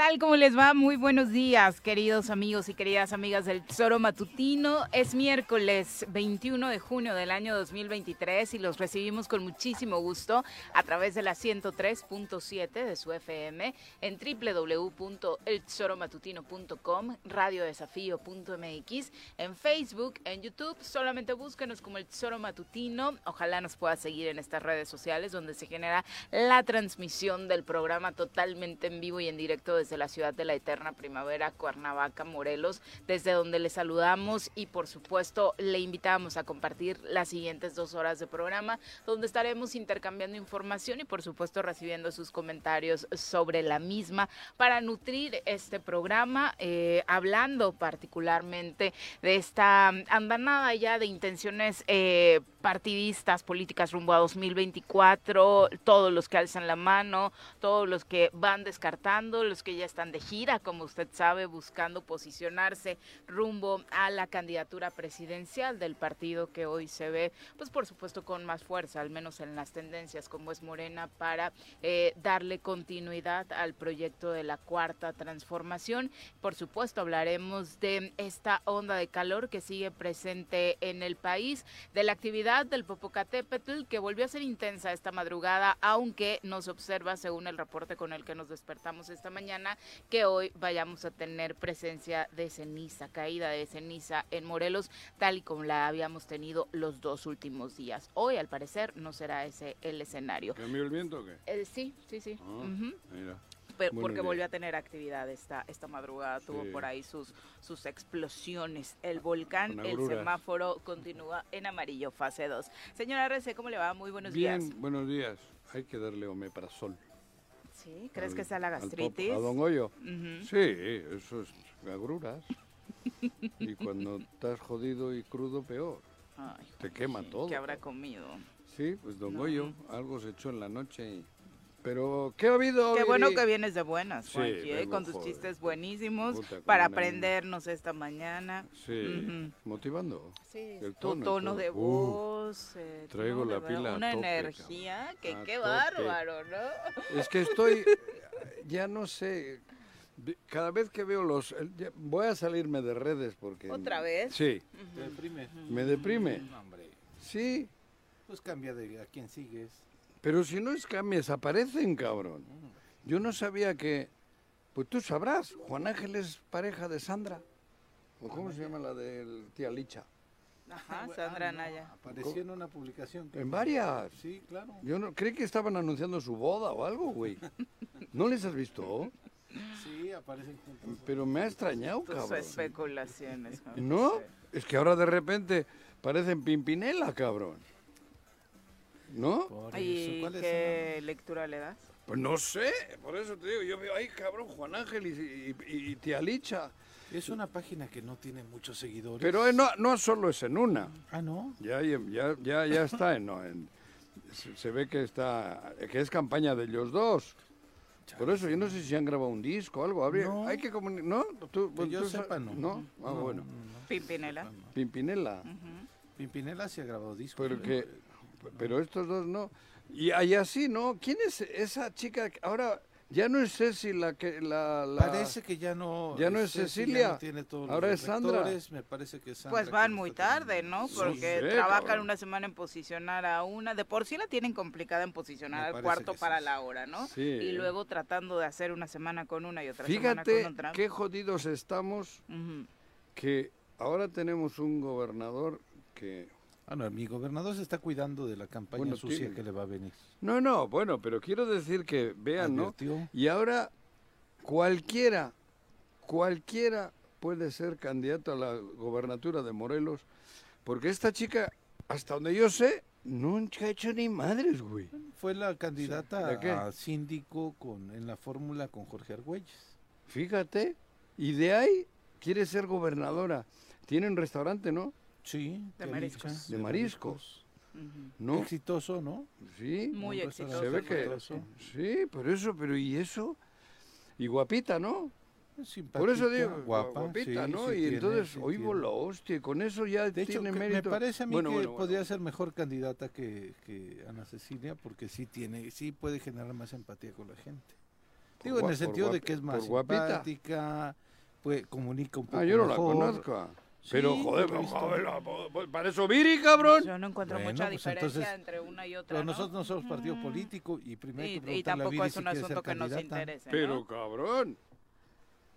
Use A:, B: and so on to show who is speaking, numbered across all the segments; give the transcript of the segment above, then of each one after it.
A: Tal? ¿Cómo les va? Muy buenos días, queridos amigos y queridas amigas del Tesoro Matutino. Es miércoles 21 de junio del año 2023 y los recibimos con muchísimo gusto a través de la 103.7 de su FM en www.eltesoromatutino.com, radiodesafío.mx, en Facebook, en YouTube. Solamente búsquenos como El Tesoro Matutino. Ojalá nos pueda seguir en estas redes sociales donde se genera la transmisión del programa totalmente en vivo y en directo la ciudad de la eterna primavera, Cuernavaca, Morelos, desde donde le saludamos y por supuesto le invitamos a compartir las siguientes dos horas de programa, donde estaremos intercambiando información y por supuesto recibiendo sus comentarios sobre la misma para nutrir este programa, eh, hablando particularmente de esta andanada ya de intenciones eh, partidistas, políticas rumbo a 2024, todos los que alzan la mano, todos los que van descartando, los que ya están de gira, como usted sabe, buscando posicionarse rumbo a la candidatura presidencial del partido que hoy se ve, pues por supuesto con más fuerza, al menos en las tendencias como es Morena, para eh, darle continuidad al proyecto de la cuarta transformación. Por supuesto, hablaremos de esta onda de calor que sigue presente en el país, de la actividad del Popocatépetl que volvió a ser intensa esta madrugada, aunque nos observa, según el reporte con el que nos despertamos esta mañana, que hoy vayamos a tener presencia de ceniza, caída de ceniza en Morelos, tal y como la habíamos tenido los dos últimos días. Hoy, al parecer, no será ese el escenario.
B: ¿Cambió el viento o qué?
A: Eh, sí, sí, sí.
B: Ah, mira.
A: porque volvió a tener actividad esta, esta madrugada, tuvo por ahí sus, sus explosiones. El volcán, el semáforo continúa en amarillo, fase 2. Señora RC, ¿cómo le va? Muy buenos días.
B: Bien, buenos días. Hay que darle omeprazol.
A: ¿Sí? ¿Crees que sea la gastritis?
B: a Don Goyo. Sí, eso es agruras. y cuando estás jodido y crudo, peor. Te quema todo.
A: ¿Qué habrá comido?
B: Sí, pues Don Goyo, algo se echó en la noche y... Pero, ¿qué ha habido?
A: Qué bueno que vienes de buenas, Juanqui, ¿eh? con tus chistes buenísimos para aprendernos esta mañana.
B: Sí, motivando.
A: Sí, tu tono de voz. Eh,
B: traigo la pila
A: Una energía que qué bárbaro, ¿no?
B: Es que estoy, ya no sé, cada vez que veo los... Voy a salirme de redes porque...
A: ¿Otra vez?
B: Sí.
C: ¿Te deprime?
B: Me deprime.
C: hombre.
B: Sí.
C: Pues cambia de a quién sigues.
B: Pero si no es cambies, aparecen, cabrón. Yo no sabía que... Pues tú sabrás, Juan Ángel es pareja de Sandra. ¿O cómo se llama la de tía Licha?
A: Ajá, Sandra ah, Naya.
C: Apareció en una publicación.
B: ¿En varias?
C: Sí, claro.
B: Yo no, creí que estaban anunciando su boda o algo, güey. ¿No les has visto?
C: Sí, aparecen juntos.
B: Pero me ha extrañado, cabrón. Tus
A: especulaciones.
B: ¿No? Es que ahora de repente parecen Pimpinela, cabrón. ¿No?
C: Por eso,
A: ¿Y
C: ¿cuál es
A: qué lectura le das?
B: Pues no sé, por eso te digo, yo veo, ay cabrón, Juan Ángel y, y, y tía Licha.
C: Es una página que no tiene muchos seguidores.
B: Pero eh, no, no solo es en una,
C: Ah, ¿no?
B: ya, ya, ya, ya está en, no, en- se, se ve que está, que es campaña de ellos dos. Por eso, yo no sé si han grabado un disco o algo, habría,
C: No.
B: hay que comunicar, ¿no? ¿Tú,
C: Que yo
B: tú sa-
C: sepa, no.
B: ¿No? Ah,
C: No,
B: bueno.
C: no, no.
A: Pimpinela.
B: Pimpinela.
C: Pimpinela sí ha grabado discos.
B: Pero
C: ¿no?
B: que, pero estos dos no. Y, y así, ¿no? ¿Quién es esa chica? que Ahora ya no es Ceci la que la, la-
C: Parece que ya no...
B: Ya no es
C: ya
B: Cecilia.
C: no tiene todos los
B: Ahora es Sandra.
C: Me parece que es Sandra
A: Pues van muy tarde,
C: teniendo.
A: ¿no? Porque
B: sí,
A: trabajan
B: cabrón.
A: una semana en posicionar a una. De por sí la tienen complicada en posicionar al cuarto
C: sí.
A: para la hora, ¿no?
B: Sí.
A: Y luego tratando de hacer una semana con una y otra semana
B: Fíjate
A: con otra.
B: qué jodidos estamos que ahora tenemos un gobernador que...
C: Ah, no, mi gobernador se está cuidando de la campaña
B: Bueno,
C: sucia
B: tiene-
C: que le va a venir.
B: No, no, bueno, pero quiero decir que vean, ¿no? Y ahora cualquiera, cualquiera puede ser candidato a la gobernatura de Morelos, porque esta chica, hasta donde yo sé, nunca ha hecho ni madres, güey.
C: Fue la candidata a síndico con, en la fórmula con Jorge Argüelles.
B: Fíjate, y de ahí quiere ser gobernadora. Tiene un restaurante, ¿no?
C: Sí.
A: De mariscos.
B: De mariscos.
C: Exitoso, ¿no?
B: Sí.
A: Muy exitoso.
B: Se ve que...
C: exitoso.
B: Sí, por eso, pero ¿y eso? Y guapita, ¿no?
C: Simpática,
B: Por eso digo,
C: guapa,
B: guapita,
C: sí,
B: ¿no?
C: sí
B: y
C: tiene,
B: entonces,
C: sí
B: oigo
C: tiene.
B: la hostia, con eso ya
C: De hecho,
B: tiene
C: me
B: mérito.
C: parece a mí
B: Bueno,
C: que
B: bueno,
C: podría
B: bueno.
C: ser mejor candidata que, que Ana Cecilia porque sí tiene, sí puede generar más empatía con la gente.
B: Por
C: Digo, en el sentido de que es más simpática, pues comunica un poco
B: Ah, yo no la conozco. Pero,
C: Sí,
B: joder,
C: visto.
B: joder, pues, para eso Viri, cabrón.
A: Yo no encuentro
C: Bueno,
A: mucha
C: pues
A: diferencia
C: entonces-
A: entre una y otra.
C: Pero
A: ¿no?
C: nosotros no somos partido
A: Mm.
C: político y primero hay
A: Y,
C: que
A: y
C: preguntarle a
A: tampoco
C: Viri
A: es
C: si
A: un
C: ser
A: asunto que nos interese.
B: Pero,
A: ¿no?
B: cabrón,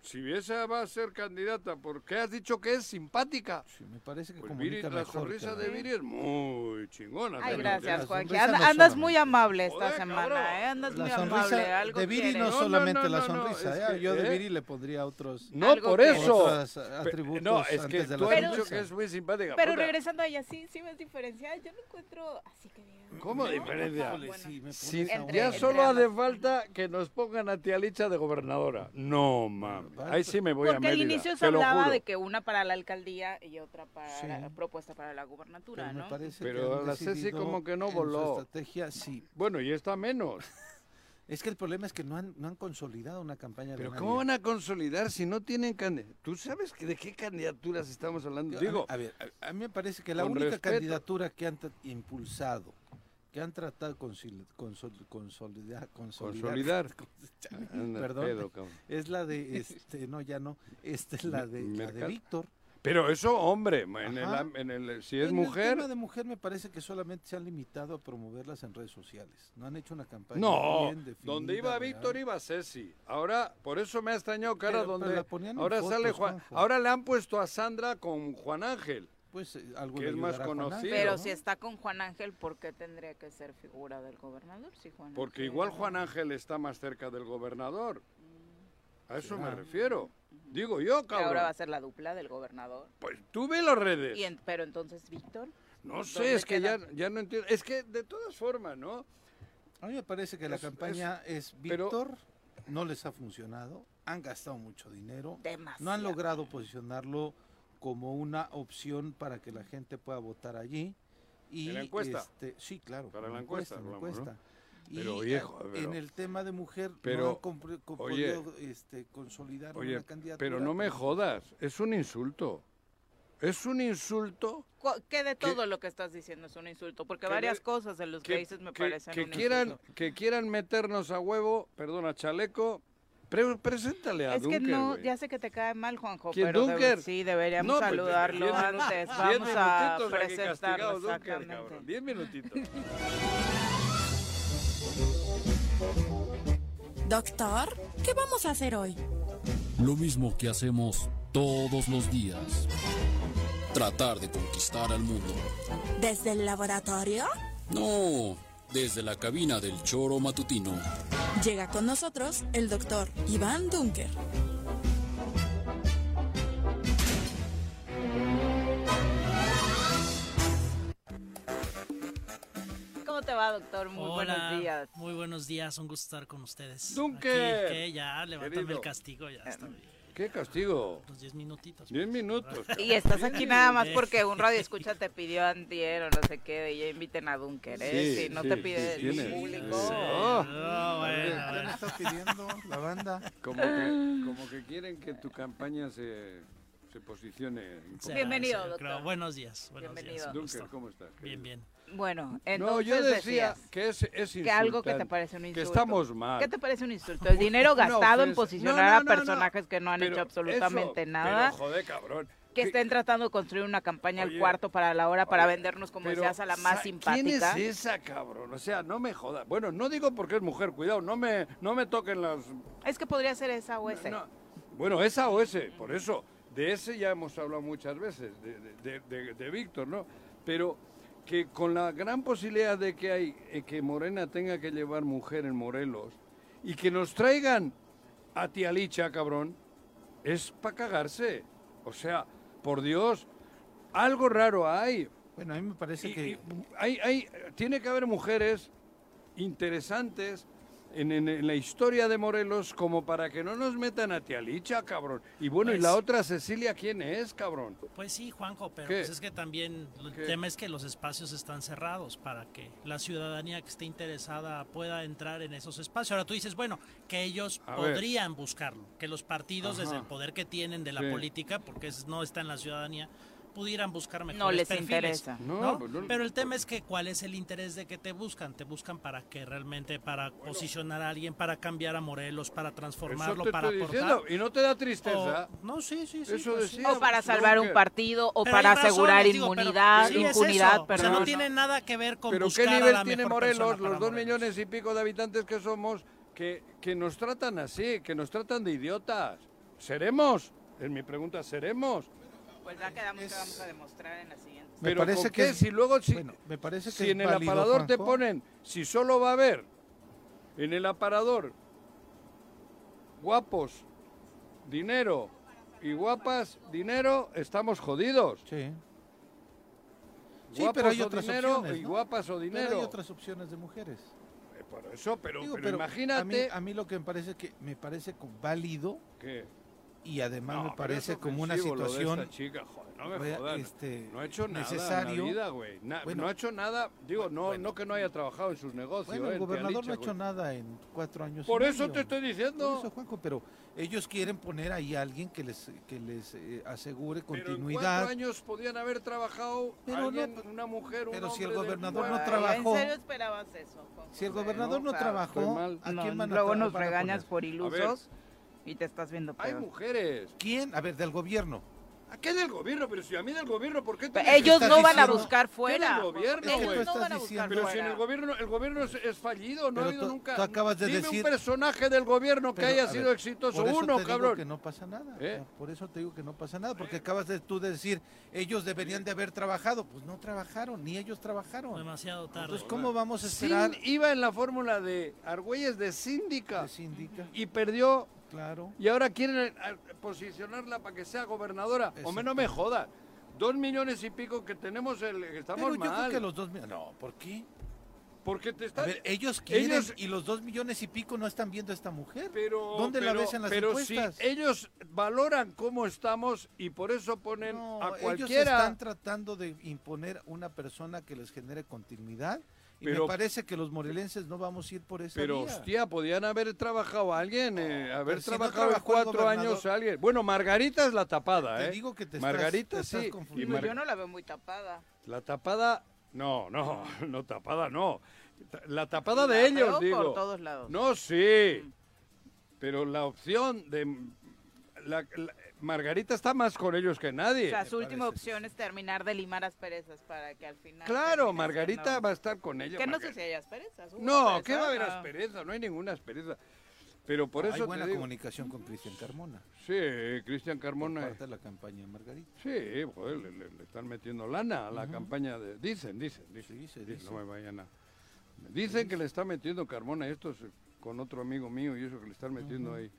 B: si esa va a ser candidata, ¿por qué has dicho que es simpática?
C: Sí, me parece que
B: Pues Viri, la
C: mejor.
B: sonrisa de
C: la-
B: Viri es muy chingona.
A: Ay,
B: ¿no?
A: gracias,
C: la sonrisa
A: Anda- andas muy amable esta
B: Joder,
A: semana,
B: cabrón.
A: ¿eh? Andas muy
C: La
A: amable.
C: sonrisa
A: Algo
C: de Viri no
B: No, no,
C: solamente
B: no,
C: la
B: no, no,
C: sonrisa,
B: es
C: ¿eh?
B: que,
C: yo de
B: ¿eh?
C: Viri le pondría otros,
B: No, por eso.
C: atributos
B: no, es que
C: antes de
B: tú
C: la
B: has dicho que es muy simpática.
A: Pero
B: puta.
A: regresando a ella, sí, sí ves diferencia. Yo no encuentro así que diga.
B: ¿Cómo
A: ¿no?
B: diferencia?
A: Ajá,
C: Híjole,
A: bueno.
C: sí, me
B: Sí,
C: pones a
A: Entre-
B: ya solo hace falta que nos pongan a tía Licha de gobernadora. No, mames. Ahí sí me voy a
A: Porque al inicio se hablaba de que una para la alcaldía y otra para
C: Sí.
A: la propuesta para la gubernatura,
C: Pero me
A: ¿no?
C: parece que
B: Pero
C: han
B: la Ceci como que no voló.
C: estrategia, sí.
B: Bueno, y está menos.
C: Es que el problema es que no han, no han consolidado una campaña
B: Pero
C: de
B: ¿cómo van a consolidar si no tienen candidatura? ¿Tú sabes que de qué candidaturas estamos hablando? Digo,
C: a, ver, a, a mí me parece que la única
B: respeto.
C: candidatura que han impulsado, que han tratado de consolidar, consolidar,
B: Consolidar.
C: perdón,
B: pedo,
C: es la de, este, no, ya no, esta es la de, la de. Víctor.
B: Pero eso, hombre, en el, en si es
C: En
B: mujer...
C: El tema de mujer me parece que solamente se han limitado a promoverlas en redes sociales. No han hecho una campaña
B: No,
C: bien definida,
B: donde iba. Víctor iba Ceci. Ahora, por eso me ha extrañado
C: Pero- pero
B: donde...
C: la
B: ahora sale Juan...
C: Juanjo.
B: Ahora le han puesto a Sandra con Juan Ángel.
C: Pues eh, algo
B: que es más conocido.
A: Pero
C: ¿no?
A: si está con Juan Ángel, ¿por qué tendría que ser figura del gobernador? Si Juan
B: Porque
A: Ángel-
B: igual Juan Ángel está más cerca del gobernador. A eso me
C: Será.
B: refiero. Digo yo,
A: Que ahora va
B: cabrón.
A: a ser la dupla del gobernador.
B: Pues tú ve las redes.
A: Y en- pero entonces, Víctor,
B: No
A: ¿dónde
B: sé, es que ya,
A: queda?
B: ya no entiendo. Es que de todas formas, ¿no?
C: A mí me parece que la campaña es, Víctor, no les ha funcionado, han gastado mucho dinero,
A: demasiado.
C: no han logrado posicionarlo como una opción para que la gente pueda votar allí. Y,
B: ¿En la encuesta?
C: este, sí, claro.
B: Para
C: en
B: la encuesta,
C: en encuesta. Y
B: Pero,
C: eh,
B: viejo,
C: en
B: pero-
C: el tema de mujer
B: pero,
C: no podido este, consolidar
B: Oye,
C: una candidatura.
B: pero no me jodas. Es un insulto. Es un insulto
A: Que de
B: Que-
A: todo lo que estás diciendo es un insulto, porque
B: que
A: varias
B: de-
A: cosas de los que, dices me
B: que-
A: parecen
B: que
A: un
B: quieran
A: insulto.
B: que quieran meternos a huevo, perdona, chaleco. Pre- preséntale a
A: Es que
B: Dunker,
A: no,
B: güey.
A: ya sé que te cae mal, Juanjo,
B: ¿Quién,
A: pero
B: Dunker?
A: sí, deberíamos
B: No, pues,
A: saludarlo antes. Vamos a presentarlo
B: Dunker,
A: exactamente.
B: cabrón. Diez minutitos.
D: Doctor, ¿qué vamos a hacer hoy?
E: Lo mismo que hacemos todos los días. Tratar de conquistar al mundo.
D: ¿Desde el laboratorio?
E: No, desde la cabina del choro matutino.
D: Llega con nosotros el doctor Iván Dunker.
A: ¿Cómo te va, doctor? Muy
F: Hola,
A: buenos días.
F: Muy buenos días, un gusto estar con ustedes.
B: Dunker.
F: Aquí, que ya, levántame
B: Querido.
F: el castigo, ya está bien.
B: ¿Qué castigo?
F: Los 10 minutitos.
B: Diez minutos.
A: Y estás aquí nada más porque un radio escucha te pidió antier o no sé qué, de ya inviten a Dunker, ¿eh?
B: Sí,
A: si no
B: sí,
A: te pide
B: sí,
A: el público.
B: Sí.
F: Oh,
C: ¿Qué
F: bueno,
C: me
F: bueno.
C: está pidiendo la banda?
B: Como que, como que quieren que tu campaña se, se posicione.
F: Será,
A: Bienvenido,
F: sí,
A: doctor.
F: creo. Buenos días. Buenos
A: Bienvenido.
F: días.
B: Dunker. ¿cómo estás?
F: Bien,
B: querido?
F: bien.
A: Bueno,
B: No,
A: entonces
B: yo decía
A: decías
B: que es, es
A: que algo que te parece un insulto.
B: Que estamos mal.
A: ¿Qué te parece un insulto? El dinero gastado en posicionar
B: No, no,
A: a
B: no, no.
A: personajes que no han
B: Pero
A: hecho absolutamente
B: eso,
A: nada.
B: Pero joder, cabrón.
A: que
B: ¿Qué-
A: estén tratando de construir una campaña al cuarto para la hora para
B: oye,
A: vendernos como
B: pero,
A: decías a la más simpática.
B: ¿Quién es esa, cabrón? O sea, no me jodas. Bueno, no digo porque es mujer, cuidado, no me, no me toquen las...
A: Es que podría ser esa o ese.
B: No, bueno, esa o ese, por eso. De ese ya hemos hablado muchas veces, de, de- de- de- Víctor, ¿no? Pero que con la gran posibilidad de que hay eh, que Morena tenga que llevar mujer en Morelos y que nos traigan a tía Licha, cabrón, es para cagarse. O sea, por Dios, algo raro hay.
C: Bueno, a mí me parece
B: Y-
C: que...
B: y hay, hay- tiene que haber mujeres interesantes en, en- en la historia de Morelos como para que no nos metan a tía Licha, cabrón. Y bueno, y
F: Pues-
B: la otra Cecilia, ¿quién es, cabrón?
F: Pues sí, Juanjo, pero pues es que también el
B: ¿Qué?
F: tema es que los espacios están cerrados para que la ciudadanía que esté interesada pueda entrar en esos espacios. Ahora tú dices, bueno, que ellos
B: A ver.
F: podrían buscarlo, que los partidos desde el poder que tienen de la
B: Sí.
F: política, porque es- no está en la ciudadanía, pudieran buscar mejores
A: No les
F: perfiles,
A: interesa.
B: No,
F: ¿no?
B: pues no-
F: Pero el tema es que cuál es el interés de que te buscan. Te buscan para que realmente, para posicionar a alguien, para cambiar a Morelos, para transformarlo, para aportar.
B: Y no te da tristeza.
F: O- no, sí, sí, sí.
B: Eso
F: pues
B: decía.
A: O para
B: pues,
A: salvar un partido o
F: Pero
A: para
F: razones,
A: asegurar
F: digo, pero-
A: inmunidad,
F: es
A: impunidad,
F: eso. O sea,
A: perdón.
F: no tiene nada que ver con
B: Pero
F: buscar
B: ¿qué
F: a
B: nivel
F: la
B: tiene
F: mejor
B: Morelos, los dos millones y pico de habitantes que somos, que, que nos tratan así, que nos tratan de idiotas? ¿Seremos? Es mi pregunta, ¿seremos?
A: Pues ya quedamos que
C: Es-
A: vamos a demostrar en la siguiente.
C: Me
B: Pero
C: parece
B: ¿con
C: que
B: qué?
C: es-
B: si luego si,
C: bueno, me parece que
B: si en el
C: válido,
B: aparador te ponen, si solo va a haber en el aparador guapos, dinero y guapas, dinero, estamos jodidos.
C: Sí. Sí, pero hay
B: o
C: otras
B: dinero
C: opciones,
B: y guapas o
C: Pero
B: dinero.
C: hay otras opciones de mujeres.
B: Eh, Por eso, pero,
C: Digo,
B: pero
C: pero
B: imagínate
C: A mí, a mí lo que me parece que me parece válido
B: que
C: y además
B: No,
C: me parece como una situación
B: esta chica, joder, no me
C: rea-
B: jodas.
C: este,
B: no ha hecho nada
C: necesario.
B: en la vida, güey. Na-
C: Bueno.
B: no ha hecho nada, digo, no, no que no haya trabajado en sus negocios.
C: Bueno,
B: eh,
C: el
B: en
C: gobernador no ha hecho nada en cuatro años. y
B: Por eso
C: medio.
B: te estoy diciendo.
C: Por eso, Juanjo, pero ellos quieren poner ahí a alguien que les, que les eh, asegure
B: Pero en
C: continuidad.
B: cuatro años podían haber trabajado
C: Pero
B: alguien, una mujer, un
C: pero si el gobernador no trabajó-
A: ¿En serio esperabas eso? Juan
C: Si el gobernador no, trabajó. ¿a
A: no,
C: quién van a
A: luego nos
C: poner?
A: por ilusos y te estás viendo
B: Hay
A: peor.
B: mujeres.
C: ¿Quién? A ver, del gobierno.
B: ¿A qué del gobierno? Pero si a mí del gobierno, ¿por qué te?
A: Ellos no van a buscar
B: ¿Qué
A: fuera.
B: del gobierno,
A: Ellos no van a buscar
B: Pero si en el gobierno, el gobierno es, es fallido, no ha habido nunca.
C: tú acabas de
B: Dime
C: decir-
B: un personaje del gobierno que
C: Pero,
B: haya sido
C: ver,
B: exitoso.
C: Por eso
B: Uno,
C: te
B: cabrón.
C: digo que no pasa nada.
B: ¿Eh?
C: Por eso te digo que no pasa nada, porque acabas de tú de decir, ellos deberían de haber trabajado. Pues no trabajaron, ni ellos trabajaron.
F: Demasiado tarde.
C: Entonces, ¿cómo vamos a esperar?
B: Sin- iba en la fórmula de Argüelles de síndica
C: de síndica?
B: y perdió
C: Claro.
B: y ahora quieren eh, posicionarla para que sea gobernadora. Hombre, no me jodas. Dos millones y pico que tenemos, el, que estamos
C: Pero yo
B: mal.
C: creo que los dos. No, ¿por qué?
B: Porque te
C: A
B: están...
C: ver, ellos quieren
B: ellos-
C: y los dos millones y pico no están viendo a esta mujer.
B: Pero,
C: ¿Dónde la ves en las
B: pero
C: encuestas?
B: si ellos valoran cómo estamos y por eso ponen
C: No,
B: a
C: ellos
B: cualquiera...
C: están tratando de imponer una persona que les genere continuidad y
B: Pero-
C: me parece que los morelenses no vamos a ir por esa
B: Pero
C: vía.
B: hostia, podían haber trabajado a alguien, eh, haber
C: pero si no
B: trabajado cuatro años a alguien. Bueno, Margarita es la tapada,
C: Te
B: ¿eh?
C: digo que te estás-
B: Margarita
C: te estás
B: sí. Y
C: confundiendo.
B: Mar-
A: Yo no la veo muy tapada.
B: La tapada, no, no, no tapada, no. La tapada
A: La
B: de ellos,
A: veo
B: digo.
A: por todos lados.
B: No, sí. Pero la opción de la- la- Margarita está más con ellos que
A: O
B: nadie.
A: sea, su última
C: parece,
A: opción es terminar de limar asperezas para que al final...
B: Claro, Margarita
A: siendo-
B: va a estar con ella.
A: Que no sé si hay asperezas. ¿hubo
B: No,
A: asperezas?
B: ¿qué va a haber
A: No.
B: aspereza? No hay ninguna aspereza. Pero por
C: Hay
B: eso
C: buena
B: te digo.
C: comunicación con Cristian Carmona.
B: Sí, Cristian
C: Por
B: Carmona.
C: parte de la campaña de Margarita.
B: Sí, joder, le, le- le están metiendo lana a la campaña de... Dicen, dicen, dicen.
C: Sí, se
B: dicen,
C: dice.
B: No me vayan a... Dicen que le está metiendo Carmona, esto es con otro amigo mío y eso que le están metiendo ahí.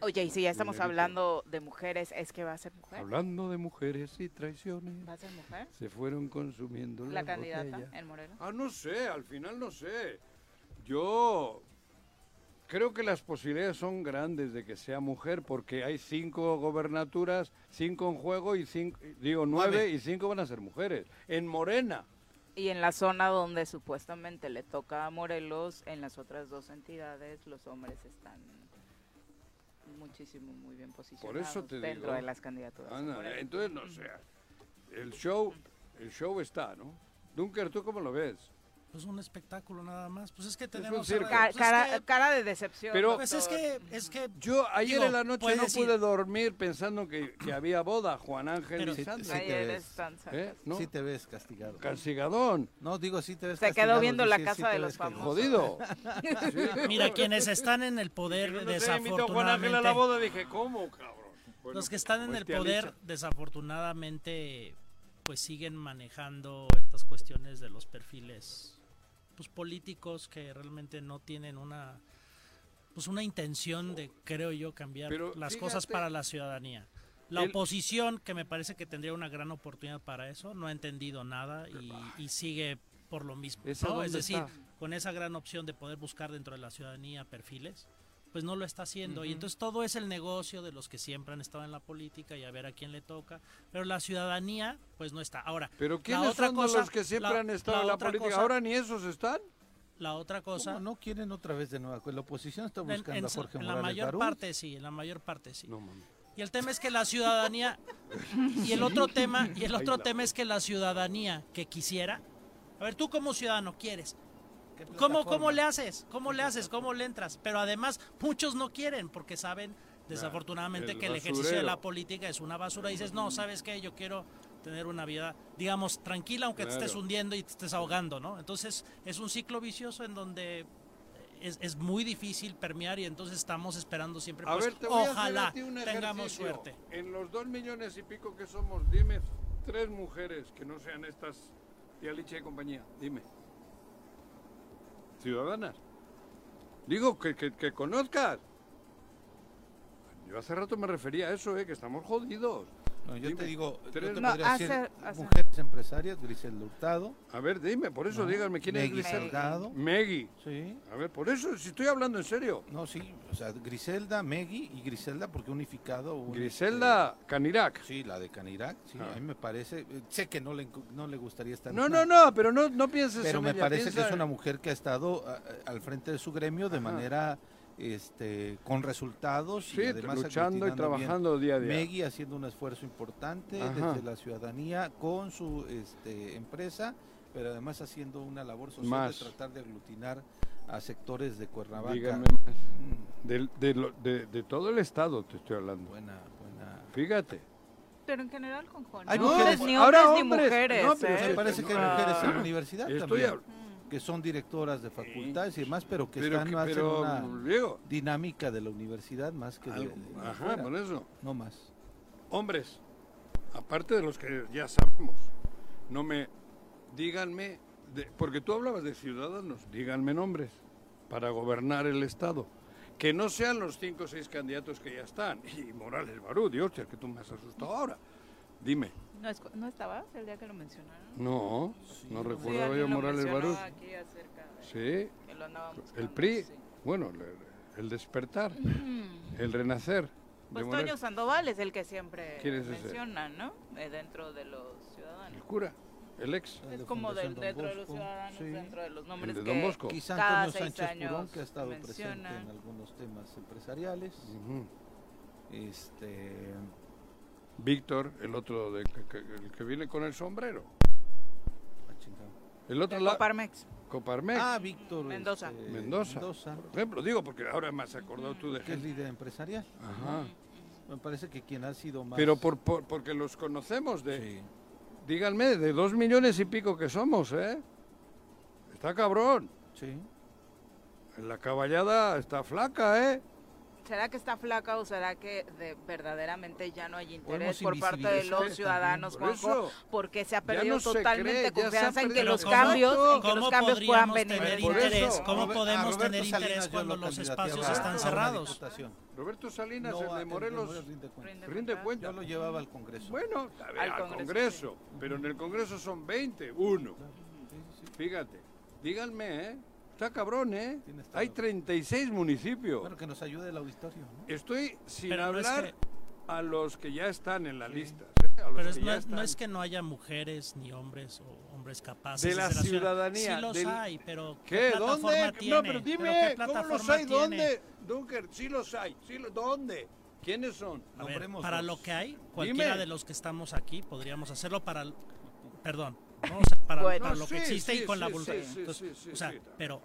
A: Oye, y si ya estamos hablando de mujeres, ¿es que va a ser mujer?
B: Hablando de mujeres y traiciones,
A: ¿Va a ser mujer?
B: se fueron consumiendo
A: La
B: las
A: candidata
B: botellas.
A: en Morelos.
B: Ah, no sé, al final no sé. Yo creo que las posibilidades son grandes de que sea mujer porque hay cinco gobernaturas, cinco en juego y cinco, digo nueve
C: Nueve.
B: y cinco van a ser mujeres. En Morena.
A: Y en la zona donde supuestamente le toca a Morelos, en las otras dos entidades, los hombres están muchísimo, muy bien posicionados
B: eso te
A: dentro
B: digo.
A: de las candidaturas.
B: entonces no sé. El show, el show está, ¿no? Dunker, ¿tú cómo lo ves?
F: Pues un espectáculo nada más. Pues es que tenemos...
B: circo.
F: ahora-
A: Ca-
F: pues es
A: cara,
F: que-
A: cara de decepción.
B: Pero-
F: Pues es que, es que
B: Yo ayer
F: Digo,
B: en la noche no
F: decir-
B: pude dormir pensando que, que había boda, Juan Ángel
F: Pero-
B: y
C: Sí,
B: Sandra.
C: sí te
A: Ayer
C: ves.
B: ¿Eh? ¿No?
C: Sí te ves castigado.
B: Castigadón,
C: No, digo, sí te ves
A: Se quedó
C: castigado,
A: viendo
C: sí,
A: la
C: sí
A: casa
C: te
A: de los famosos.
B: jodido.
F: Mira, quienes están en el poder,
B: Pero no sé, invitó a Juan Ángel a la
F: desafortunadamente,
B: boda, dije, ¿cómo, cabrón? Bueno,
F: los que están en el
B: tía
F: poder, desafortunadamente, pues siguen manejando estas cuestiones de los perfiles pues políticos que realmente no tienen una pues una intención de creo yo cambiar
B: Pero
F: las cosas para la ciudadanía. La
B: el-
F: oposición, que me parece que tendría una gran oportunidad para eso, no ha entendido nada y, y sigue por lo mismo.
B: ¿Esa
F: ¿no? Es decir,
B: está?
F: con esa gran opción de poder buscar dentro de la ciudadanía perfiles, pues no lo está haciendo. Y entonces todo es el negocio de los que siempre han estado en la política y a ver a quién le toca. Pero la ciudadanía, pues no está. Ahora,
B: Pero
F: la
B: ¿quiénes
F: otra
B: son
F: cosa-
B: los que siempre
F: la-
B: han estado
F: la
B: en la
F: otra
B: política?
F: cosa-
B: Ahora ni esos están.
F: la otra cosa...
C: ¿Cómo no quieren otra vez de nuevo? La oposición está buscando
F: en,
C: a Jorge
F: en la
C: Morales
F: mayor parte sí, en la mayor parte sí.
B: No, mames.
F: Y el tema es que la ciudadanía y el otro tema y el otro
B: Ay, la
F: tema es que la ciudadanía que quisiera, a ver, tú como ciudadano quieres,
C: ¿Qué
F: ¿cómo cómo le haces? ¿Cómo le haces? ¿Cómo le entras? Pero además muchos no quieren porque saben desafortunadamente
B: el
F: que el ejercicio de la política es una basura y dices, "No, ¿sabes qué? Yo quiero tener una vida, digamos, tranquila aunque te estés hundiendo y te estés ahogando, ¿no? Entonces, es un ciclo vicioso en donde es, es muy difícil permear y entonces estamos esperando siempre
B: A
F: pues,
B: ver, te voy a hacer
F: ojalá
B: a ti un
F: tengamos suerte.
B: En los dos millones y pico que somos, dime tres mujeres que no sean estas tía Licha y compañía. Dime. Ciudadanas. Digo, que, que, que conozcas. Yo hace rato me refería a eso, eh, que estamos jodidos.
C: No, yo
B: Dime,
C: te digo, yo te
A: No,
C: podría
A: hace-
C: decir
A: hace-
C: empresarias, Griselda Hurtado,
B: A ver, dime, por eso
C: No,
B: díganme quién es Griselda.
C: Salgado,
B: Megui.
C: sí,
B: A ver, por eso, si estoy hablando en serio.
C: no, sí, o sea, Griselda, Megui y Griselda porque unificado. un,
B: Griselda Canirac.
C: este, sí, la de Canirac, sí,
B: Ah.
C: a mí me parece, eh, sé que no le, no le gustaría estar
B: No, no, no, pero no, no pienses
C: Pero
B: en
C: me
B: ella,
C: parece que es una mujer que ha estado a- a- al frente de su gremio de
B: Ajá.
C: manera este con resultados
B: Sí,
C: y además
B: luchando y
C: bien.
B: trabajando día a día.
C: Megui haciendo un esfuerzo importante
B: Ajá.
C: desde la ciudadanía con su este, empresa, pero además haciendo una labor social
B: Más.
C: de tratar de aglutinar a sectores de Cuernavaca.
B: Dígame más.
C: Mm,
B: Del- de, lo- de- de todo el estado te estoy hablando.
C: buena, buena.
B: Fíjate.
A: Pero en general con Juan.
C: Hay
A: no
C: mujeres-
A: es ni
B: ahora
A: hombres ni
B: hombres,
A: mujeres.
B: no, pero
A: ¿eh?
C: Me parece que hay
A: Ah.
C: mujeres en la universidad
B: Estoy
C: también,
B: hab-
C: que son directoras de facultades y demás, pero que
B: pero,
C: están
B: que-
C: más en una
B: Diego,
C: dinámica de la universidad más que de,
B: algo-
C: de
B: ajá,
C: afuera.
B: por eso.
C: No más.
B: Hombres, aparte de los que ya sabemos, no me, díganme, de- porque tú hablabas de ciudadanos, díganme nombres para gobernar el Estado. Que no sean los cinco o seis candidatos que ya están. Y Morales Barú, Dios, es que tú me has asustado ahora. Dime.
A: ¿No, es- ¿No estabas el día que lo mencionaron?
B: No, no
A: Sí,
B: recordaba
A: alguien
B: yo Morales Barú.
A: de
B: Sí,
A: que
B: el PRI,
A: sí.
B: bueno, el, el despertar, el renacer. de
A: Pues
B: Morales.
A: Toño Sandoval es el que siempre
B: ¿Quién es ese?
A: menciona, ¿no? Eh, dentro de los
B: El
A: ciudadanos.
B: cura, el ex.
C: El
A: Es
C: de
A: como del, dentro de los ciudadanos,
C: sí.
A: dentro de los nombres
B: de
A: que
B: Don Bosco.
C: Quizá
A: cada
C: Antonio
A: seis
C: Sánchez
A: años
C: Purón, que ha estado presente
A: mencionan.
C: en algunos temas empresariales.
B: Ujú.
C: Este,
B: Víctor, el otro de, que, el que viene con el sombrero.
C: ah.
B: El otro
A: de
B: la
A: Coparmex.
B: Coparmex.
C: Ah, Víctor
A: Mendoza.
C: este,
B: Mendoza.
C: Mendoza,
B: Por ejemplo, digo porque ahora me has acordado tú de
C: que es líder empresarial.
B: Ajá.
C: Me parece que quien ha sido más.
B: Pero por, por- porque los conocemos de,
C: Sí.
B: díganme, de dos millones y pico que somos, ¿eh? Está cabrón.
C: Sí.
B: La caballada está flaca, ¿eh?
A: ¿Será que está flaca o será que de, verdaderamente ya no hay interés por parte de los ciudadanos, Juanjo? Porque se ha perdido totalmente confianza en que los cambios, que los cambios puedan venir.
F: Tener interés? ¿Cómo podemos tener interés cuando los espacios están cerrados?
B: Roberto Salinas, el de Morelos, rinde cuenta.
C: Yo lo llevaba al Congreso.
B: Bueno, al, Congreso, pero en el Congreso son 20, uno. Fíjate, díganme, ¿eh? Está cabrón, ¿eh? Hay 36 municipios.
C: Bueno, que nos ayude el auditorio. ¿no?
B: Estoy sin hablar a los que ya están en la lista.
F: ¿eh? Pero no, es, que no haya mujeres ni hombres o hombres capaces
B: de la, ciudadanía.
F: Sí los hay, pero
B: ¿qué, ¿Dónde? No, pero dime, ¿cómo los hay? ¿Dónde? Dunker, sí los hay. Sí ¿Dónde? ¿Quiénes son?
F: A ver, para lo que hay, cualquiera de los que estamos aquí podríamos hacerlo para... Perdón, para, lo que existe y con la voluntad. o sea, pero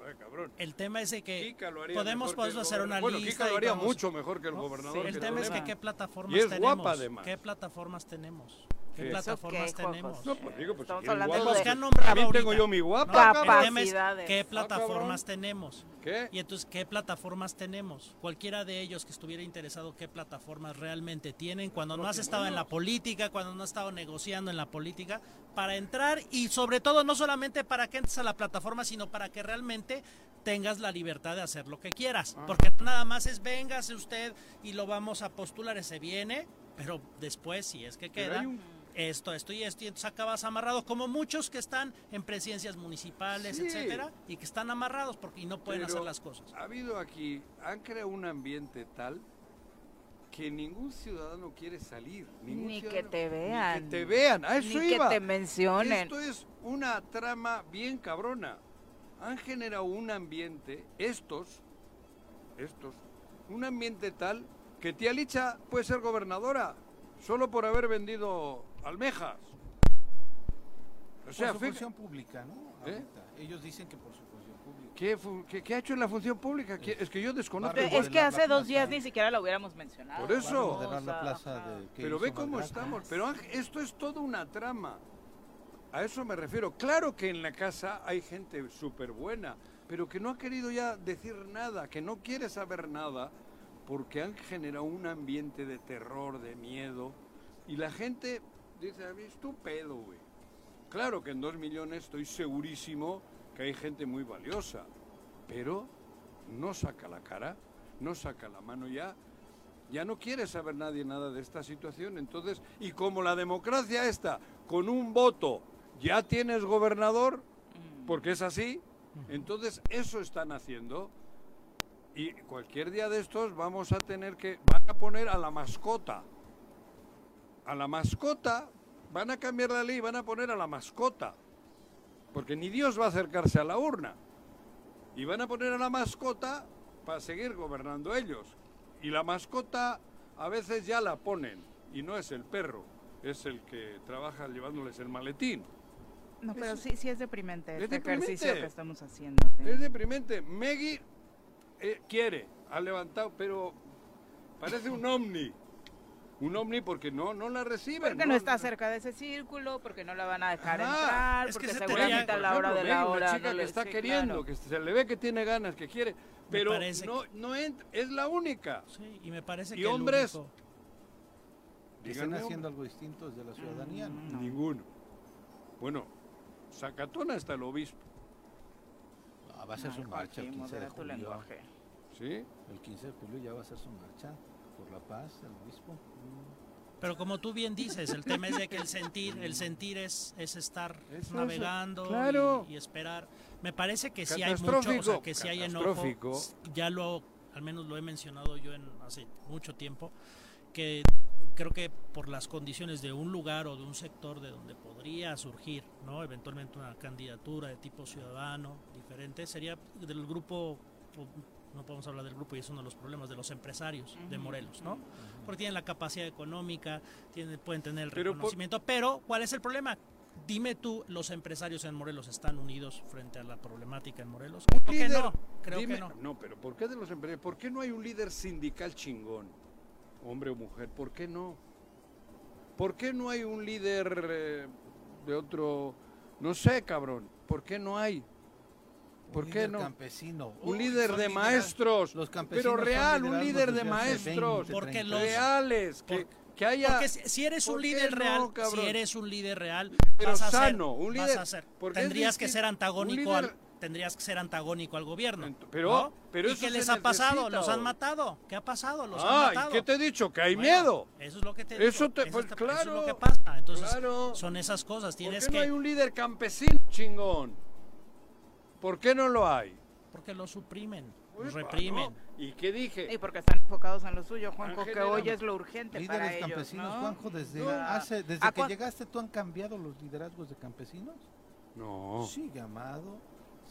F: el tema es de que podemos, podemos hacer una
B: bueno,
F: lista.
B: lo haría mucho mejor que el gobernador.
F: El tema es que qué plataformas tenemos. ¿Qué plataformas tenemos? ¿Qué plataformas tenemos?
B: No, pues digo, pues
A: Estamos
B: si
A: hablando
B: guapa,
A: de
F: que han nombrado
B: También tengo yo mi guapa.
F: No, el tema es qué
B: Ah,
F: plataformas tenemos.
B: ¿Qué?
F: Y entonces, ¿qué plataformas tenemos? Cualquiera de ellos que estuviera interesado, ¿qué plataformas realmente tienen? Cuando no has estado en la política, cuando no has estado negociando en la política, para entrar y sobre todo no solamente para que entres a la plataforma, sino para que realmente tengas la libertad de hacer lo que quieras.
B: Ah.
F: Porque nada más es véngase usted y lo vamos a postular, ese viene, pero después, si es que
B: Pero
F: queda,
B: hay un-
F: esto, esto y esto, y entonces acabas amarrado, como muchos que están en presidencias municipales,
B: Sí.
F: etcétera, y que están amarrados porque y no pueden
B: Pero
F: hacer las cosas.
B: Ha habido aquí, han creado un ambiente tal que ningún ciudadano quiere salir. ningún
A: Ni que te
B: Ni
A: vean.
B: que te vean, a eso
A: Ni que te mencionen.
B: Esto es una trama bien cabrona. Han generado un ambiente, estos, estos, un ambiente tal que tía Licha puede ser gobernadora solo por haber vendido almejas. O
C: Por
B: sea,
C: su
B: fí-
C: función pública, ¿no?
B: ¿Eh?
C: Ellos dicen que por su función pública.
B: ¿qué, fu- qué- qué ha hecho en la función pública? ¿Qué- Es que yo desconozco.
A: Es que
C: la-
A: hace
C: la
A: dos días ni siquiera lo hubiéramos mencionado.
B: Por eso. Pero ve cómo estamos. Pero esto es toda una trama. A eso me refiero. Claro que en la casa hay gente súper buena, pero que no ha querido ya decir nada, que no quiere saber nada, porque han generado un ambiente de terror, de miedo. Y la gente dice, a mí es tu pedo, güey. Claro que en dos millones estoy segurísimo que hay gente muy valiosa, pero no saca la cara, no saca la mano ya ya no quiere saber nadie nada de esta situación. Entonces, y como la democracia está con un voto, ya tienes gobernador, porque es así, entonces eso están haciendo. Y cualquier día de estos vamos a tener que, van a poner a la mascota. A la mascota, van a cambiar la ley, van a poner a la mascota. Porque ni Dios va a acercarse a la urna. Y van a poner a la mascota para seguir gobernando ellos. Y la mascota a veces ya la ponen. Y no es el perro, es el que trabaja llevándoles el maletín.
A: No, pero sí, sí es deprimente
B: Es
A: este ejercicio
B: deprimente.
A: que estamos haciendo. ¿eh?
B: Es deprimente. Meggy eh, quiere, ha levantado, pero parece un ovni. Un ovni porque no, no la reciben.
A: Porque no está cerca de ese círculo, porque no la van a dejar entrar,
F: Es que
A: porque
F: se
A: seguramente
F: tenía-
A: a la hora de la hora.
B: Una chica
A: no
B: que
A: le-
B: está
A: sí,
B: queriendo,
A: claro.
B: que se le ve que tiene ganas, que quiere, pero no, no ent- es la única.
F: Sí, y me parece
B: ¿Y
F: que el
B: hombres?
F: único-
C: Que están
B: Díganme,
C: haciendo
B: hombre.
C: algo distinto desde la ciudadanía. ¿no?
B: Ninguno. Bueno, Zacatona está el obispo,
C: Ah, va a ser su marcha el
A: Joaquín,
C: 15 de julio.
A: lenguaje.
B: ¿sí?
C: El 15 de julio ya va a ser su marcha por la paz, el obispo.
F: Pero como tú bien dices, el tema es de que el sentir, el sentir es, es estar
B: Eso,
F: navegando
B: eso, claro.
F: y, y esperar. Me parece que sí hay mucho, o sea, que sí hay enojo. Ya lo, al menos lo he mencionado yo en hace mucho tiempo, que creo que por las condiciones de un lugar o de un sector de donde podría surgir, ¿no? Eventualmente una candidatura de tipo ciudadano diferente, sería del grupo no podemos hablar del grupo y es uno de los problemas de los empresarios de Morelos, ¿no? Porque tienen la capacidad económica, tienen, pueden tener el
B: Pero por-
F: reconocimiento, pero ¿cuál es el problema? Dime tú, ¿los empresarios en Morelos están unidos frente a la problemática en Morelos? Que
B: líder,
F: no, creo
B: dime-
F: que no.
B: pero ¿por qué de los empresarios? ¿Por qué no hay un líder sindical chingón? Hombre o mujer, ¿por qué no? ¿Por qué no hay un líder eh, de otro, no sé, cabrón? ¿Por qué no hay? ¿Por
C: Un
B: qué
C: líder
B: no?
C: campesino.
B: Un
C: Uy,
B: líder de maestros.
C: Los
B: pero
C: campesinos
B: real, un líder de maestros.
C: 20,
F: Porque
C: 30
F: los-
B: Reales. Que, que haya.
F: Porque si, eres un
B: ¿Por
F: líder
B: no,
F: real, si eres un líder real,
B: Pero
F: vas a ser,
B: sano, un
F: vas
B: líder-
F: a ser- tendrías que ser
B: un
F: antagónico
B: líder-
F: al tendrías que ser antagónico al gobierno.
B: Pero-
F: ¿no?
B: pero
F: ¿Y
B: eso
F: qué les ha pasado?
B: necesita,
F: Los han matado. ¿Qué ha pasado? Los han
B: Ah,
F: matado.
B: ¿y qué te he dicho? Que hay
F: Bueno,
B: miedo.
F: Eso es lo que te
B: Eso
F: digo.
B: te- pues, claro,
F: eso es lo que pasa. Entonces,
B: claro.
F: son esas cosas.
B: ¿Por
F: Tienes
B: qué
F: que.
B: no hay un líder campesino chingón? ¿Por qué no lo hay?
F: Porque los suprimen,
B: Uepa,
F: los reprimen.
B: ¿no? ¿Y qué dije?
A: Y porque están enfocados en lo suyo, Juanjo,
B: Ángel
A: que hoy es lo urgente para
C: Líderes
A: ellos,
C: campesinos,
A: ¿no?
C: Juanjo, desde,
A: No.
C: hace, desde
A: ¿A
C: que llegaste, ¿tú han cambiado los liderazgos de campesinos?
B: No.
C: Sigue Amado,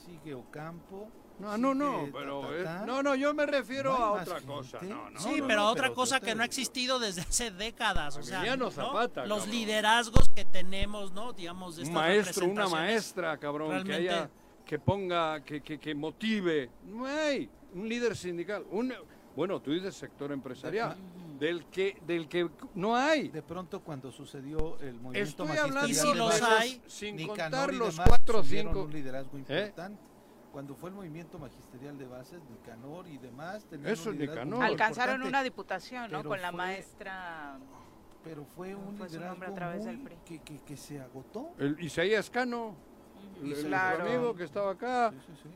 C: sigue Ocampo.
B: No, no, no, pero es-
C: ta.
B: no, no, yo me refiero
C: No
B: a otra
C: gente.
B: cosa. No, no,
F: Sí,
C: no,
F: pero
C: no,
F: otra
C: pero
F: cosa que no ha existido desde hace décadas. O sea.
B: Zapata,
F: los
B: cabrón.
F: liderazgos que tenemos, ¿no? Digamos, de
B: un maestro, una maestra, cabrón, que haya, que ponga, que, que, que motive. No hay un líder sindical. Un, bueno, tú dices sector empresarial, del que, del que no hay.
C: De pronto, cuando sucedió el movimiento
B: Estoy hablando
F: Y si los hay,
B: sin
C: Nicanor
B: contar los cuatro o cinco.
C: un liderazgo
B: ¿Eh?
C: importante. Cuando fue el movimiento magisterial de bases, Nicanor y demás tenían
B: Eso
C: un
B: Nicanor.
A: Alcanzaron una diputación, ¿no? Con la
C: fue-
A: maestra...
C: Pero fue un
A: fue su
C: liderazgo
A: nombre a través del PRI.
C: que, que, que se agotó.
B: El Isaías Cano, el, el
A: Claro.
B: amigo que estaba acá.
C: Sí, sí, sí.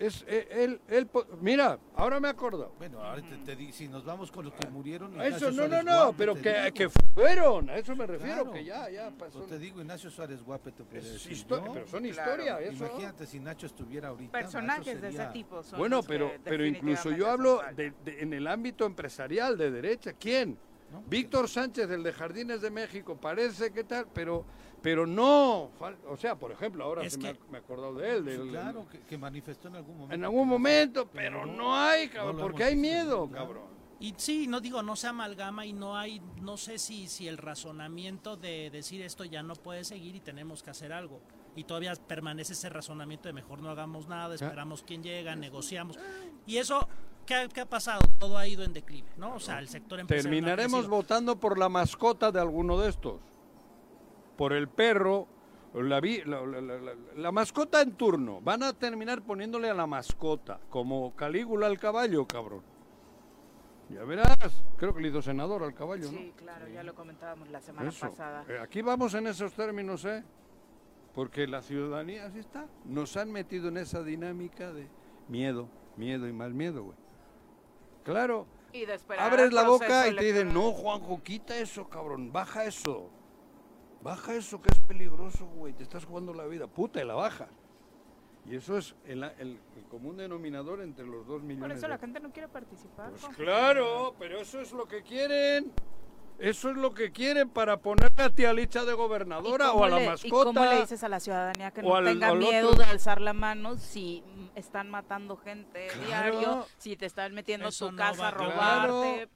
B: Es, eh, él, él, mira, ahora me acuerdo.
C: Bueno, ahora te, te di- si nos vamos con los que murieron.
B: A Eso,
C: Ignacio
B: no, no,
C: Suárez
B: no,
C: Guape,
B: pero que, que fueron, a eso me refiero,
C: Claro.
B: que ya, ya pasó.
C: Pues te digo, Ignacio Suárez Guape te puede
B: Es
C: decir.
B: histo-
C: ¿no?
B: pero son
A: Claro.
B: historia, eso.
C: Imagínate si Nacho estuviera ahorita.
A: Personajes de ese tipo son
B: Bueno, pero, pero incluso yo hablo de, de- en el ámbito empresarial de derecha. ¿Quién?
C: ¿no?
B: Víctor Sánchez, el de Jardines de México, parece que tal, pero, pero no. fal- O sea, por ejemplo, ahora
F: Es
B: se me,
F: que-
B: ha, me he acordado de él. Del-
C: claro, que, que manifestó en algún momento.
B: en algún
C: no-
B: momento,
C: pero
B: pero
C: no-
B: no hay, cabrón, porque hay miedo,
C: claro.
B: cabrón.
F: Y sí, no digo, no se amalgama y no hay, no sé si, si el razonamiento de decir esto ya no puede seguir y tenemos que hacer algo. Y todavía permanece ese razonamiento de mejor no hagamos nada, esperamos quién llega, negociamos. Y eso, ¿qué ha, qué ha pasado? Todo ha ido en declive, ¿no? O sea, el sector empresarial.
B: Terminaremos votando por la mascota de alguno de estos. Por el perro, la, vi- la, la- la- mascota en turno. Van a terminar poniéndole a la mascota, como Calígula al caballo, cabrón. Ya verás, creo que le hizo senador al caballo, ¿no?
A: Sí, claro, ya lo comentábamos la semana
B: Eso.
A: pasada.
B: Eh, Aquí vamos en esos términos, ¿eh? Porque la ciudadanía, así está, nos han metido en esa dinámica de miedo, miedo y más miedo, güey. Claro,
A: Y
B: abres la boca y te dicen, no, Juanjo, quita eso, cabrón, baja eso. Baja eso que es peligroso, güey, te estás jugando la vida. Puta, y la baja. Y eso es el, el- el común denominador entre los dos millones.
A: Por eso
B: de-
A: la gente no quiere participar.
B: Pues claro, pero eso es lo que quieren. Eso es lo que quieren para ponerle a tía Licha de
A: ¿Y
B: gobernadora o a la
A: le-
B: mascota.
A: ¿Y cómo le dices a la ciudadanía que no
B: al-
A: tenga
B: al
A: miedo
B: otro?
A: de alzar la mano si están matando gente
B: Claro.
A: diario, si te están metiendo a tu
F: no
A: casa a
F: va a
A: robarte?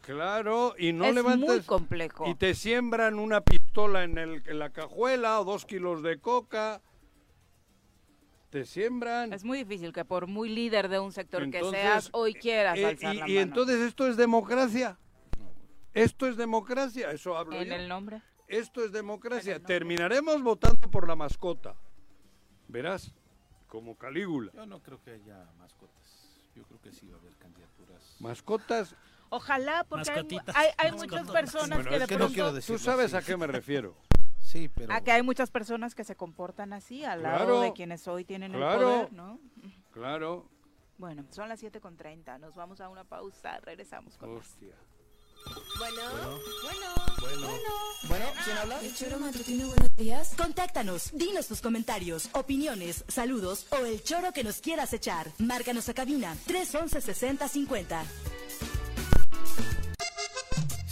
B: Claro, y no
A: es
B: levantes
A: muy complejo.
B: y te siembran una pistola en, el, en la cajuela o dos kilos de coca. Te siembran.
A: Es muy difícil que por muy líder de un sector
B: Entonces,
A: que seas, hoy quieras
B: Eh,
A: alzar
B: y,
A: la
B: y
A: mano.
B: entonces esto es democracia. Esto es democracia, eso hablo
A: ¿En
B: yo.
A: el nombre?
B: Esto es democracia. Terminaremos votando por la mascota. Verás, como Calígula.
C: Yo no creo que haya mascotas. Yo creo que sí va a haber candidaturas.
B: Mascotas,
A: Ojalá, porque hay,
F: Mascotitas.
A: hay, hay
F: Mascotas.
A: muchas personas
C: Bueno,
A: que
C: es
A: de
C: que no
A: pronto...
B: tú sabes a qué me refiero.
C: Sí, pero.
A: a que hay muchas personas que se comportan así al lado de quienes hoy tienen
B: Claro.
A: el poder, ¿no?
B: Claro.
A: Bueno, son las 7.30, nos vamos a una pausa, regresamos con más.
B: Hostia.
G: Bueno, bueno, bueno, bueno. ¿quién habla? El choro matutino, buenos días.
H: Contáctanos, dinos tus comentarios, opiniones, saludos o el choro que nos quieras echar. Márcanos a cabina 311 6050.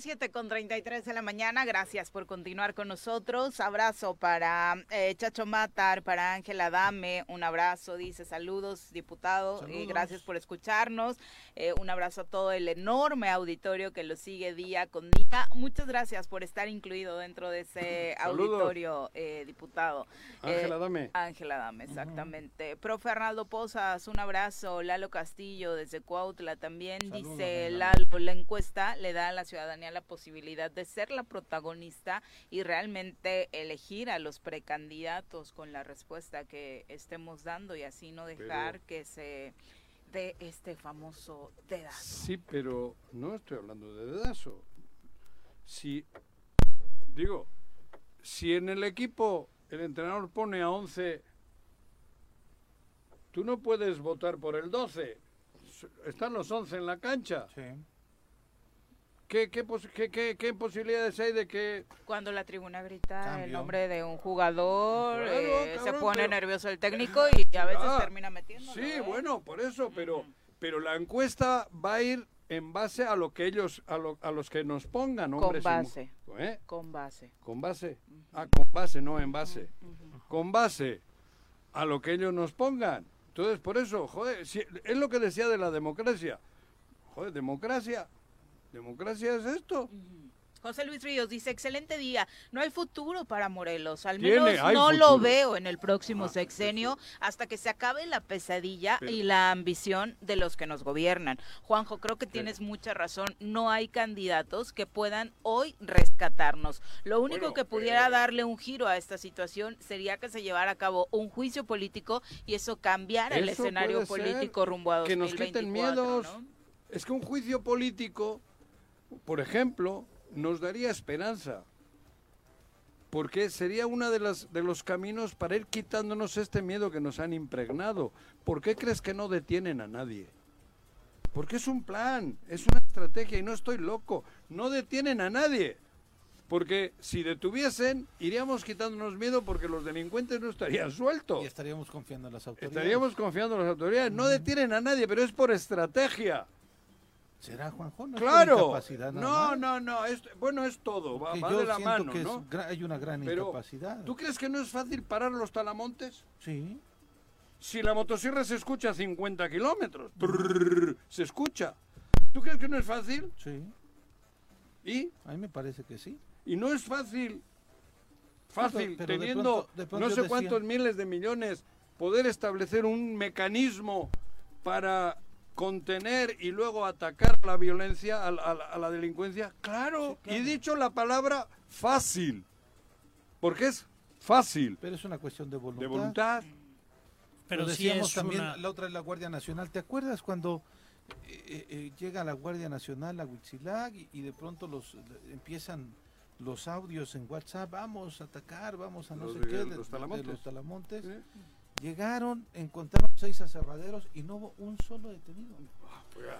A: Las 7 con 33 de la mañana. Gracias por continuar con nosotros. Abrazo para eh, Chacho Matar, para Ángela Dame. Un abrazo, dice saludos, diputado. Y gracias por escucharnos. Eh, un abrazo a todo el enorme auditorio que lo sigue día con día. Muchas gracias por estar incluido dentro de ese auditorio, eh, diputado.
B: Ángela Dame.
A: Ángela Dame, exactamente. Profe Arnaldo Pozas, un abrazo. Lalo Castillo desde Cuautla también. dice Lalo, la encuesta le da a la ciudadanía la posibilidad de ser la protagonista y realmente elegir a los precandidatos con la respuesta que estemos dando y así no dejar que se dé este famoso dedazo.
B: Sí, pero no estoy hablando de dedazo. Si, digo, si en el equipo el entrenador pone a 11, tú no puedes votar por el 12. Están los 11 en la cancha.
C: Sí.
B: ¿Qué, qué, qué, qué, qué posibilidades hay de que...
A: Cuando la tribuna grita el nombre de un jugador, eh, se pone nervioso el técnico y a veces termina metiendo.
B: Sí, bueno, por eso, pero, pero la encuesta va a ir en base a lo que ellos, a, lo, a los que nos pongan,
A: hombres. Con base.
B: ¿eh?
A: Con base.
B: Con base. Ah, con base, no en base. Con base a lo que ellos nos pongan. Entonces, por eso, joder, es lo que decía de la democracia. Joder, democracia Democracia es esto.
A: José Luis Ríos dice, excelente día, no hay futuro para Morelos, al menos no lo veo en el próximo ah, sexenio hasta que se acabe la pesadilla y la ambición de los que nos gobiernan. Juanjo, creo que tienes mucha razón, no hay candidatos que puedan hoy rescatarnos. Lo único que pudiera eh, darle un giro a esta situación sería que se llevara a cabo un juicio político y eso cambiara el escenario político rumbo a 2024. Que nos quiten miedos.
B: Es que un juicio político por ejemplo, nos daría esperanza, porque sería uno de, las, de los caminos para ir quitándonos este miedo que nos han impregnado. ¿Por qué crees que no detienen a nadie? Porque es un plan, es una estrategia y no estoy loco. No detienen a nadie. Porque si detuviesen, iríamos quitándonos miedo porque los delincuentes no estarían sueltos.
C: Y estaríamos confiando en las autoridades.
B: Estaríamos confiando en las autoridades. No detienen a nadie, pero es por estrategia.
C: ¿Será Juanjo?
B: ¿No claro. no, no, no, bueno, es todo, va, de la mano,
C: que
B: ¿no?
C: hay una gran incapacidad.
B: ¿Tú crees que no es fácil parar los talamontes?
C: Sí.
B: Si la motosierra se escucha a 50 kilómetros, se escucha. ¿Tú crees que no es fácil?
C: Sí.
B: ¿Y?
C: A mí me parece que sí.
B: Y no es fácil, fácil, teniendo no sé cuántos miles de millones, poder establecer un mecanismo para contener y luego atacar la violencia, a, la delincuencia? Claro, y he dicho la palabra fácil, porque es fácil.
C: Pero es una cuestión de voluntad.
B: De voluntad.
C: Pero decíamos también, la otra es la Guardia Nacional. ¿Te acuerdas cuando eh, eh, eh, llega la Guardia Nacional a Huitzilac y, de pronto los empiezan los audios en WhatsApp, vamos a atacar, vamos a no sé qué, de, los talamontes. Llegaron, encontraron seis aserraderos y no hubo un solo detenido.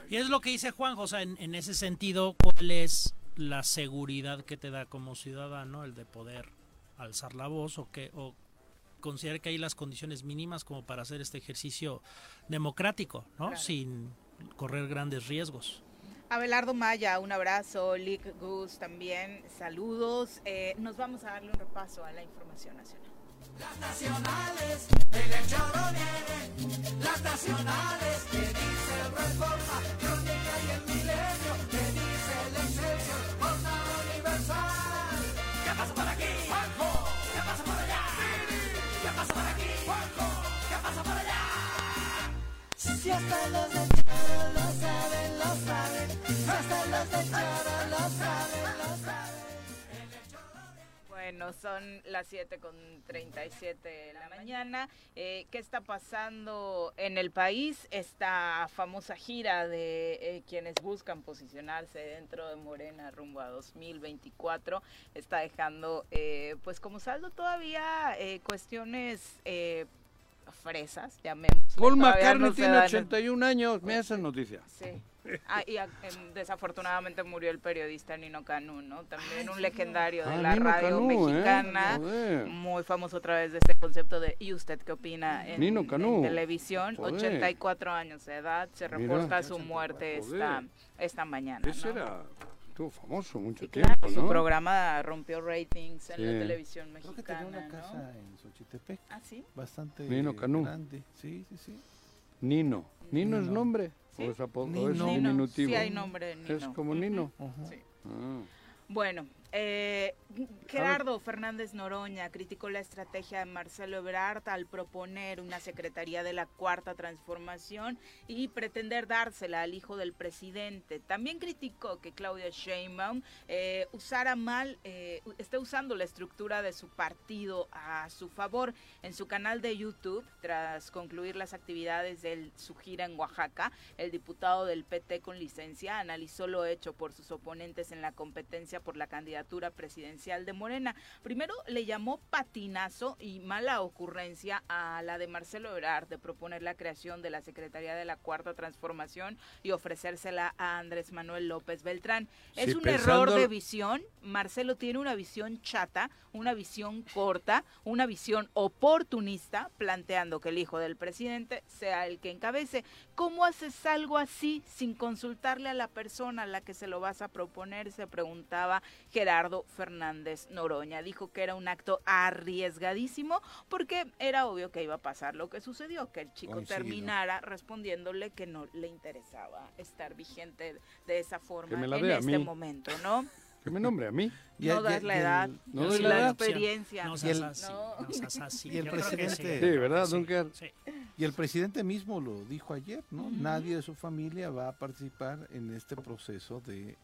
F: Y es lo que dice Juan, o sea, en, ese sentido, ¿cuál es la seguridad que te da como ciudadano el de poder alzar la voz o que o considerar que hay las condiciones mínimas como para hacer este ejercicio democrático, ¿no? Sin correr grandes riesgos.
A: Abelardo Maya, un abrazo, Lick Gus también, saludos. Eh, nos vamos a darle un repaso a la información nacional.
I: Las nacionales, en el choro vienen. Las nacionales, que dice el Reforma, Crónica y el Milenio, que dice el Excelsior, Jornada Universal. ¿Qué pasa por aquí? Juanjo. ¿Qué pasa por allá? ¿Qué pasa por aquí? Juanjo. ¿Qué pasa por allá? Si hasta los de lo saben, lo saben. Si hasta los de choro lo saben, lo saben.
A: Bueno, son las 7 con 37 de la mañana. Eh, ¿Qué está pasando en el país? Esta famosa gira de eh, quienes buscan posicionarse dentro de Morena rumbo a 2024 está dejando, eh, pues como saldo todavía cuestiones fresas, llamemos.
B: Paul McCartney tiene 81 años, me esa noticia.
A: Sí. Ah, y em, desafortunadamente murió el periodista Nino Canú, ¿no? También un legendario de ah, la radio ¿eh? mexicana, muy famoso a través de este concepto de ¿y usted qué opina? En,
B: Nino Canú.
A: televisión, 84 años de edad, se reporta su muerte esta, esta mañana.
B: Ese era estuvo famoso mucho
A: Sí,
B: tiempo,
A: claro,
B: ¿no?
A: Su programa rompió ratings en
B: Sí.
A: la televisión
C: Creo que
A: mexicana.
C: tenía una
A: ¿no?
C: casa en Xochitepec.
A: ¿Ah, sí?
C: Bastante
B: Nino Canú.
C: grande. Sí, sí, sí.
B: Nino. ¿Nino es
C: Nino.
B: nombre?
A: Sí.
B: ¿O es, es diminutivo?
A: Sí, hay nombre Nino.
B: Es como Nino.
A: Sí.
B: Ah.
A: Bueno, eh, Gerardo Fernández Noroña criticó la estrategia de Marcelo Ebrard al proponer una secretaría de la cuarta transformación y pretender dársela al hijo del presidente. También criticó que Claudia Sheinbaum eh, usara mal, eh, esté usando la estructura de su partido a su favor. En su canal de YouTube, tras concluir las actividades de su gira en Oaxaca, el diputado del PT con licencia analizó lo hecho por sus oponentes en la competencia por la candidatura presidencial de Morena. Primero le llamó patinazo y mala ocurrencia a la de Marcelo Ebrard de proponer la creación de la Secretaría de la Cuarta Transformación y ofrecérsela a Andrés Manuel López Beltrán. Es un error de visión. Marcelo tiene una visión chata, una visión corta, una visión oportunista, planteando que el hijo del presidente sea el que encabece. ¿Cómo haces algo así sin consultarle a la persona a la que se lo vas a proponer? Se preguntaba Gerardo Fernández Noroña. Dijo que era un acto arriesgadísimo porque era obvio que iba a pasar lo que sucedió, que el chico
C: Coincido.
A: terminara respondiéndole que no le interesaba estar vigente de esa forma en este
B: mí.
A: momento, ¿no?
B: Que me nombre a mí.
C: Y
A: no das
C: y
A: la edad,
B: no doy la
A: experiencia.
F: No
C: Y
F: seas
C: el-
F: así,
A: No.
F: no seas así.
C: Y el
F: Yo creo que
C: presidente-
F: sí,
B: Sí, ¿verdad,
F: sí,
B: Dunker?
F: sí.
C: Y el presidente mismo lo dijo ayer, ¿no? Nadie de su familia va a participar en este proceso de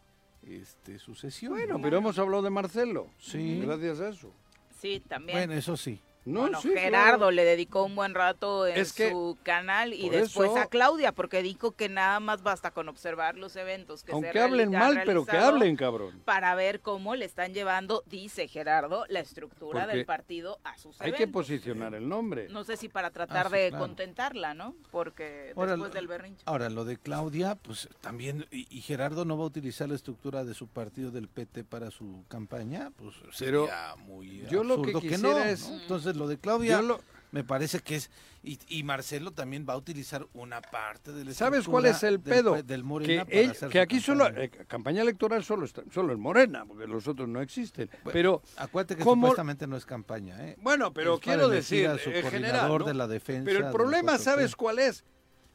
C: este sucesión.
B: Bueno,
C: ¿no?
B: pero hemos hablado de Marcelo.
C: Sí.
B: Gracias a eso.
A: Sí, también.
C: Bueno, eso sí.
B: No,
A: bueno,
B: sí,
A: Gerardo
B: claro.
A: le dedicó un buen rato en
B: Es que,
A: su canal y después
B: eso-
A: a Claudia, porque dijo que nada más basta con observar los eventos que se
B: Aunque hablen
A: reali- ha
B: mal, pero que hablen, cabrón.
A: Para ver cómo le están llevando, dice Gerardo, la estructura
B: Porque
A: del partido a sus
B: Hay
A: eventos.
B: que posicionar el nombre.
A: No sé si para tratar
C: Ah, sí,
A: de
C: claro.
A: contentarla, ¿no? Porque
C: Ahora,
A: después del berrinche.
C: Ahora, lo de Claudia, pues también, y, y Gerardo no va a utilizar la estructura de su partido del PT para su campaña, pues
B: Pero
C: sería muy
B: yo lo que
C: absurdo no,
B: es-
C: ¿no? Entonces, lo de Claudia
B: lo-
C: me parece que es, y, y Marcelo también va a utilizar una parte de la
B: ¿Sabes cuál es el pedo?
C: Del, del
B: que,
C: Morena para
B: él-
C: hacer
B: que
C: su
B: aquí solo,
C: campaña.
B: eh, campaña electoral solo está, solo en Morena, porque los otros no existen. Pero,
C: Acuérdate que
B: ¿cómo-
C: supuestamente no es campaña, ¿eh?
B: bueno, pero
C: Es
B: quiero decir,
C: a su
B: en general,
C: de la defensa
B: Pero el problema,
C: 4T.
B: ¿sabes cuál es?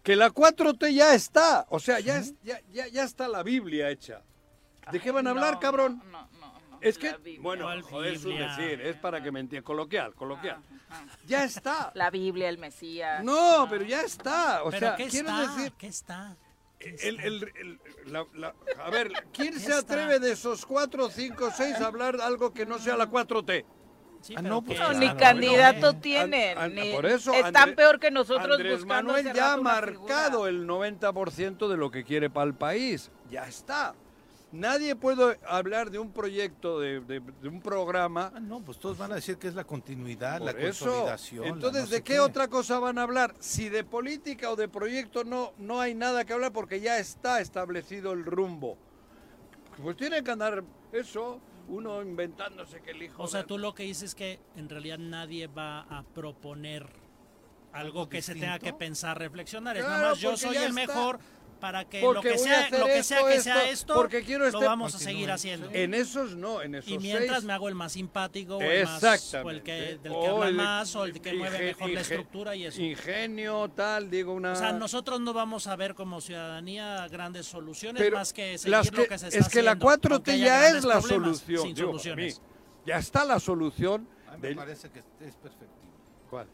B: Que la 4T ya está, o sea, ya, es- ya, ya, ya está la Biblia hecha. ¿De qué van a hablar,
A: No,
B: cabrón?
A: No,
B: Es que, bueno,
F: ¿Cuál
B: joder, es un decir, es para que me entiendan, coloquial, coloquial.
A: Ajá.
B: Ya está.
A: La Biblia, el Mesías.
B: No, pero ya está, o
F: Pero
B: sea,
F: ¿qué
B: quiero
F: está?
B: decir,
F: ¿Qué está? ¿Qué
B: el,
F: está?
B: el- el- la- la- a ver, ¿quién
F: ¿Qué
B: se
F: está?
B: atreve de esos cuatro, cinco, seis a hablar algo que no sea la 4T?
F: Sí,
C: Ah,
F: pero
C: no, pues,
F: ¿qué
A: No,
C: Ah,
A: ni candidato
C: no,
A: tienen.
B: An-
A: ni-
B: por eso,
A: están
B: André-
A: peor que nosotros
B: Andrés
A: buscando
B: Manuel ya ha marcado
A: figura.
B: el 90% de lo que quiere para el país. Ya está. Nadie puede hablar de un proyecto, de, de- de un programa.
C: Ah, no, pues todos van a decir que es la continuidad,
B: por
C: la
B: eso.
C: consolidación. la
B: Entonces,
C: no
B: ¿de qué, otra cosa van a hablar? Si de política o de proyecto no, no hay nada que hablar porque ya está establecido el rumbo. Pues tiene que andar eso, uno inventándose que el hijo...
F: O sea,
B: de-
F: tú lo que dices es que en realidad nadie va a proponer algo
C: ¿Algo
F: que se tenga que pensar, reflexionar. Es nada más yo soy el
B: está.
F: mejor para que
B: Porque
F: lo que sea, lo que
B: esto,
F: sea que
B: esto,
F: sea esto,
B: porque quiero
F: lo
B: este-
F: vamos a seguir haciendo.
B: En esos no, en esos
F: Y mientras
B: seis.
F: me hago el más simpático o el, más, o el que, del que
B: O
F: habla
B: el-
F: más o el que mueve mejor la estructura y eso.
B: Ingenio, tal, digo una...
F: O sea, nosotros no vamos a ver como ciudadanía grandes soluciones
B: Pero
F: más que seguir
B: las
F: lo que se está
B: es que la
F: haciendo,
B: 4T
F: aunque haya
B: ya
F: grandes
B: es la solución.
F: Sin
B: digo, a mí.
F: soluciones.
B: Ya está la solución.
C: A mí me
B: del-
C: parece que es perfectible.
B: ¿Cuál?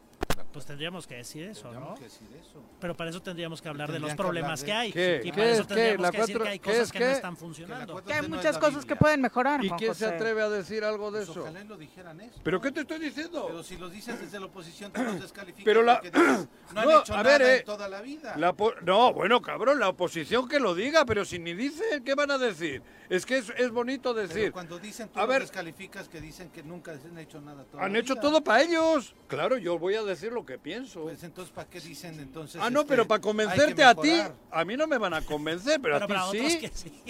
F: Pues tendríamos que decir eso, ¿no?
C: Tendríamos que decir eso.
F: Pero para eso tendríamos que hablar de los
C: que
F: problemas
C: de-
F: que hay.
B: ¿Qué?
F: Y
B: ¿Qué
F: para eso
B: es qué?
F: tendríamos
B: La
F: que decir
B: cuatro-
F: que hay
B: qué
F: cosas
B: es
F: que no
B: qué?
F: están
C: Que
F: funcionando.
A: Que hay
C: no
A: muchas
C: la
A: cosas que pueden mejorar,
B: ¿Y
A: Juan
B: quién se
A: José.
B: atreve a decir algo de
C: Pues
B: eso?
C: ojalá lo dijeran eso.
B: ¿Pero qué te estoy diciendo?
C: Pero si lo dices desde la oposición, te los descalificas.
B: Pero la-
C: dices, no, han
B: No,
C: hecho
B: a
C: nada
B: ver, eh,
C: en toda la vida.
B: La po- no, bueno, cabrón, la oposición que lo diga, pero si ni dicen, ¿qué van a decir? Es que es, es bonito
C: Pero
B: decir.
C: cuando dicen, tú
B: A
C: los
B: ver.
C: descalificas que dicen que nunca han hecho nada toda
B: Han
C: la
B: hecho
C: vida.
B: todo para ellos. Claro, yo voy a decir lo que pienso.
C: Pues entonces, ¿para qué dicen entonces?
B: ah, no,
C: este,
B: pero para convencerte a ti, a mí no me van a convencer, pero,
F: Pero
B: a ti sí.
F: que sí.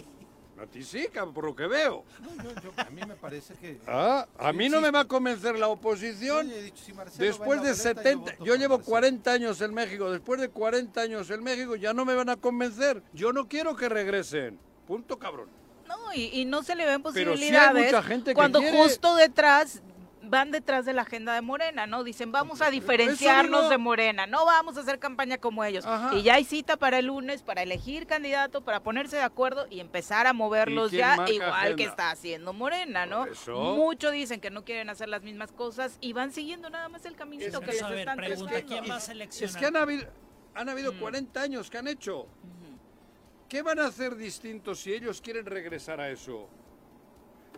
B: A ti sí, cabrón, por lo que veo.
C: No, yo- yo- a mí me parece que...
B: Ah, a
C: Sí,
B: mí no
C: sí.
B: me va a convencer la oposición.
C: Yo dicho, si
B: Después de
C: boleta,
B: 70,
C: voto
B: yo
C: por
B: llevo
C: Marcelo.
B: 40 años en México, después de 40 años en México ya no me van a convencer. Yo no quiero que regresen. Punto, cabrón.
A: No, y, y no se le ven
B: Pero sí hay
A: posibilidades
B: mucha gente que
A: cuando
B: quiere-
A: justo detrás van detrás de la agenda de Morena, ¿no? Dicen, vamos a diferenciarnos de Morena, no vamos a hacer campaña como ellos.
B: Ajá.
A: Y ya hay cita para el lunes para elegir candidato, para ponerse de acuerdo y empezar a moverlos ya, igual que está haciendo Morena, ¿no?
B: eso.
A: Muchos dicen que no quieren hacer las mismas cosas y van siguiendo nada más el caminito que les están
F: pregunta. ¿quién va a
B: Es
F: seleccionar?
B: que han habido, han habido
A: Mm.
B: 40 años que han hecho. ¿Qué van a hacer distintos si ellos quieren regresar a eso?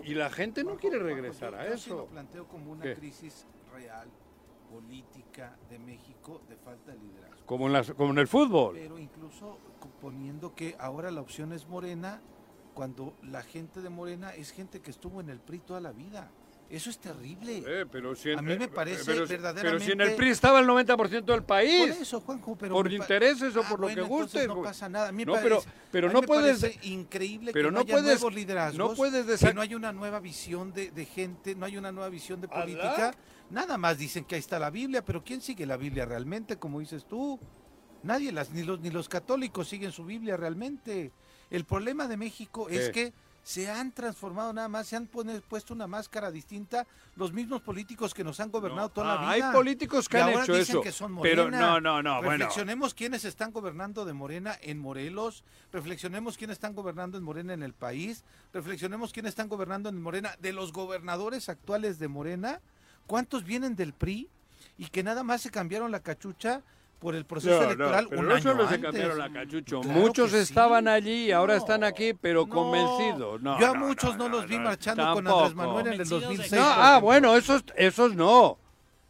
B: Y la gente no quiere regresar a
C: Yo sí lo
B: eso.
C: planteo como una crisis real, política de México, de falta de liderazgo.
B: Como en, las- como en el fútbol.
C: Pero incluso poniendo que ahora la opción es Morena, cuando la gente de Morena es gente que estuvo en el PRI toda la vida. Eso es terrible.
B: Eh, pero si en-
C: A mí me
B: eh,
C: parece
B: pero,
C: verdaderamente...
B: Pero si en el PRI estaba el 90% del país.
C: Por eso, Juanjo, pero
B: por intereses o
C: Ah,
B: por lo
C: bueno,
B: que guste.
C: No pasa nada. A mí me
B: No, pero,
C: parece-
B: pero
C: a mí
B: no
C: me
B: puedes.
C: parece increíble
B: pero
C: que no, haya
B: puedes-
C: nuevos liderazgos,
B: no puedes
C: que
B: desa-
C: no hay una nueva visión de, de gente, no hay una nueva visión de
B: ¿Alá?
C: política. Nada más dicen que ahí está la Biblia, pero ¿quién sigue la Biblia realmente, como dices tú? Nadie, las, ni, los, ni los católicos siguen su Biblia realmente. El problema de México es que se han transformado nada más, se han puesto una máscara distinta los mismos políticos que nos han gobernado toda la
B: Ah,
C: vida.
B: hay políticos que
C: Y
B: han
C: ahora
B: hecho
C: dicen
B: eso,
C: que son
B: pero no, no, no, bueno.
C: Reflexionemos quiénes están gobernando de Morena en Morelos, reflexionemos quiénes están gobernando en Morena en el país, reflexionemos quiénes están gobernando en Morena, de los gobernadores actuales de Morena, cuántos vienen del PRI y que nada más se cambiaron la cachucha por el proceso
B: No, no,
C: electoral
B: pero
C: un
B: no
C: año
B: solo se
C: antes.
B: cambiaron la cachucho.
C: Claro
B: Muchos
C: que sí.
B: estaban allí y ahora están aquí, pero
C: No,
B: convencidos. No,
C: Yo a
B: no,
C: muchos no, los vi marchando con Andrés
B: tampoco.
C: Manuel en el
F: Convencidos de
C: 2006.
F: qué?
B: No,
C: por
B: ah, bueno, esos, esos no.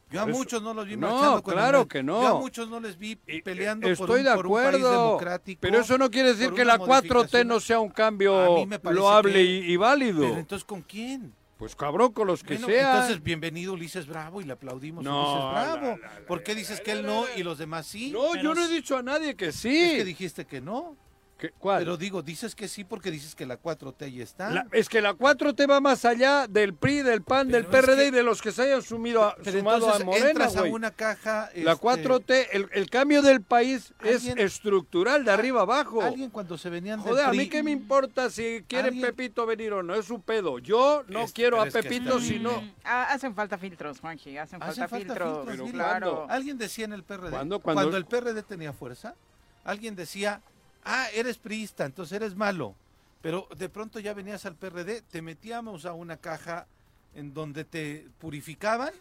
C: Yo a
B: Eso-
C: muchos no los vi
B: No,
C: marchando con
B: claro
C: Andrés.
B: que no.
C: Yo a muchos no les vi peleando por
B: Estoy
C: un,
B: de
C: por un país
B: acuerdo,
C: democrático.
B: pero eso no quiere decir
C: por
B: que la 4T
C: modificación.
B: no sea un
C: A
B: cambio
C: mí me parece
B: loable
C: que-
B: y, y válido.
C: Pero entonces, ¿con quién?
B: Pues cabrón, con los que
C: Bueno,
B: sean.
C: entonces, bienvenido Ulises Bravo y le aplaudimos
B: No,
C: a Ulises Bravo.
B: la, la, la,
C: ¿Por qué dices que él no y los demás sí?
B: no,
F: pero
B: yo no he dicho a nadie que sí.
C: Es que dijiste que no.
B: ¿Qué- ¿Cuál?
C: Pero digo, dices que sí porque dices que la 4T ahí está.
B: La- es que la 4T va más allá del PRI, del PAN, del
C: Pero es
B: PRD
C: que-
B: y de los que se hayan sumido a,
C: Pero
B: sumado
C: entonces
B: a Morena,
C: entras a
B: güey.
C: una caja...
B: La
C: este,
B: 4T, el, el cambio del país
C: Alguien-
B: es estructural, de arriba abajo.
C: Alguien cuando se venían del
B: Joder, a mí qué me importa si quiere
C: Alguien-
B: Pepito venir o no, es su pedo. Yo no
C: Es-
B: quiero
C: pero
B: a
C: es que
B: Pepito si no...
A: Mm, ah, hacen falta filtros, Juanji, hacen,
C: Hacen
A: falta,
C: falta
A: filtros.
C: filtros, mira.
A: claro.
C: Alguien decía en el PRD,
B: ¿Cuándo?
C: cuando,
B: Cuando-
C: el PRD tenía fuerza, alguien decía, ah, eres priista, entonces eres malo. Pero de pronto ya venías al PRD, te metíamos a una caja en donde te purificaban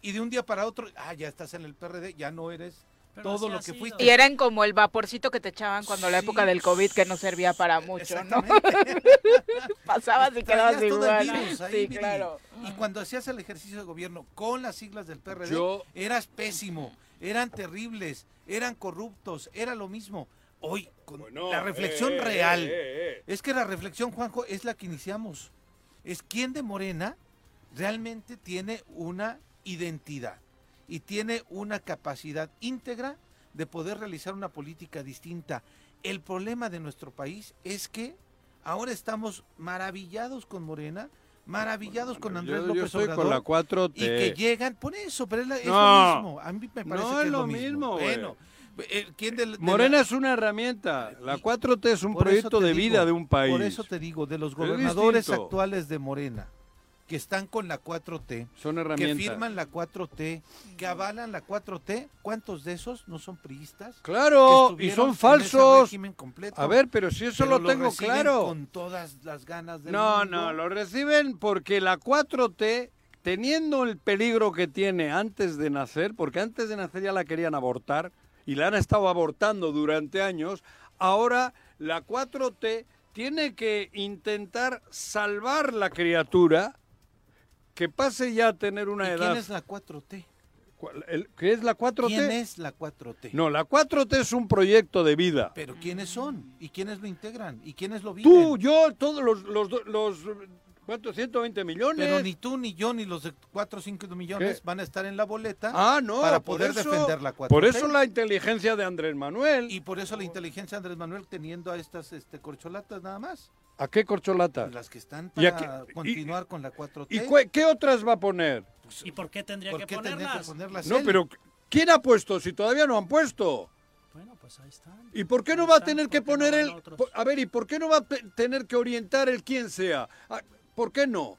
C: y de un día para otro, ah, ya estás en el PRD, ya no eres
F: Pero
C: todo lo que fuiste.
A: Y eran como el vaporcito que te echaban cuando la
C: Sí,
A: época del COVID que no servía para mucho, ¿no? Pasabas y quedabas
C: Traías todo el
A: igual.
C: virus ahí,
A: sí, claro.
C: Y cuando hacías el ejercicio de gobierno con las siglas del PRD,
B: Yo-
C: eras pésimo, eran terribles, eran corruptos, era lo mismo. Hoy, con
B: Bueno,
C: la reflexión
B: eh,
C: real,
B: eh, eh,
C: es que la reflexión, Juanjo, es la que iniciamos. Es quién de Morena realmente tiene una identidad y tiene una capacidad íntegra de poder realizar una política distinta. El problema de nuestro país es que ahora estamos maravillados con Morena, maravillados con Andrés
B: Yo,
C: López
B: yo
C: Obrador.
B: con la 4T.
C: Y que llegan, por eso, pero es, la- es
B: No.
C: lo mismo. A mí me parece
B: No
C: que
B: es lo mismo, güey.
C: Bueno, ¿quién del- de la-
B: Morena es una herramienta. La 4T es un
C: por
B: proyecto de
C: digo,
B: vida de un país.
C: Por eso te digo, de los
B: Es
C: gobernadores actuales de Morena, que están con la 4T,
B: Son
C: que firman la 4T, que avalan la 4T, ¿cuántos de esos no son priistas?
B: Claro, y son falsos. A ver, pero si eso
C: pero
B: lo tengo claro.
C: Con todas las ganas del
B: No,
C: mundo.
B: no, lo reciben porque la 4T, teniendo el peligro que tiene antes de nacer, porque antes de nacer ya la querían abortar y la han estado abortando durante años, ahora la 4T tiene que intentar salvar la criatura que pase ya a tener una
C: ¿Y
B: edad.
C: ¿Quién es la 4T?
B: ¿Cuál- el- ¿Qué es la 4T?
C: ¿Quién es la 4T?
B: No, la 4T es un proyecto de vida.
C: Pero ¿quiénes son? ¿Y quiénes lo integran? ¿Y quiénes lo viven?
B: Tú, yo, todos los, los, los ¿cuántos? 120 millones.
C: Pero ni tú, ni yo, ni los de 4 o 5 millones
B: ¿Qué?
C: van a estar en la boleta
B: Ah, no,
C: para poder
B: eso-
C: defender la 4T.
B: Por eso la inteligencia de Andrés Manuel.
C: Y por eso la inteligencia de Andrés Manuel teniendo a estas este, corcholatas nada más.
B: ¿A qué corcholata?
C: Pues las que están
B: ¿Y a
C: para
B: qué- y-
C: continuar con la 4T.
B: ¿Y cu- qué otras va a poner?
F: ¿Y por qué tendría
C: ¿Por
F: que
C: qué tendría que
F: ponerlas?
B: No,
C: él?
B: pero ¿quién ha puesto si todavía no han puesto?
F: Bueno, pues ahí está.
B: ¿Y por qué no va a tener que poner el... A ver, ¿y por qué no va a tener que orientar el quien sea? Ah, ¿Por qué no?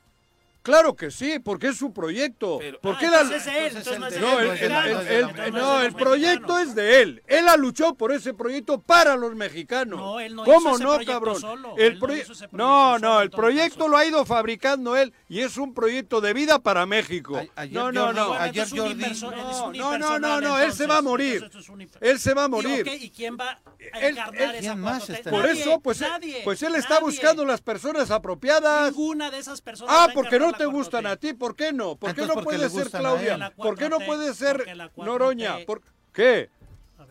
B: Claro que sí, porque es su proyecto. ¿Por qué
F: ah, es él,
B: no, el, proyecto es de él. Él ha luchado por ese proyecto para los mexicanos.
F: No, él no
B: ¿Cómo
F: hizo
B: no, cabrón? El no, no, el proyecto lo ha ido fabricando él y es un proyecto de vida para México. no, no, no.
C: Ayer
B: no, no, no, no, él se va a morir. Él se va a morir.
F: ¿Y quién va a encarnar esa
C: más
B: Por eso, pues, pues él está buscando las personas apropiadas.
F: Ninguna de esas personas.
B: Ah, porque no te gustan a ti? ¿Por qué no? ¿Por qué no puede ser Claudia? ¿Por qué no puede ser Noroña? ¿Por qué?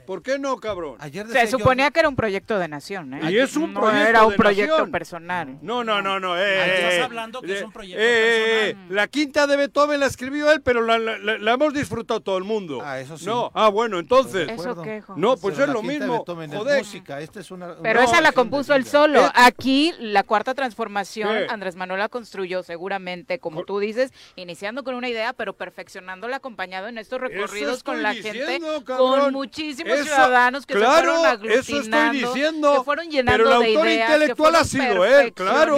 B: ¿Por qué no, cabrón?
A: Se suponía que era un proyecto de nación, ¿eh?
B: Y es un
A: no
B: proyecto
A: era un proyecto personal.
B: No, no, no, no. Eh,
F: Estás
B: eh,
F: hablando que es un
B: eh,
F: proyecto
B: eh,
F: personal.
B: La quinta de Beethoven la escribió él, pero la, la- la- la hemos disfrutado todo el mundo.
C: Ah, eso sí.
B: No, ah, bueno, entonces.
A: ¿Eso qué, jo?
B: No, pues
C: Pero
B: es
C: la
B: lo mismo.
C: Es
B: Joder.
C: música, esta es una-
A: Pero esa la compuso él solo.
B: Eh.
A: Aquí la cuarta transformación,
B: ¿Qué?
A: Andrés Manuel la construyó seguramente, como tú dices, iniciando con una idea, pero perfeccionándola acompañado en estos recorridos con la
B: diciendo,
A: gente,
B: cabrón.
A: con muchísimos
B: Eso-
A: ciudadanos que
B: claro,
A: se fueron
B: eso estoy
A: aglutinando,
B: diciendo.
A: que fueron llenando
B: pero el
A: de
B: autor
A: ideas,
B: intelectual ha sido él, claro.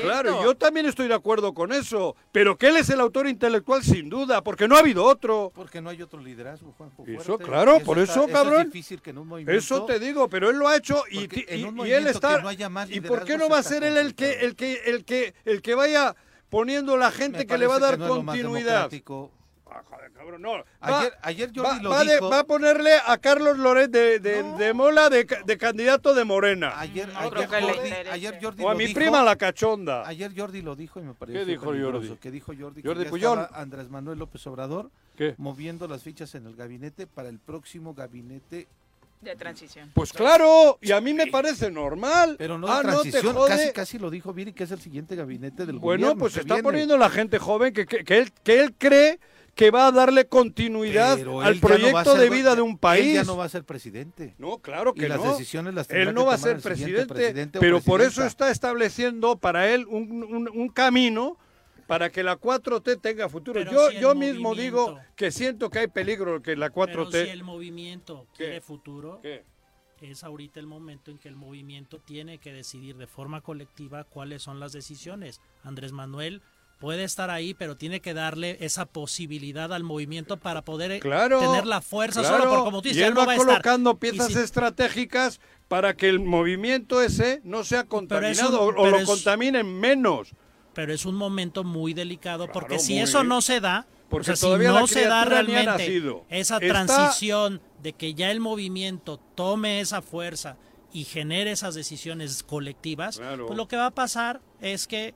B: Claro, yo también estoy de acuerdo con eso. Pero que él es el autor intelectual sin duda, porque no ha habido otro.
C: Porque no hay otro liderazgo, Juanjo.
B: Eso,
C: fuerte.
B: claro,
C: Y
B: por
C: está-
B: eso,
C: es
B: cabrón.
C: difícil que en un movimiento,
B: Eso te digo, pero él lo ha hecho y, él está.
C: no haya más
B: ¿Y por qué no va a ser él el que, el que, el que, el que vaya poniendo la gente que le va a dar
C: que no es lo más
B: continuidad?
C: Democrático.
B: Ah, joder, cabrón, no. Va-
C: Ayer, ayer Jordi
B: va,
C: lo
B: va de-
C: dijo.
B: va a ponerle a Carlos Loret de, de, de Mola de, ca- de candidato de Morena.
C: Ayer,
A: No
C: ayer Jordi, ayer Jordi
B: o a
C: lo
B: mi
C: dijo,
B: prima la cachonda.
C: Ayer Jordi lo dijo y me pareció
B: ¿Qué dijo
C: peligroso,
B: Jordi?
C: Que dijo Jordi,
B: Jordi
C: que ya
B: Puyol.
C: estaba Andrés Manuel López Obrador
B: ¿Qué?
C: moviendo las fichas en el gabinete para el próximo gabinete.
A: De transición.
B: Pues claro, y a mí me parece normal.
C: Pero no
B: ah,
C: de transición,
B: no te jode.
C: casi casi lo dijo Viri que es el siguiente gabinete del
B: Bueno,
C: gobierno.
B: pues
C: que
B: está
C: viene.
B: poniendo la gente joven que, que, que él, que él cree que va a darle continuidad al
C: él no
B: proyecto
C: ser-
B: de vida de un
C: Él
B: país.
C: ya no va a ser presidente.
B: No, claro que
C: y las
B: no.
C: decisiones las tendrá
B: Él no
C: que
B: va a ser presidente, pero por eso está estableciendo para él un, un- un camino para que la 4T tenga futuro.
F: Pero
B: yo
F: si
B: yo mismo digo que siento que hay peligro que la 4T...
F: Pero si el movimiento
B: ¿Qué?
F: quiere futuro,
B: ¿Qué?
F: es ahorita el momento en que el movimiento tiene que decidir de forma colectiva cuáles son las decisiones. Andrés Manuel puede estar ahí, pero tiene que darle esa posibilidad al movimiento para poder eh,
B: Claro,
F: tener la fuerza
B: claro,
F: solo por como tú dices,
B: y él va,
F: va a estar.
B: colocando piezas
F: si-
B: estratégicas para que el movimiento ese no sea contaminado
F: un-
B: o- lo
F: es-
B: contaminen menos.
F: pero es un momento muy delicado porque si eso
B: bien.
F: no se da,
B: Porque
F: o sea,
B: todavía
F: si no se da realmente esa
B: Está-
F: transición de que ya el movimiento tome esa fuerza y genere esas decisiones colectivas, pues lo que va a pasar es que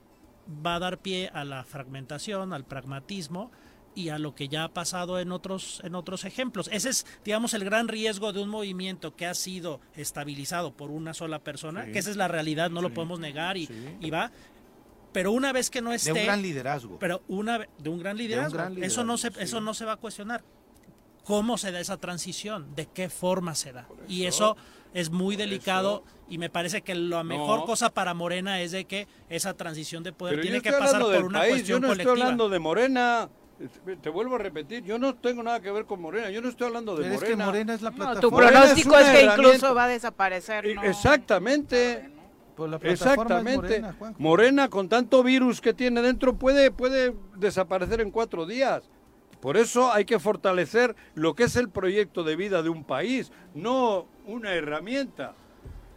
F: va a dar pie a la fragmentación, al pragmatismo y a lo que ya ha pasado en otros en otros ejemplos. Ese es, digamos, el gran riesgo de un movimiento que ha sido estabilizado por una sola persona,
C: Sí.
F: que esa es la realidad, no lo podemos negar y, y va. Pero una vez que no
C: De
F: esté,
C: un gran liderazgo.
F: pero una de un gran liderazgo,
C: gran
F: eso no se
C: liderazgo,
F: eso no se va a cuestionar. ¿Cómo se da esa transición? ¿De qué forma se da? y eso es muy delicado y me parece que la mejor
B: No.
F: cosa para Morena es de que esa transición de poder
B: Pero yo
F: tiene que pasar por una
B: país, yo
F: cuestión
B: no
F: colectiva.
B: estoy hablando de Morena. Te vuelvo a repetir, yo no tengo nada que ver con Morena, yo no estoy hablando de
C: Pero es que
B: Morena.
C: Morena es la
A: No,
C: plataforma.
A: tu
B: Morena
A: pronóstico
B: es
A: que incluso va a desaparecer, ¿no?
B: Exactamente.
C: Pues la
B: Exactamente.
C: Morena.
B: Morena, con tanto virus que tiene dentro, puede, puede desaparecer en cuatro días. Por eso hay que fortalecer lo que es el proyecto de vida de un país, no una herramienta.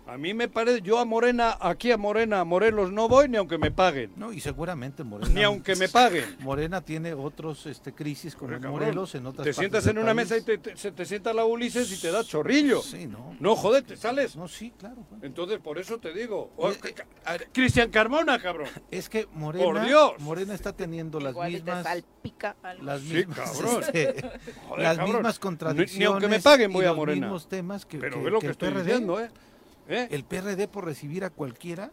B: A mí me parece, yo a Morena, aquí a Morena, a Morelos no voy ni aunque me paguen.
C: No, y seguramente Morena.
B: Ni aunque me paguen.
C: Morena tiene otros este, crisis como
B: Cabrón,
C: Morelos, en otras
B: Te
C: partes
B: sientas en una
C: país.
B: mesa y te, te- se te sienta la Ulises y te da chorrillo.
C: Sí, no.
B: No, joder, te sales.
C: No, sí, claro.
B: Entonces, por eso te digo.
C: Eh, eh,
B: ca- ca- Cristian Carmona, cabrón.
C: Es que Morena,
B: Por Dios.
C: Morena está teniendo las
A: Igual te
C: mismas
A: salpica algo.
C: las
B: Sí,
C: mismas,
B: cabrón.
C: este,
B: Joder,
C: las
B: cabrón.
C: mismas contradicciones
B: ni aunque me paguen voy
C: y
B: a
C: los
B: Morena.
C: mismos temas que,
B: Pero
C: que-
B: ve lo
C: que
B: estoy diciendo, ¿eh? ¿Eh?
C: El PRD por recibir a cualquiera,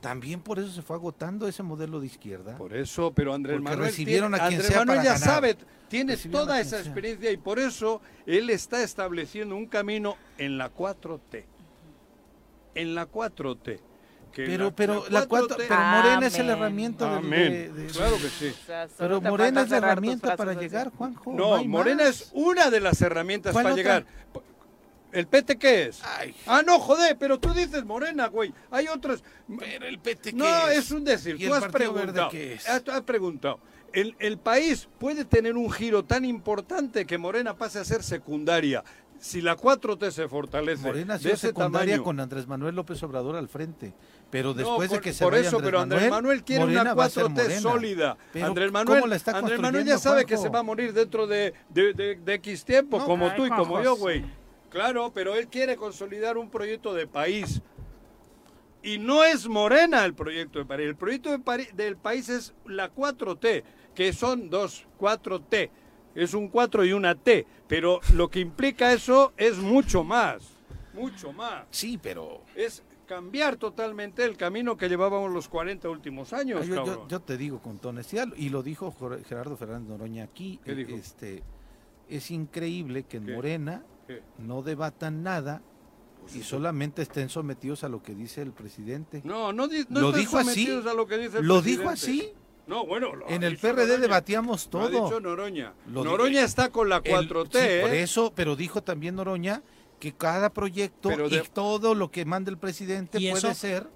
C: también por eso se fue agotando ese modelo de izquierda.
B: Por eso, pero Andrés
C: Porque
B: Manuel,
C: recibieron
B: tiene-
C: a quien
B: Andrés
C: sea
B: Manuel
C: para
B: ya
C: ganar.
B: sabe, tiene
C: Recibieron
B: toda esa
C: sea.
B: experiencia y por eso él está estableciendo un camino en la 4T. En la 4T. Que
C: Pero, pero, la cuatro, pero Morena es la herramienta del- de, de-
B: Claro que sí.
A: O sea, solo
C: Pero Morena es la herramienta para llegar, Juanjo.
B: No,
C: hay
B: Morena
C: más.
B: es una de las herramientas
C: ¿Cuál
B: para
C: otra?
B: llegar. ¿El PT qué es? Ah, no, joder, pero tú dices Morena, güey. Hay otras.
C: Pero el PT qué
B: No,
C: es?
B: es un decir.
C: ¿Y
B: Tú
C: el
B: has preguntado.
C: qué es?
B: Has, has preguntado. El, el país puede tener un giro tan importante que Morena pase a ser secundaria. Si la 4T se fortalece
C: Morena ha
B: de ese
C: secundaria
B: tamaño,
C: con Andrés Manuel López Obrador al frente. Pero
B: No,
C: después de que se
B: por
C: vaya
B: eso,
C: Andrés
B: pero Andrés Manuel quiere
C: Morena
B: una
C: va a ser
B: 4T
C: Morena.
B: sólida.
C: Pero
B: Andrés
C: ¿cómo
B: Manuel,
C: la está
B: Andrés Manuel ya sabe que se va a morir dentro de, de, de- de X tiempo,
C: No,
B: como
C: ay,
B: tú y como
C: Juanjo,
B: yo,
C: sí.
B: Claro, pero él quiere consolidar un proyecto de país. Y no es Morena el proyecto de país. El proyecto de del país es la 4T, que son dos 4T. Es un 4 y una T. Pero lo que implica eso es mucho más. Mucho más.
C: Sí, pero...
B: Es cambiar totalmente el camino que llevábamos los 40 últimos años,
C: Ah, yo, yo- te digo con honestidad, y lo dijo Gerardo Fernández Noroña aquí,
B: ¿Qué dijo?
C: este es increíble que en
B: ¿Qué?
C: Morena. No debatan nada y solamente estén sometidos a lo que dice el presidente.
B: No, no, di- no
C: lo
B: están
C: dijo así.
B: sometidos a lo que dice el
C: lo dijo así.
B: No, bueno, lo
C: En el PRD
B: Noroña.
C: debatíamos
B: Lo ha
C: todo.
B: dicho Noroña.
C: Lo
B: Noroña está con la
C: El-
B: 4T,
C: sí,
B: ¿eh?
C: Por eso, pero dijo también Noroña que cada proyecto
B: de-
C: y todo lo que manda el presidente
F: ¿Y
C: puede
F: eso?
C: ser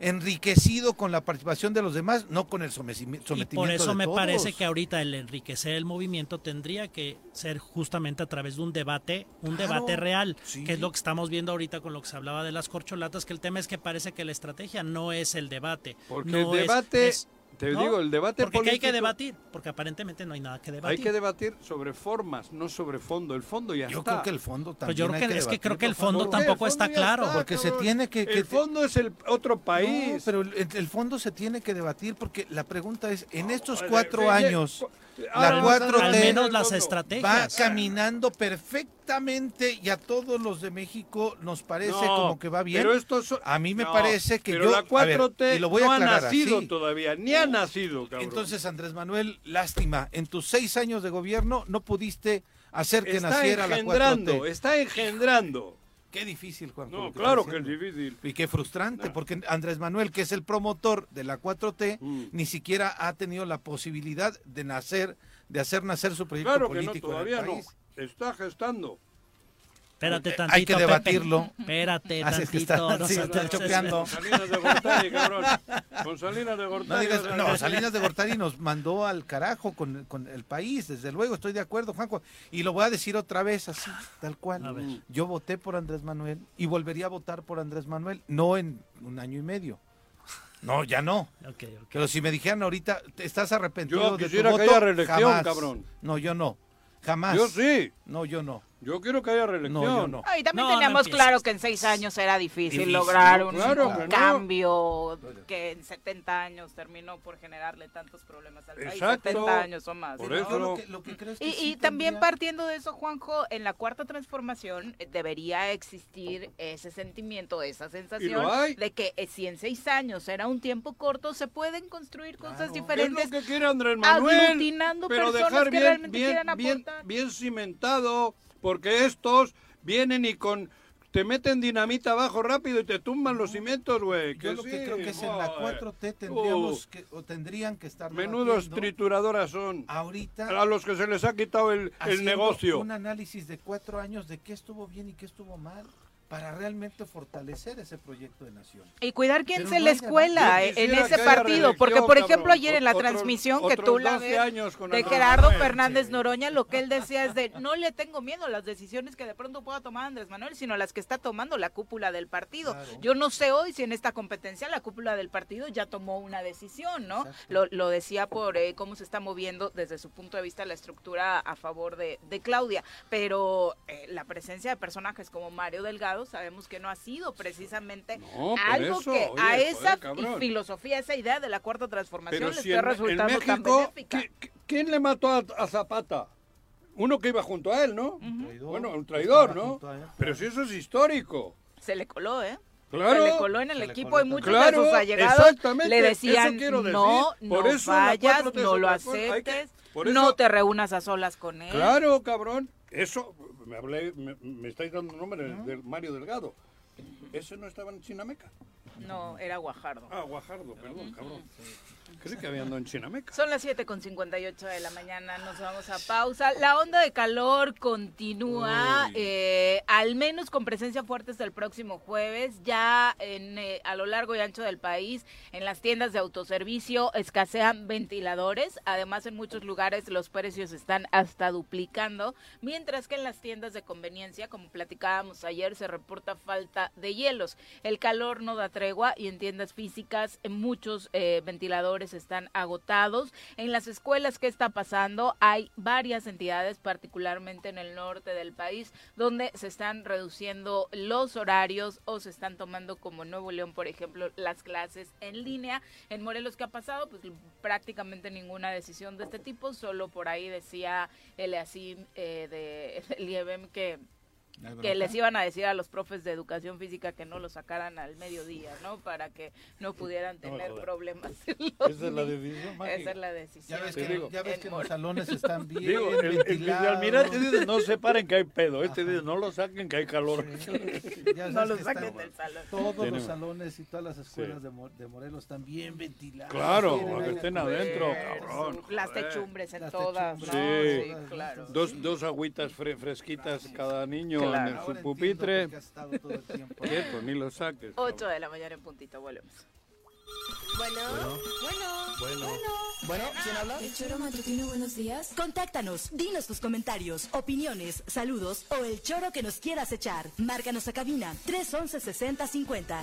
C: enriquecido con la participación de los demás, no con el someci-
F: Y
C: sometimiento
F: por eso
C: de
F: me
C: todos.
F: parece que ahorita el enriquecer el movimiento tendría que ser justamente a través de un debate, un
C: Claro,
F: debate real,
C: sí.
F: que es lo que estamos viendo ahorita con lo que se hablaba de las corcholatas, que el tema es que parece que la estrategia no es el debate.
B: Porque
F: no
B: el
F: es-
B: debate,
F: es-
B: te
F: ¿no?
B: digo, el debate
F: Porque ¿qué hay que
B: político-
F: debatir, porque aparentemente no hay nada que debatir.
B: Hay que debatir sobre formas, no sobre fondo. El fondo ya
C: Yo
B: está.
C: creo que el fondo también
F: Pues yo creo
C: hay
F: que- es que creo que el fondo tampoco
B: El fondo
F: está claro.
B: está,
C: Porque se tiene que- que-
B: El fondo es el otro país.
C: No, pero el, el fondo se tiene que debatir porque la pregunta es, en estos
B: Oye,
C: cuatro
B: oye,
C: años,
B: ahora
C: la 4T
F: Al menos las
B: fondo.
C: va
F: estrategias.
C: caminando perfectamente y a todos los de México nos parece
B: No,
C: como que va bien.
B: Pero esto so-
C: A mí me
B: No,
C: parece que
B: pero
C: yo...
B: la
C: a ver,
B: 4T
C: y lo voy a
B: no ha nacido
C: así.
B: todavía, ni ha nacido, cabrón.
C: Entonces, Andrés Manuel, lástima, en tus seis años de gobierno no pudiste hacer que
B: está
C: naciera la
B: engendrando,
C: 4T.
B: está engendrando.
C: Qué difícil, Juan.
B: No, claro que es difícil.
C: Y qué frustrante, porque Andrés Manuel, que es el promotor de la 4T,
B: Mm.
C: ni siquiera ha tenido la posibilidad de nacer, de hacer nacer su proyecto
B: Claro que no,
C: político
B: todavía
C: en el
B: no. Está gestando.
F: Espérate
C: Eh,
F: tantito,
C: hay que
F: Pepe.
C: debatirlo.
F: Espérate
C: Así es que está-
F: no
C: sí,
F: se-
C: está
F: se-
C: chopeando.
B: Con Salinas de Gortari, cabrón. Con Salinas de
C: No,
B: Gortari.
C: digas, no, Salinas de Gortari nos mandó al carajo con, con el país, desde luego, estoy de acuerdo, Juanjo. Y lo voy a decir otra vez, así, tal cual. Yo voté por Andrés Manuel y volvería a votar por Andrés Manuel, no en un año y medio. No, ya no. Pero si me dijeran ahorita, "¿Te ¿estás arrepentido
B: Yo
C: de tu
B: quisiera que
C: voto?",
B: haya reelección,
C: jamás.
B: cabrón.
C: No, yo no. Jamás.
B: Yo sí.
C: No, yo no.
B: Yo quiero que haya reelección.
C: No, no.
A: Y también
F: No, no
A: teníamos
F: empieces.
A: claro que en seis años era difícil,
C: Difícil,
A: lograr un,
B: claro
A: un
B: que no.
A: cambio que en 70 años terminó por generarle tantos problemas al país.
B: Exacto.
A: 70 años o más.
B: Por
A: ¿no?
B: eso.
C: Yo lo que, lo que creo es que
A: Y,
C: sí
A: y también partiendo de eso, Juanjo, en la cuarta transformación eh, debería existir ese sentimiento, esa sensación de que eh, si en seis años era un tiempo corto, se pueden construir cosas
C: Claro.
B: Es
A: diferentes.
B: lo que quiere Andrés Manuel.
A: aglutinando
B: pero
A: personas
B: dejar
A: que
B: bien,
A: realmente
B: bien,
A: quieran
B: bien,
A: aportar.
B: bien cimentado, porque estos vienen y con te meten dinamita abajo rápido y te tumban los cimientos, güey.
C: Yo lo que
B: sí,
C: creo que es en la
B: joder.
C: 4T tendríamos
B: Uh,
C: que, o tendrían que estar
B: Menudos trituradoras son.
C: ahorita
B: A los que se les ha quitado el, el negocio.
C: un análisis de cuatro años de qué estuvo bien y qué estuvo mal para realmente fortalecer ese proyecto de nación.
A: Y cuidar quién se
C: no
A: la escuela en ese partido, porque por ejemplo
B: cabrón.
A: ayer en la transmisión que tú la
B: 12
A: ves
B: años con
A: de Gerardo
B: Manuel.
A: Fernández Noroña, lo que él decía es de no le tengo miedo a las decisiones que de pronto pueda tomar Andrés Manuel, sino a las que está tomando la cúpula del partido.
C: Claro.
A: Yo no sé hoy si en esta competencia la cúpula del partido ya tomó una decisión, ¿no? Lo, lo decía por eh, cómo se está moviendo desde su punto de vista la estructura a favor de, de Claudia, pero eh, la presencia de personajes como Mario Delgado sabemos que no ha sido precisamente
B: No,
A: algo
B: eso,
A: que
B: oye,
A: a
B: joder,
A: esa
B: cabrón.
A: filosofía, esa idea de la cuarta transformación
B: Pero
A: le
B: si
A: está
B: en, en
A: resultando tan
B: México,
A: benéfica.
B: ¿qui- qui- ¿quién le mató a, a Zapata? Uno que iba junto a él, ¿no?
C: Traidor,
B: Bueno, un traidor, ¿no? Pero si eso es histórico.
A: Se le coló, ¿eh?
B: Claro.
A: Se le coló en el equipo y muchos
B: Claro,
A: de sus allegados
B: exactamente,
A: le decían
B: decir.
A: no,
B: Por
A: no vayas,
B: 4T
A: no lo
B: que-
A: aceptes, no te reúnas a solas con él.
B: Claro, cabrón. Eso, me, hablé, me, me estáis dando el nombre de Mario Delgado. ¿Ese no estaba en Chinameca?
A: No, era Guajardo.
B: Ah, Guajardo, perdón, cabrón. Creo que había andado en Chinameca.
A: Son las 7 con 58 de la mañana, nos vamos a pausa. La onda de calor continúa, eh, al menos con presencia fuerte hasta el próximo jueves. Ya en, eh, a lo largo y ancho del país, en las tiendas de autoservicio escasean ventiladores. Además, en muchos lugares los precios están hasta duplicando. Mientras que en las tiendas de conveniencia, como platicábamos ayer, se reporta falta de hielos. El calor no da tregua y en tiendas físicas, en muchos eh, ventiladores están agotados. En las escuelas, ¿qué está pasando? Hay varias entidades, particularmente en el norte del país, donde se están reduciendo los horarios o se están tomando como Nuevo León, por ejemplo, las clases en línea. En Morelos, ¿qué ha pasado? Pues prácticamente ninguna decisión de este tipo, solo por ahí decía el así eh, de, de Lievem que que les iban a decir a los profes de educación física que no lo sacaran al mediodía, ¿no? Para que no pudieran tener problemas.
C: Esa es la decisión.
A: Esa es la decisión.
C: Ya ves que, ya ves que los salones están bien
B: Digo, el, el almirante dice no se paren que hay pedo. Este dice no lo saquen que hay calor.
A: no lo saquen del salón.
C: Todos los salones y todas las escuelas de, de, Morelos están bien ventilados.
B: Claro, para que estén adentro, cabrón.
A: Las techumbres en todas, ¿no?
B: Sí, claro. Dos, dos agüitas fresquitas cada niño en su pupitre. ¿Qué? Pues ni lo saques.
A: 8 de la mañana en puntito, volvemos.
G: Bueno, bueno, bueno,
H: bueno. ¿quién habla?
G: El Choro Matutino, buenos días.
H: Contáctanos, dinos tus comentarios, opiniones, saludos o el choro que nos quieras echar. Márcanos a cabina 311 6050.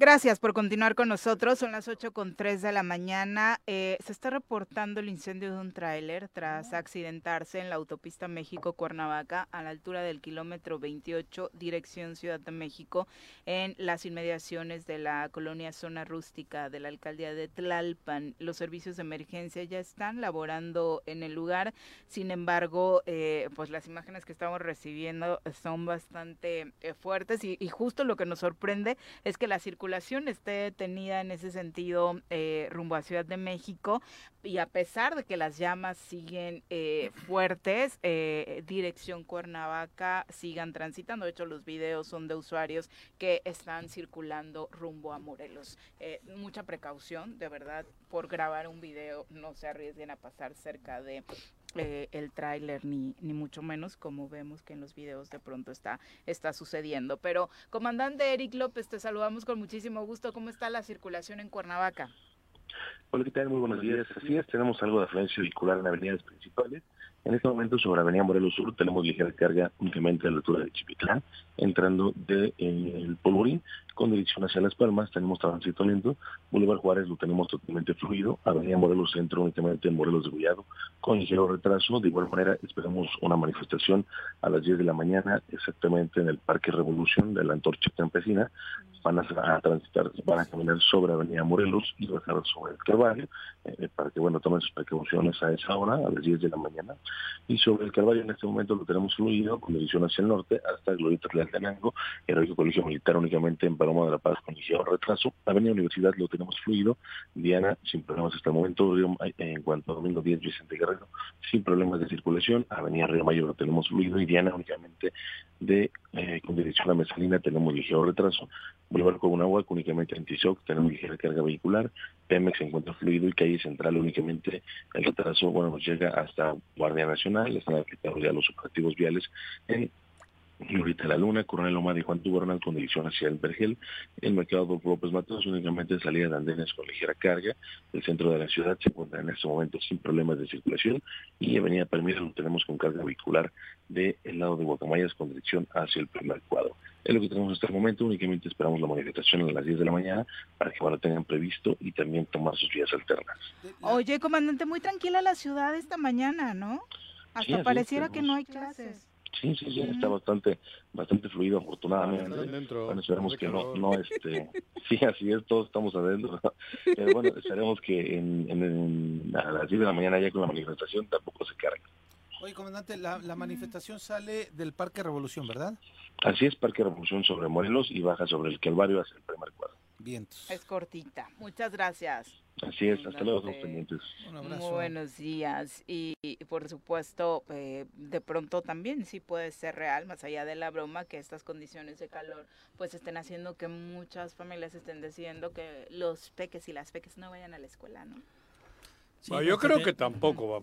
A: Gracias por continuar con nosotros. Son las 8 con 3 de la mañana. Eh, se está reportando el incendio de un tráiler tras accidentarse en la autopista México-Cuernavaca a la altura del kilómetro 28, dirección Ciudad de México, en las inmediaciones de la colonia Zona Rústica de la alcaldía de Tlalpan. Los servicios de emergencia ya están laborando en el lugar. Sin embargo, eh, pues las imágenes que estamos recibiendo son bastante eh, fuertes y, y justo lo que nos sorprende es que la circulación esté detenida en ese sentido eh, rumbo a Ciudad de México y a pesar de que las llamas siguen eh, fuertes, eh, dirección Cuernavaca sigan transitando. De hecho, los videos son de usuarios que están circulando rumbo a Morelos. mucha precaución, de verdad, por grabar un video, no se arriesguen a pasar cerca de eh, el tráiler ni, ni mucho menos como vemos que en los videos de pronto está, está sucediendo. Pero comandante Eric López, te saludamos con muchísimo gusto. ¿Cómo está la circulación en Cuernavaca?
J: Hola, ¿qué tal? Muy buenos días. Así es, tenemos algo de afluencia vehicular en avenidas principales. En este momento sobre Avenida Morelos Sur tenemos ligera carga únicamente a la altura de Chipitlán, entrando de eh, Polvorín con dirección hacia Las Palmas, tenemos tránsito lento, Bolívar Juárez lo tenemos totalmente fluido, Avenida Morelos Centro únicamente en Morelos de Bullado, con ligero retraso, de igual manera esperamos una manifestación a las 10 de la mañana, exactamente en el Parque Revolución de la Antorcha Campesina, van a, transitar, van a caminar sobre Avenida Morelos y bajar sobre el Calvario, eh, para que bueno tomen sus precauciones a esa hora, a las 10 de la mañana, y sobre el Calvario en este momento lo tenemos fluido, con dirección hacia el norte, hasta Glorieta de Altenango, Heroico Colegio Militar únicamente en Paloma de la Paz con ligero retraso. Avenida Universidad lo tenemos fluido. Diana, sin problemas hasta el momento. En cuanto a Domingo 10, Vicente Guerrero, sin problemas de circulación. Avenida Río Mayo lo tenemos fluido. Y Diana únicamente de eh, con dirección a Mesalina tenemos ligero retraso. Boulevard agua únicamente Antisoc tenemos ligera carga vehicular. Pemex encuentra fluido y calle central únicamente el retraso, bueno, nos llega hasta Guardia Nacional, están aplicados ya los operativos viales en Glorita La Luna, Coronel Omar y Juan Tubernal con dirección hacia el Vergel, el mercado López Mateos únicamente salida de andenes con ligera carga, el centro de la ciudad se encuentra en este momento sin problemas de circulación y Avenida Palmira lo tenemos con carga vehicular del lado de Guacamayas con dirección hacia el primer cuadro. Es lo que tenemos hasta el momento, únicamente esperamos la manifestación a las 10 de la mañana para que lo tengan previsto y también tomar sus vías alternas.
A: Oye, comandante, muy tranquila la ciudad esta mañana, ¿no? Hasta pareciera que no hay clases.
J: Sí, sí, sí, está bastante bastante fluido afortunadamente. bueno, esperemos que no, no, este, sí, así es, todos estamos adentro. Pero bueno, esperemos que en, en, a las 10 de la mañana ya con la manifestación tampoco se cargue.
C: Oye, comandante, la, la manifestación sale del Parque Revolución, ¿verdad?
J: Así es, Parque Revolución sobre Morelos y baja sobre el Calvario hacia el primer cuadro.
C: Vientos.
A: Es cortita. Muchas gracias.
J: Así es, hasta luego, pendientes.
A: Muy buenos días. Y, y, por supuesto, eh, de pronto también sí puede ser real, más allá de la broma, que estas condiciones de calor pues estén haciendo que muchas familias estén decidiendo que los peques y las peques no vayan a la escuela, ¿no?
B: Bueno, yo creo que tampoco va.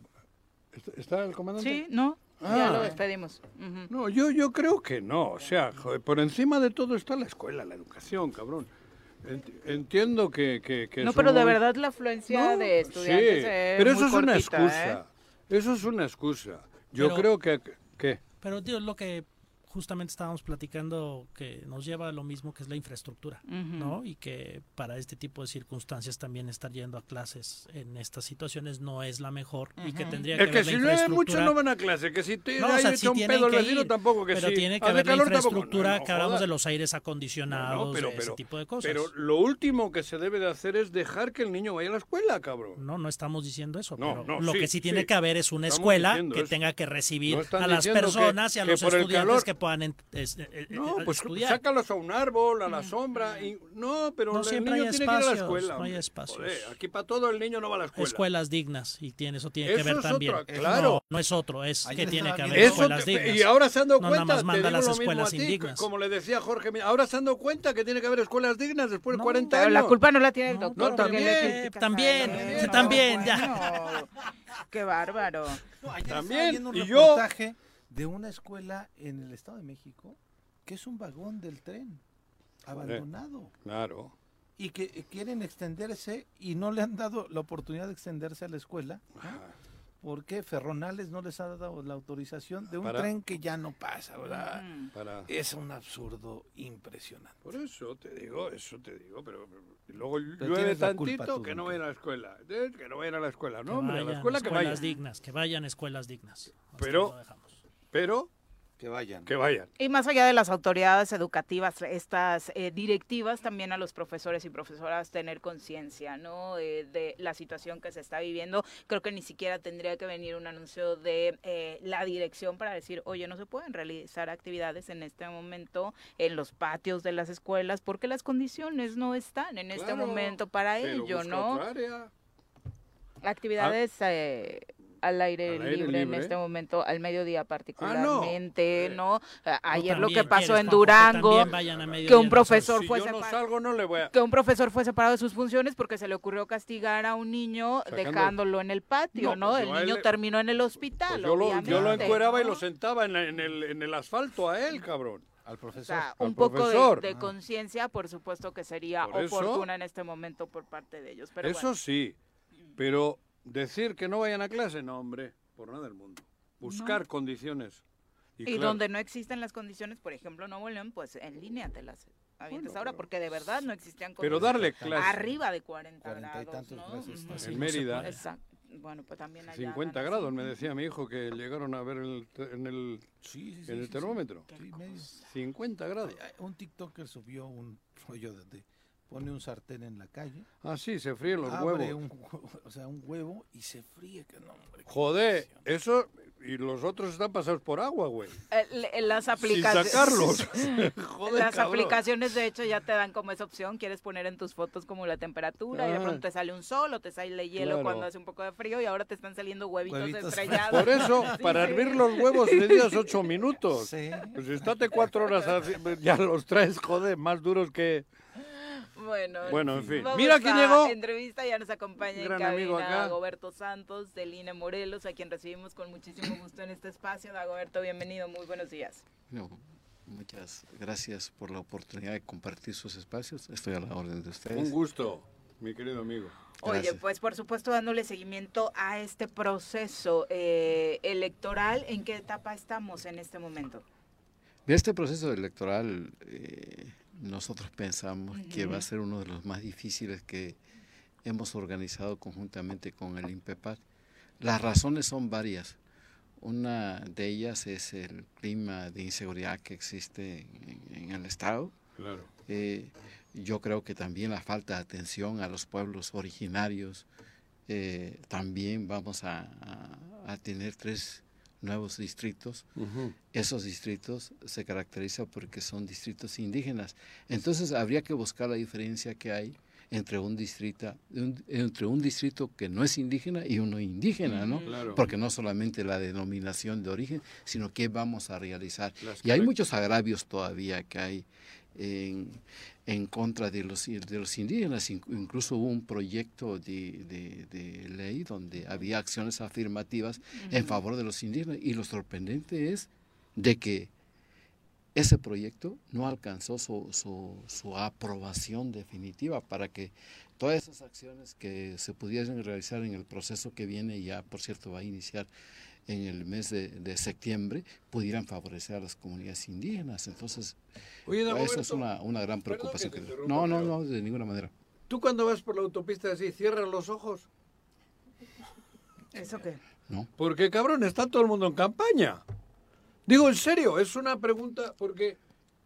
B: ¿Está- ¿Está el comandante?
A: Sí, ¿no? ya
B: Ah.
A: lo despedimos.
B: No, yo, yo creo que no. O sea, joder, por encima de todo está la escuela, la educación, cabrón. Ent- Entiendo que, que, que
A: No, pero
B: un
A: de verdad la afluencia
B: No,
A: de estudiantes
B: sí,
A: es
B: pero eso
A: muy
B: es una
A: cortita,
B: excusa.
A: ¿eh?
B: Eso es una excusa. Yo
F: Pero-
B: creo que... ¿Qué?
F: Pero, tío, lo que justamente estábamos platicando que nos lleva a lo mismo que es la infraestructura,
A: Ujú.
F: ¿no? Y que para este tipo de circunstancias también estar yendo a clases en estas situaciones no es la mejor y que tendría
B: Es
F: que
B: que
F: haber la
B: si mucho
F: infraestructura-
B: no van a clase, que si te
F: No,
B: hay
F: o sea, sí
B: un pedo el
F: que ir,
B: tampoco que
F: pero
B: sí.
F: tiene que haber la infraestructura
B: No, no
F: que hablamos de los aires acondicionados,
B: No, pero,
F: de ese tipo de cosas.
B: Pero lo último que se debe de hacer es dejar que el niño vaya a la escuela, cabrón.
F: No, no estamos diciendo eso.
B: No,
F: pero
B: no,
F: lo
B: sí,
F: que sí tiene
B: sí.
F: que haber es una
B: Estamos
F: escuela que
B: eso.
F: tenga que recibir a las personas y a los estudiantes que puedan en- es- eh, eh,
B: No, pues
F: estudiar.
B: sácalos a un árbol, a la sombra. Y, no, pero
F: No
B: el
F: siempre
B: niño
F: hay
B: tiene que ir a la
F: espacios,
B: escuela.
F: no hay espacios.
B: Joder, aquí para todo el niño no va a la escuela.
F: Escuelas dignas y tiene eso tiene que
B: Eso
F: ver
B: es
F: también.
B: otro, claro.
F: No, no es otro, es
B: Ayer
F: que tiene que haber escuelas
B: te-
F: dignas.
B: Y ahora se han dado
F: no
B: cuenta,
F: nada más manda las escuelas
B: ti,
F: indignas.
B: como le decía Jorge, mira, ahora se han dado cuenta que tiene que haber escuelas dignas después de 40
A: Pero
B: años.
A: la culpa no la tiene el doctor.
B: también,
F: también, también, ya.
A: Qué bárbaro.
B: También, y yo-
C: de una escuela en el Estado de México que es un vagón del tren abandonado
B: Claro.
C: y que eh, quieren extenderse y no le han dado la oportunidad de extenderse a la escuela. ¿no? Porque Ferronales no les ha dado la autorización de un
B: Para-
C: tren que ya no pasa, ¿verdad?
B: Para...
C: Es un absurdo impresionante.
B: Por eso te digo, eso te digo, pero luego
C: Pero
B: llueve tantito
C: tú,
B: que no vayan a la escuela. Eh, Que no vayan a la escuela,
F: Que
B: no, hombre, a la
F: vayan
B: escuela que
F: escuelas
B: vayan.
F: dignas, que vayan a escuelas dignas. Hasta
B: Pero. Pero,
C: Que vayan.
B: que vayan.
A: Y más allá de las autoridades educativas, estas eh, directivas, también a los profesores y profesoras tener conciencia, ¿no? Eh, de la situación que se está viviendo. Creo que ni siquiera tendría que venir un anuncio de eh, la dirección para decir, oye, no se pueden realizar actividades en este momento en los patios de las escuelas porque las condiciones no están en este momento para ello, ¿no?
B: otra área.
A: Actividades eh, al aire,
B: Al aire
A: libre, en este momento, al mediodía particularmente,
B: Eh,
A: ¿no? Ayer lo que pasó en
F: que
A: Durango, que un profesor
B: Si
A: fue
B: yo no
A: separ-
B: salgo, no le voy a...
A: que un profesor fue separado de sus funciones porque se le ocurrió castigar a un niño
B: Sacando-
A: dejándolo en el patio,
B: No,
A: ¿no?
B: pues
A: el
B: él
A: niño terminó en el hospital,
B: Pues yo, lo, yo lo encueraba y lo sentaba en, la- en el, en el asfalto a él, cabrón.
C: Al
A: O
C: profesor.
A: sea,
B: al
A: un poco de,
B: profesor.
A: de
B: Ah.
A: conciencia, por supuesto que sería
B: Por eso-
A: oportuna en este momento por parte de ellos. Pero
B: Eso
A: bueno.
B: sí, pero decir que no vayan a clase, no, hombre, por nada del mundo. Buscar condiciones.
A: Y,
B: claro,
A: donde no existen las condiciones, por ejemplo, Nuevo León, pues en línea te las avientas
B: Bueno,
A: ahora,
B: pero-
A: porque de verdad no existían
B: Pero
A: condiciones
B: darle clase.
A: arriba de 40,
C: Cuarenta y
A: grados,
C: tantos
A: ¿no?
C: grados
B: En
F: no se
B: Mérida.
A: Exacto. Bueno, pues también allá
B: 50
A: van
B: grados,
A: así.
B: me decía mi hijo que llegaron a ver el en el,
C: Sí, sí, sí,
B: en el
C: sí,
B: termómetro.
C: sí. Sí, medio.
B: 50 grados.
C: Ay, ay, Un TikToker subió un rollo de, de- pone un sartén en la calle,
B: Ah, sí, se fríen los
C: abre
B: huevos.
C: un o sea, un huevo y se fríe, que no, hombre.
B: Joder, eso... Y los otros están pasados por agua, güey.
A: Eh, le- las
B: Sin
A: aplicaciones.
B: sacarlos. Joder,
A: Las
B: cabrón.
A: aplicaciones de hecho ya te dan como esa opción, quieres poner en tus fotos como la temperatura y de
B: Ah.
A: pronto te sale un sol o te sale hielo
B: Claro.
A: cuando hace un poco de frío y ahora te están saliendo huevitos,
C: Huevitos.
A: estrellados.
B: Por eso,
A: Sí,
B: para
A: sí.
B: hervir los huevos necesitas 8 minutos.
C: Sí.
B: Pues estate cuatro horas ya los traes, joder, más duros que...
A: Bueno,
B: Bueno, en fin.
A: vamos
B: Mira quién
A: a
B: llegó.
A: Entrevista, ya nos acompaña
B: Gran
A: en
B: amigo
A: cabina
B: acá.
A: Goberto Santos del INE Morelos, a quien recibimos con muchísimo gusto en este espacio. Dagoberto, bienvenido, muy buenos días.
K: No, muchas gracias por la oportunidad de compartir sus espacios. Estoy a la orden de ustedes.
B: Un gusto, mi querido amigo.
A: Oye, pues por supuesto dándole seguimiento a este proceso eh, electoral, ¿en qué etapa estamos en este momento?
K: De este proceso electoral, eh, nosotros pensamos que va a ser uno de los más difíciles que hemos organizado conjuntamente con el INPEPAD. Las razones son varias. Una de ellas es el clima de inseguridad que existe en, en el Estado.
B: Claro.
K: Eh, yo creo que también la falta de atención a los pueblos originarios. eh, también vamos a, a- a tener tres nuevos distritos. Esos distritos se caracterizan porque son distritos indígenas. Entonces habría que buscar la diferencia que hay entre un distrito entre un distrito que no es indígena y uno indígena, ¿no? Porque no solamente la denominación de origen, sino qué vamos a realizar. y hay muchos agravios todavía que hay en, en contra de los, de los indígenas. Incluso hubo un proyecto de, de, ley donde había acciones afirmativas en favor de los indígenas. Y lo sorprendente es de que ese proyecto no alcanzó su, su, su, aprobación definitiva para que todas esas acciones que se pudieran realizar en el proceso que viene, ya por cierto va a iniciar en el mes de, septiembre pudieran favorecer a las comunidades indígenas. Entonces, eso es una, una gran preocupación. no, no, no, de ninguna manera.
B: ¿Tú cuando vas por la autopista así, cierras los ojos?
A: ¿Eso qué?
K: No.
B: Porque, cabrón, está todo el mundo en campaña. Digo, en serio, es una pregunta porque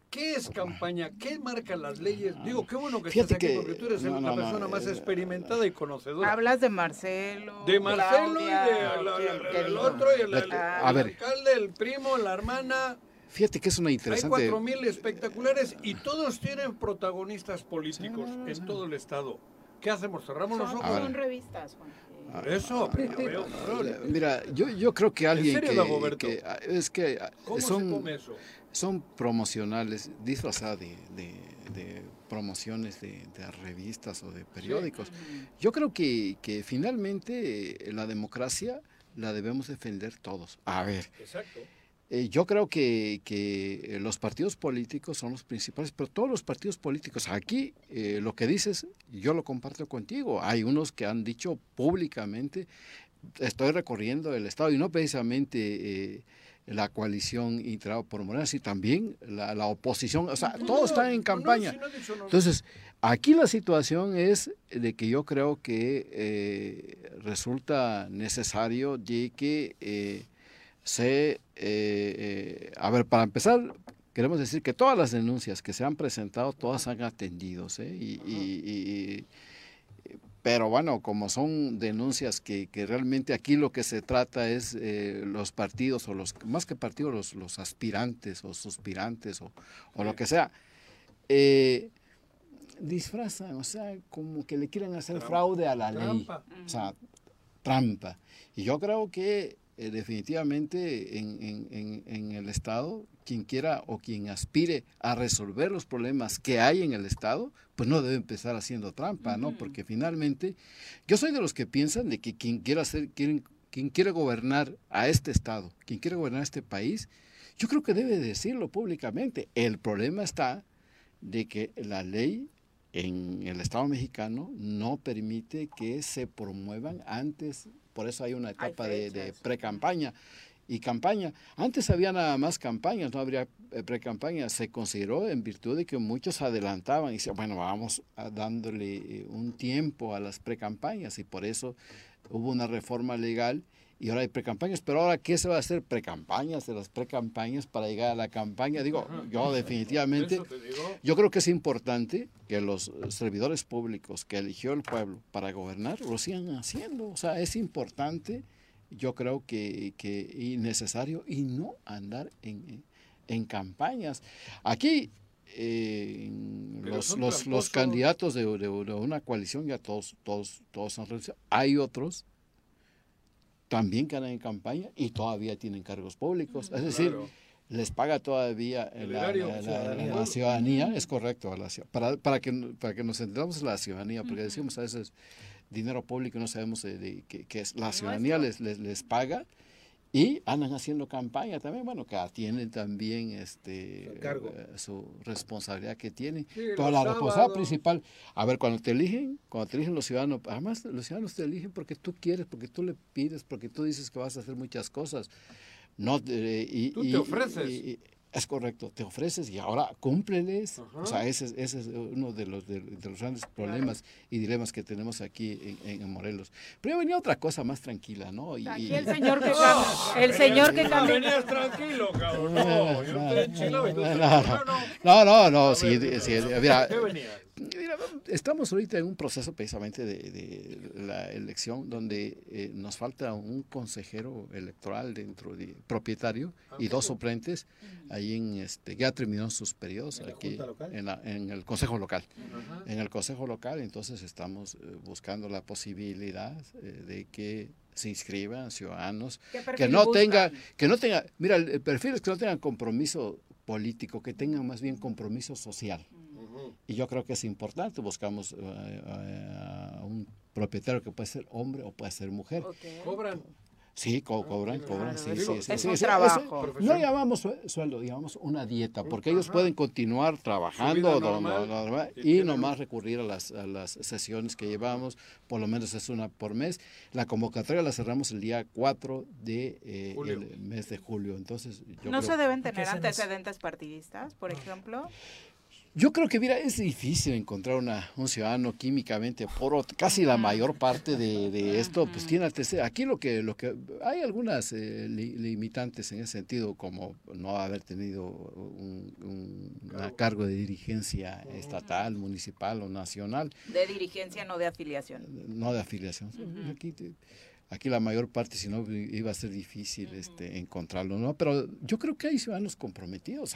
B: ¿Qué es campaña? ¿Qué marcan las leyes? Digo, qué bueno que estás aquí porque tú eres la persona más eh, experimentada y conocedora.
A: Hablas de Marcelo.
B: De Marcelo y de el otro y el, alcalde, el primo, la hermana.
K: Fíjate que es una interesante.
B: Hay cuatro mil espectaculares y todos tienen protagonistas políticos en todo el estado. ¿Qué hacemos? ¿Cerramos los ojos?
A: Son revistas, Juan.
B: Ah, eso,
K: Mira, yo, yo creo que alguien que, es que
B: ¿Cómo
K: son,
B: se come eso?
K: Son promocionales, disfrazadas de, de, promociones de, revistas o de periódicos. Yo creo que, que finalmente eh, la democracia la debemos defender todos. A ver.
B: Exacto.
K: Eh, yo creo que, que, los partidos políticos son los principales, pero todos los partidos políticos, aquí eh, lo que dices, yo lo comparto contigo. Hay unos que han dicho públicamente, estoy recorriendo el Estado, y no precisamente la coalición integrada por Morena, sino también la, oposición, o sea, todos están en campaña. Entonces, aquí la situación es de que yo creo que eh, resulta necesario de que eh, se, eh, a ver, para empezar, queremos decir que todas las denuncias que se han presentado, todas han atendido, y pero bueno, como son denuncias que, que, realmente aquí lo que se trata es eh, los partidos, o los más que partidos, los, los aspirantes o suspirantes o, o lo que sea, eh, disfrazan, o sea, como que le quieren hacer fraude a la ley. O sea, trampa. Y yo creo que eh, definitivamente en, en, en, el Estado, quien quiera o quien aspire a resolver los problemas que hay en el Estado, pues no debe empezar haciendo trampa, ¿no? Porque finalmente, yo soy de los que piensan de que quien quiera hacer, quien, quien quiere gobernar a este Estado, quien quiere gobernar a este país, yo creo que debe decirlo públicamente. El problema está de que la ley en el Estado mexicano no permite que se promuevan antes por eso hay una etapa de, pre-campaña y campaña. Antes había nada más campañas, no habría eh, pre-campaña. Se consideró en virtud de que muchos adelantaban y decían, bueno, vamos dándole eh, un tiempo a las pre-campañas y por eso hubo una reforma legal y ahora hay precampañas, pero ahora ¿qué se va a hacer? Precampañas de las precampañas para llegar a la campaña. Digo, yo definitivamente, yo creo que es importante que los servidores públicos que eligió el pueblo para gobernar lo sigan haciendo. O sea, es importante, yo creo que, que y necesario, y no andar en, en campañas. Aquí eh, los, los, los, candidatos de, de, una coalición ya todos, todos, todos han realizado. Hay otros también ganan en campaña y todavía tienen cargos públicos. Es decir, les paga todavía la, ciudadanía, es correcto, para, para, que, para que nos entendamos la ciudadanía, porque decimos a veces dinero público no sabemos de, qué es. La ciudadanía les, les, les paga y andan haciendo campaña también, bueno, que atienden también este, eh, su responsabilidad que tienen. Pero la responsabilidad principal, a ver, cuando te eligen, cuando te eligen los ciudadanos, además los ciudadanos te eligen porque tú quieres, porque tú le pides, porque tú dices que vas a hacer muchas cosas. No, eh, y,
B: tú te ofreces.
K: Es correcto, te ofreces y ahora cúmpleles. O sea, ese, ese, es uno de los, de, los grandes problemas y dilemas que tenemos aquí en, en, Morelos. Pero yo venía otra cosa más tranquila, ¿no?
A: Y, aquí el señor que cambia. El señor que cambia.
B: venías tranquilo, cabrón. No, yo no,
K: no, no, no, sí, sí, mira, estamos ahorita en un proceso precisamente de, la elección donde eh, nos falta un consejero electoral dentro de propietario y dos suplentes. Ahí en este ya terminó sus periodos aquí en, el consejo local. En el consejo local entonces estamos eh, buscando la posibilidad eh, de que se inscriban ciudadanos que no tenga que no tenga mira el perfil es que no tengan compromiso político que tengan más bien compromiso social y yo creo que es importante, buscamos uh, a un propietario que puede ser hombre o puede ser mujer.
L: ¿Cobran?
K: Sí, cobran, cobran, sí, sí,
A: sí, Es un trabajo.
K: no llamamos sueldo, llamamos una dieta, porque ellos pueden continuar trabajando normal, y nomás recurrir a las, a las sesiones que llevamos, por lo menos es una por mes. La convocatoria la cerramos el día 4 de eh, el mes de julio. Entonces,
A: ¿No se deben tener antecedentes partidistas, por ejemplo?
K: Yo creo que, mira, es difícil encontrar una, un ciudadano químicamente puro. Casi la mayor parte de, esto, pues tiene. Aquí lo que, lo que hay algunas eh, limitantes en ese sentido, como no haber tenido un, cargo de dirigencia estatal, municipal o nacional.
A: De dirigencia, no de afiliación.
K: No de afiliación. Aquí aquí la mayor parte, si no, iba a ser difícil este, encontrarlo, ¿no? Pero yo creo que hay ciudadanos comprometidos,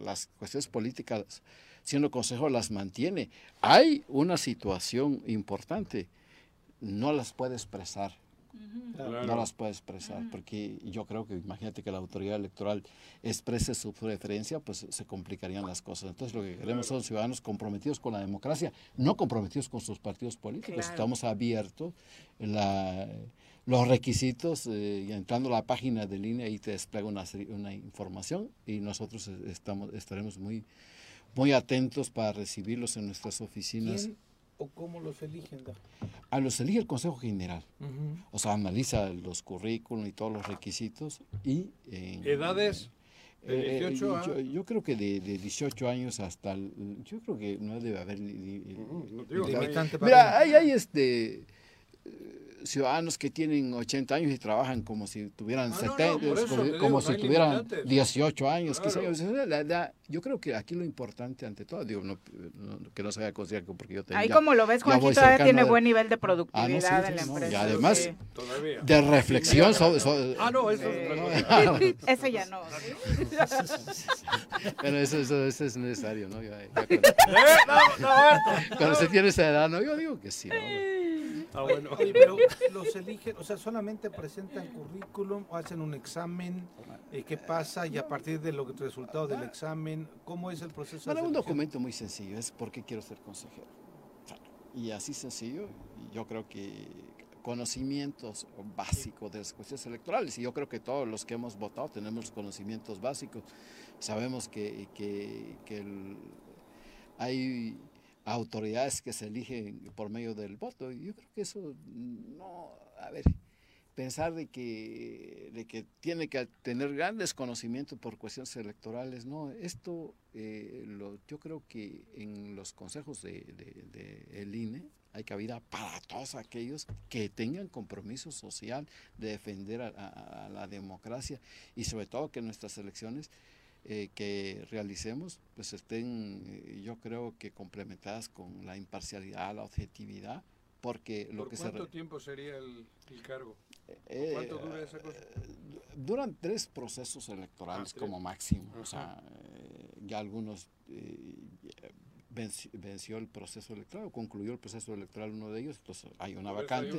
K: las cuestiones políticas, siendo consejo, las mantiene. Hay una situación importante, no las puede expresar no las puede expresar, porque yo creo que, imagínate que la autoridad electoral exprese su preferencia, pues se complicarían las cosas. Entonces lo que queremos son ciudadanos comprometidos con la democracia, no comprometidos con sus partidos políticos. Estamos abiertos, la, los requisitos, eh, entrando a la página de línea, ahí te despliega una, una información y nosotros estamos, estaremos muy, muy atentos para recibirlos en nuestras oficinas
C: o cómo los eligen?
K: A los elige el Consejo General. O sea, analiza los currículos y todos los requisitos. y
B: ¿Edades?
K: ¿De 18 eh, yo, creo que de, de, 18 años hasta... yo creo que no debe haber... limitante Mira, hay, hay este ciudadanos que tienen 80 años y trabajan como si tuvieran 70, ah, como, si tuvieran 18 años. yo creo que aquí lo importante ante todo, digo, no, que no se vaya a porque yo tengo...
A: Ahí como lo ves, Juanito todavía tiene buen nivel de productividad ah, en la empresa.
K: Y además, de reflexión sobre...
B: ah, no,
A: eso Ese ya no.
K: Pero eso, eso, eso, es necesario, ¿no?
B: Ya,
K: cuando,
B: eh, no,
K: no, cuando se tiene esa edad, ¿no? Yo digo que sí, ¿no?
C: Ah, bueno. Pero los eligen, o sea, solamente presentan currículum o hacen un examen, eh, ¿qué pasa? Y a partir de lo que resultado del examen, ¿cómo es el proceso?
K: Bueno, un documento muy sencillo, es por qué quiero ser consejero. Y así sencillo, yo creo que conocimientos básicos de las cuestiones electorales. Y yo creo que todos los que hemos votado tenemos conocimientos básicos. Sabemos que, que, que hay autoridades que se eligen por medio del voto. Yo creo que eso no, a ver, pensar de que, de que tiene que tener grandes conocimientos por cuestiones electorales, no, esto eh, lo, yo creo que en los consejos del de, el INE hay cabida para todos aquellos que tengan compromiso social de defender a la democracia y sobre todo que nuestras elecciones eh, que realicemos pues estén eh, yo creo que complementadas con la imparcialidad, la objetividad, porque lo que
B: cuánto tiempo sería el, cargo? Eh, ¿Cuánto dura esa cosa?
K: duran tres procesos electorales ah, como máximo, o sea, ya algunos venció, el proceso electoral, o concluyó el proceso electoral uno de ellos, entonces hay una, vacante,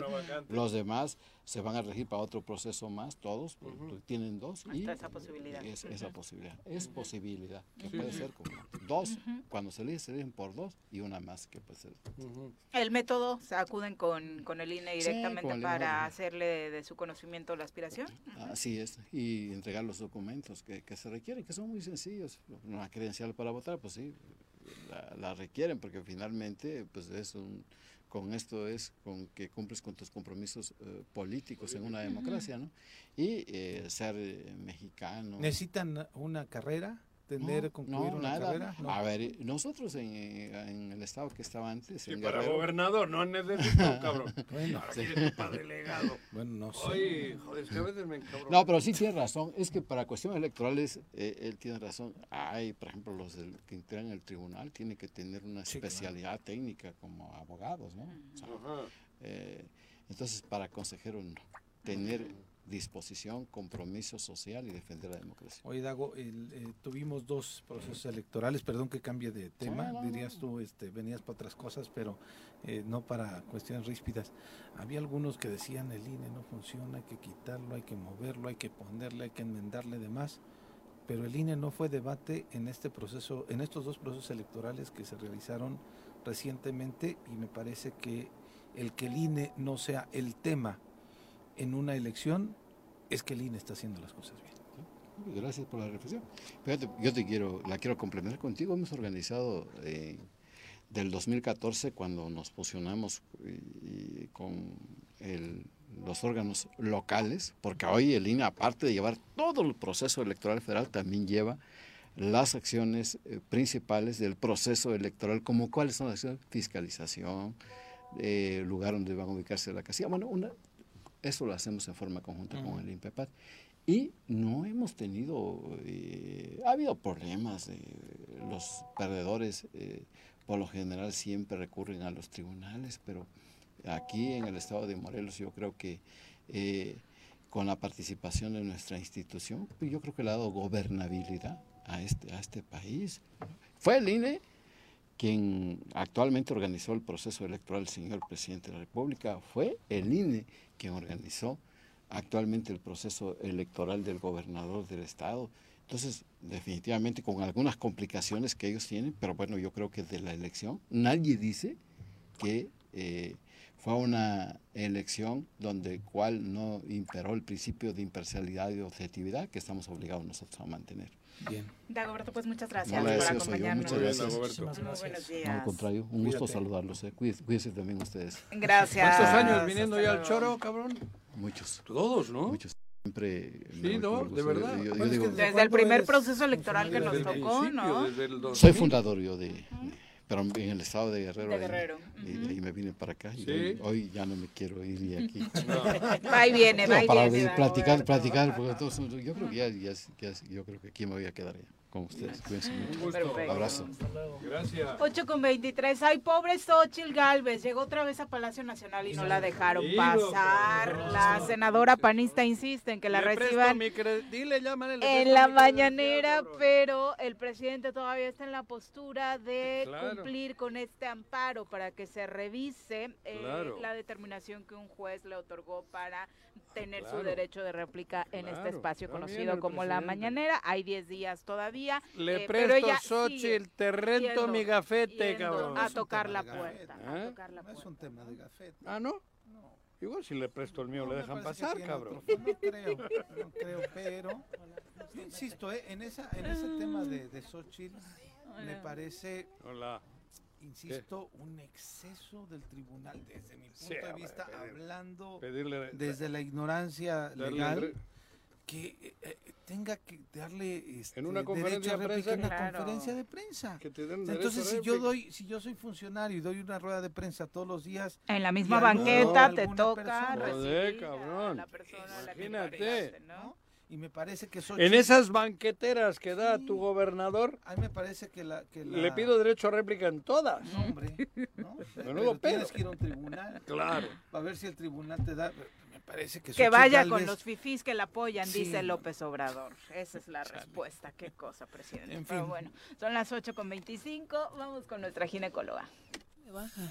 K: los demás se van a regir para otro proceso más, todos tienen dos.
A: y esa posibilidad.
K: Es, esa posibilidad, es posibilidad, que puede ser como dos, cuando se eligen, se eligen por dos y una más que puede ser.
A: El método, se acuden con, con el INE directamente para hacerle de, su conocimiento la aspiración.
K: Así es, y entregar los documentos que, que se requieren, que son muy sencillos, una credencial para votar, pues sí, la, requieren porque finalmente pues es un con esto es con que cumples con tus compromisos eh, políticos en una democracia, ¿no? Y eh, ser eh, mexicano.
C: ¿Necesitan una carrera tener, concluir una carrera?
K: A ver, nosotros en, el estado que estaba antes.
B: Sí, para gobernador, no necesito, cabrón. bueno, sí. para delegado.
C: Bueno, no sé.
B: Oye, joder, es que a veces me encabro.
K: No, pero sí tiene razón. Es que para cuestiones electorales, eh, él tiene razón. Hay, por ejemplo, los del, que integran el tribunal tienen que tener una especialidad técnica como abogados, ¿no? Eh, entonces, para consejero, no. Tener disposición, compromiso social y defender la democracia.
C: Oye, Dago, eh, tuvimos dos procesos electorales, perdón que cambie de tema, dirías tú, este, venías para otras cosas, pero eh, no para cuestiones ríspidas. Había algunos que decían el INE no funciona, hay que quitarlo, hay que moverlo, hay que ponerle, hay que enmendarle demás, pero el INE no fue debate en este proceso, en estos dos procesos electorales que se realizaron recientemente y me parece que el que el INE no sea el tema en una elección es que el INE está haciendo las cosas bien.
K: Gracias por la reflexión. yo te quiero, la quiero complementar contigo. Hemos organizado eh, del 2014 cuando nos fusionamos con los órganos locales, porque hoy el INE, aparte de llevar todo el proceso electoral federal, también lleva las acciones eh, principales del proceso electoral, como cuáles son las acciones, fiscalización, eh, lugar donde van a ubicarse la casilla, bueno, una, eso lo hacemos en forma conjunta con el INPEPAD. Y no hemos tenido, eh, ha habido problemas, los perdedores eh, por lo general siempre recurren a los tribunales, pero aquí en el estado de Morelos yo creo que eh, con la participación de nuestra institución, pues yo creo que le ha dado gobernabilidad a este, a este país. Fue el INE quien actualmente organizó el proceso electoral, el señor presidente de la República, fue el INE quien organizó actualmente el proceso electoral del gobernador del estado. Entonces, definitivamente con algunas complicaciones que ellos tienen, pero bueno, yo creo que de la elección nadie dice que eh, fue una elección donde cual no imperó el principio de imparcialidad y objetividad que estamos obligados nosotros a mantener.
A: Bien. Dagoberto, pues muchas gracias por acompañarnos.
K: Muchas gracias. Muy buenos días. No, al contrario, un gusto saludarlos. Eh. Cuídense, también ustedes.
A: Gracias.
B: ¿Cuántos años viniendo ya al choro, cabrón?
K: Muchos.
B: Todos, ¿no?
K: Muchos. Siempre.
B: Sí, ¿no? De verdad.
A: desde el primer proceso electoral que nos tocó, ¿no?
K: Soy fundador yo de pero en el estado de Guerrero. Y, me vine para acá. Y hoy, ya no me quiero ir de aquí.
A: Va y viene, va y
K: para
A: viene.
K: Para platicar, platicar, porque todos, yo creo que ya, ya, yo creo que aquí me voy a quedar ya con ustedes. Cuídense mucho. Abrazo.
B: Gracias.
A: 8 con 23. Ay, pobre Xochil Galvez. Llegó otra vez a Palacio Nacional y no la dejaron pasar. La senadora panista insiste en que la reciban en la mañanera, pero el presidente todavía está en la postura de cumplir con este amparo para que se revise eh, la determinación que un juez le otorgó para tener su derecho de réplica en este espacio conocido como la mañanera. Hay 10 días todavía
B: le eh, presto Xochitl, te rento mi gafete, cabrón.
A: A tocar la puerta. A tocar la
C: puerta. No es un tema de gafete.
B: Ah, ¿no? No. Igual si le presto el mío, le dejan pasar, cabrón.
C: No creo, no creo, pero insisto, eh, en, esa, en ese tema de, de Xochitl, me parece,
B: Hola.
C: insisto, un exceso del tribunal desde mi punto de vista, hablando desde la ignorancia legal que eh, eh, tenga que darle este,
B: en una conferencia de prensa,
C: en una conferencia de prensa. Entonces, si yo doy, si yo soy funcionario y doy una rueda de prensa todos los días,
A: en la misma banqueta te toca
B: recibir cabrón. la persona Imagínate.
C: ¿no? Y me parece que
B: soy en esas banqueteras que da tu gobernador,
C: a mí me parece que la, que
B: le pido derecho a réplica en todas.
C: No, hombre, no, pero, tienes que ir a un tribunal.
B: Claro.
C: Para ver si el tribunal te da
A: que, vaya con los fifís que la apoyan, dice López Obrador. Esa es la respuesta. Qué cosa, presidente. Pero bueno, son las 8 con 25. Vamos con nuestra ginecóloga.
M: Me baja.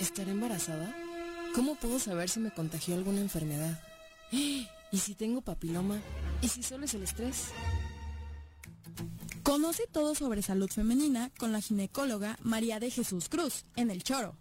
M: ¿Estaré embarazada? ¿Cómo puedo saber si me contagió alguna enfermedad? ¿Y si tengo papiloma? ¿Y si solo es el estrés? Conoce todo sobre salud femenina con la ginecóloga María de Jesús Cruz en El Choro.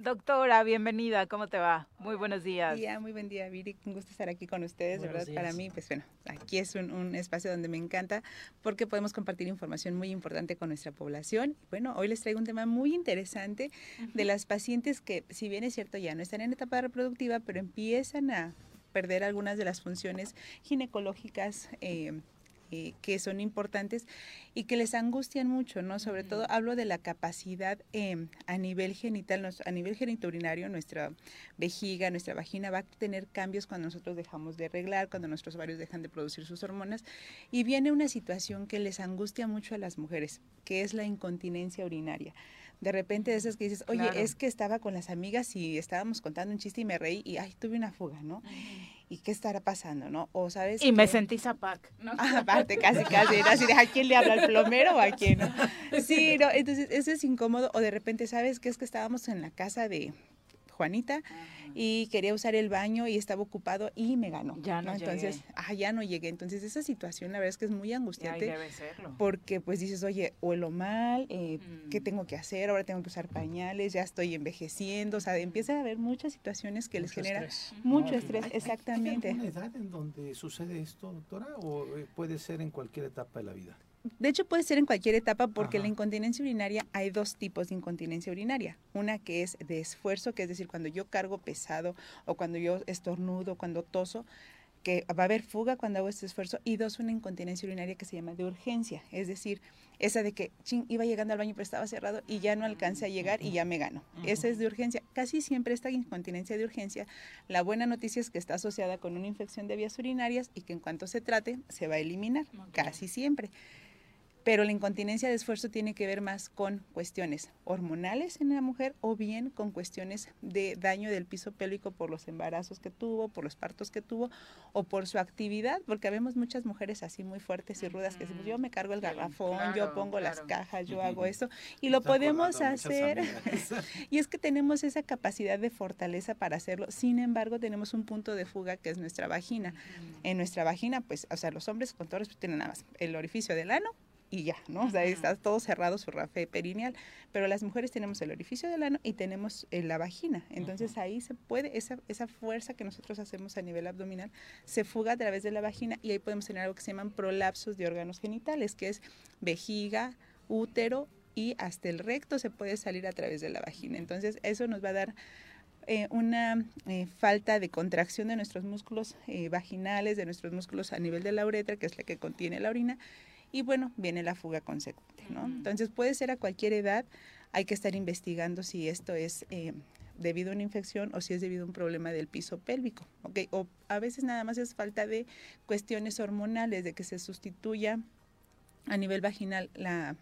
A: Doctora, bienvenida, ¿cómo te va? Muy buenos días.
N: muy buen día, Viri. Un gusto estar aquí con ustedes. de verdad, para mí, pues bueno, aquí es un, espacio donde me encanta porque podemos compartir información muy importante con nuestra población. Bueno, hoy les traigo un tema muy interesante de las pacientes que, si bien es cierto, ya no están en etapa reproductiva, pero empiezan a perder algunas de las funciones ginecológicas. Eh, eh, que son importantes y que les angustian mucho, ¿no? Sobre todo hablo de la capacidad em, a nivel genital, a nivel geniturinario, nuestra vejiga, nuestra vagina va a tener cambios cuando nosotros dejamos de arreglar, cuando nuestros ovarios dejan de producir sus hormonas y viene una situación que les angustia mucho a las mujeres, que es la incontinencia urinaria de repente de esas que dices, oye, es que estaba con las amigas y estábamos contando un chiste y me reí y, ay, tuve una fuga, ¿no? ¿Y qué estará pasando, no? O, ¿sabes?
A: Y me sentí zapac,
N: ¿no? aparte, casi, casi, Así de, ¿a quién le habla, al plomero o a quién, no? Sí, no, entonces eso es incómodo. O de repente, ¿sabes qué? Es que estábamos en la casa de Juanita y quería usar el baño y estaba ocupado y me ganó.
A: Ya no,
N: Entonces, ah, ya no llegué. Entonces, esa situación la verdad es que es muy angustiante.
A: debe serlo.
N: Porque pues dices, oye, huelo mal, eh, ¿qué mm. tengo que hacer? Ahora tengo que usar pañales, ya estoy envejeciendo. O sea, empieza a haber muchas situaciones que les genera mucho estrés. Exactamente.
C: ¿Hay alguna edad en donde sucede esto, doctora? ¿O eh, puede ser en cualquier etapa de la vida?
N: De hecho, puede ser en cualquier etapa porque la incontinencia urinaria hay dos tipos de incontinencia urinaria. Una que es de esfuerzo, que es decir, cuando yo cargo pesado o cuando yo estornudo, cuando toso, que va a haber fuga cuando hago este esfuerzo. Y dos, una incontinencia urinaria que se llama de urgencia, es decir, esa de que iba llegando al baño pero estaba cerrado y ya no alcancé a llegar y ya me gano. Esa es de urgencia. Casi siempre esta incontinencia de urgencia, la buena noticia es que está asociada con una infección de vías urinarias y que en cuanto se trate se va a eliminar, casi siempre pero la incontinencia de esfuerzo tiene que ver más con cuestiones hormonales en la mujer o bien con cuestiones de daño del piso pélvico por los embarazos que tuvo, por los partos que tuvo o por su actividad, porque vemos muchas mujeres así muy fuertes y rudas que decimos, yo me cargo el garrafón, yo pongo las cajas, yo hago esto y lo podemos hacer. y es que tenemos esa capacidad de fortaleza para hacerlo, sin embargo tenemos un punto de fuga que es nuestra vagina. En nuestra vagina, pues, o sea, los hombres con todos tienen nada más el orificio del ano y ya, ¿no? O sea, está todo cerrado su rafe perineal, pero las mujeres tenemos el orificio del ano y tenemos eh, la vagina. Entonces ahí se puede, esa, esa fuerza que nosotros hacemos a nivel abdominal se fuga a través de la vagina y ahí podemos tener algo que se llaman prolapsos de órganos genitales, que es vejiga, útero y hasta el recto se puede salir a través de la vagina. Entonces eso nos va a dar eh, una eh, falta de contracción de nuestros músculos vaginales, de nuestros músculos a nivel de la uretra, que es la que contiene la orina, y bueno, viene la fuga consecuente, ¿no? Entonces puede ser a cualquier edad, hay que estar investigando si esto es eh, debido a una infección o si es debido a un problema del piso pélvico, ¿ok? O a veces nada más es falta de cuestiones hormonales, de que se sustituya a nivel vaginal la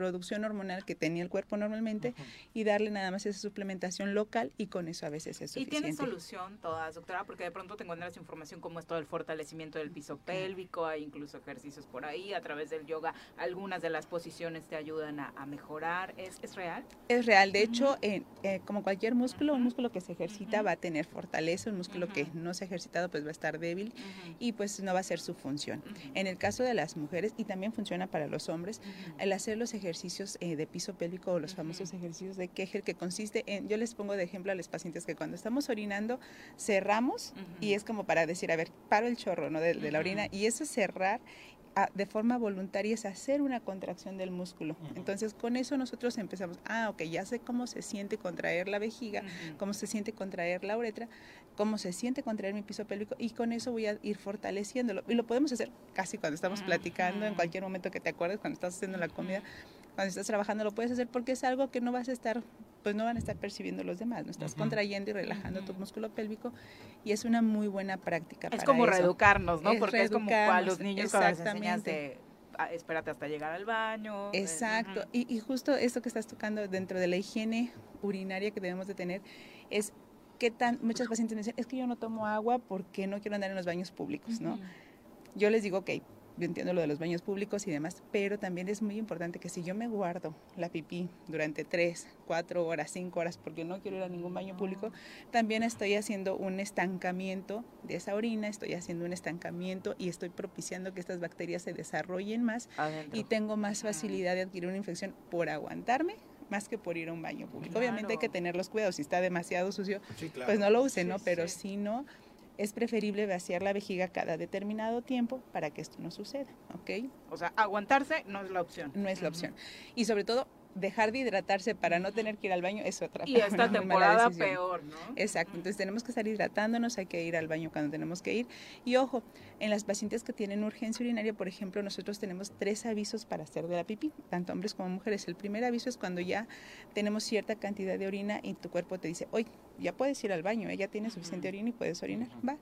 N: producción hormonal que tenía el cuerpo normalmente y darle nada más esa suplementación local y con eso a veces es suficiente.
A: ¿Y tiene solución todas, doctora? Porque de pronto te encuentras información como esto del fortalecimiento del piso pélvico, hay incluso ejercicios por ahí, a través del yoga algunas de las posiciones te ayudan a, mejorar. ¿Es, ¿Es, real?
N: Es real, de hecho, eh, como cualquier músculo, un músculo que se ejercita va a tener fortaleza, un músculo que no se ha ejercitado pues va a estar débil y pues no va a ser su función. En el caso de las mujeres, y también funciona para los hombres, el hacer los ejercicios ejercicios eh, de piso pélvico o los famosos ejercicios de Kegel, que consiste en, yo les pongo de ejemplo a los pacientes que cuando estamos orinando, cerramos y es como para decir, a ver, paro el chorro ¿no? de, la orina y eso cerrar de forma voluntaria es hacer una contracción del músculo. Entonces, con eso nosotros empezamos, ah, ok, ya sé cómo se siente contraer la vejiga, cómo se siente contraer la uretra, cómo se siente contraer mi piso pélvico y con eso voy a ir fortaleciéndolo. Y lo podemos hacer casi cuando estamos platicando, en cualquier momento que te acuerdes, cuando estás haciendo la comida cuando estás trabajando lo puedes hacer porque es algo que no vas a estar, pues no van a estar percibiendo los demás, no estás contrayendo y relajando tu músculo pélvico y es una muy buena práctica.
A: Es como reeducarnos, ¿no? porque es como a los niños cuando les enseñas de ah, espérate hasta llegar al baño.
N: Exacto, y, y, justo esto que estás tocando dentro de la higiene urinaria que debemos de tener es que tan, muchas pacientes me dicen, es que yo no tomo agua porque no quiero andar en los baños públicos, ¿no? Yo les digo, ok, yo entiendo lo de los baños públicos y demás, pero también es muy importante que si yo me guardo la pipí durante tres, cuatro horas, cinco horas, porque no quiero ir a ningún baño público, también estoy haciendo un estancamiento de esa orina, estoy haciendo un estancamiento y estoy propiciando que estas bacterias se desarrollen más y tengo más facilidad de adquirir una infección por aguantarme más que por ir a un baño público. Obviamente hay que tener los cuidados, si está demasiado sucio, pues no lo use, ¿no? Pero si no, es preferible vaciar la vejiga cada determinado tiempo para que esto no suceda, ¿ok?
A: O sea, aguantarse no es la opción.
N: No es la opción. Y sobre todo, dejar de hidratarse para no tener que ir al baño es otra.
A: Y esta temporada peor, ¿no?
N: Exacto, entonces tenemos que estar hidratándonos, hay que ir al baño cuando tenemos que ir. Y ojo, en las pacientes que tienen urgencia urinaria, por ejemplo, nosotros tenemos tres avisos para hacer de la pipí, tanto hombres como mujeres. El primer aviso es cuando ya tenemos cierta cantidad de orina y tu cuerpo te dice, hoy ya puedes ir al baño, ¿eh? ya tienes suficiente orina y puedes orinar, va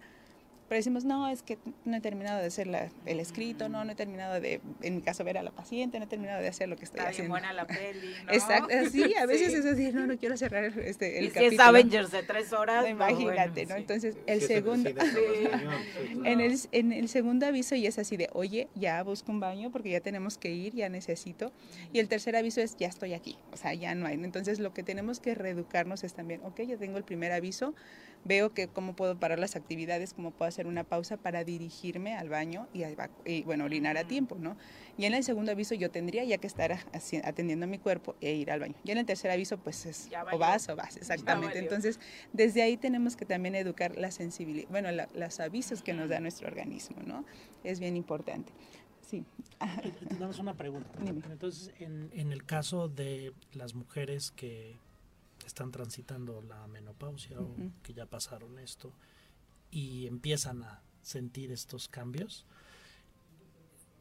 N: pero decimos, no, es que no he terminado de hacer el escrito, no, no he terminado de, en mi caso, ver a la paciente, no he terminado de hacer lo que estoy
A: Está
N: haciendo.
A: buena la peli, ¿no?
N: Exacto, sí, a veces es así, no, no quiero cerrar este, el
A: y
N: capítulo.
A: Si es Avengers de tres horas,
N: imagínate, ¿no? Entonces, el segundo, en, el, en el segundo aviso ya es así de, oye, ya busco un baño porque ya tenemos que ir, ya necesito. Y el tercer aviso es, ya estoy aquí, o sea, ya no hay. Entonces, lo que tenemos que reeducarnos es también, ok, ya tengo el primer aviso, veo que cómo puedo parar las actividades, cómo puedo hacer una pausa para dirigirme al baño y, y, bueno, orinar a tiempo, ¿no? Y en el segundo aviso yo tendría ya que estar atendiendo a mi cuerpo e ir al baño. Y en el tercer aviso pues es o vas o vas, exactamente. Entonces, desde ahí tenemos que también educar la sensibilidad, bueno, la, los avisos que nos da nuestro organismo, ¿no? Es bien importante. Sí.
F: Tenemos una pregunta. Entonces, en, en el caso de las mujeres que están transitando la menopausia o que ya pasaron esto y empiezan a sentir estos cambios,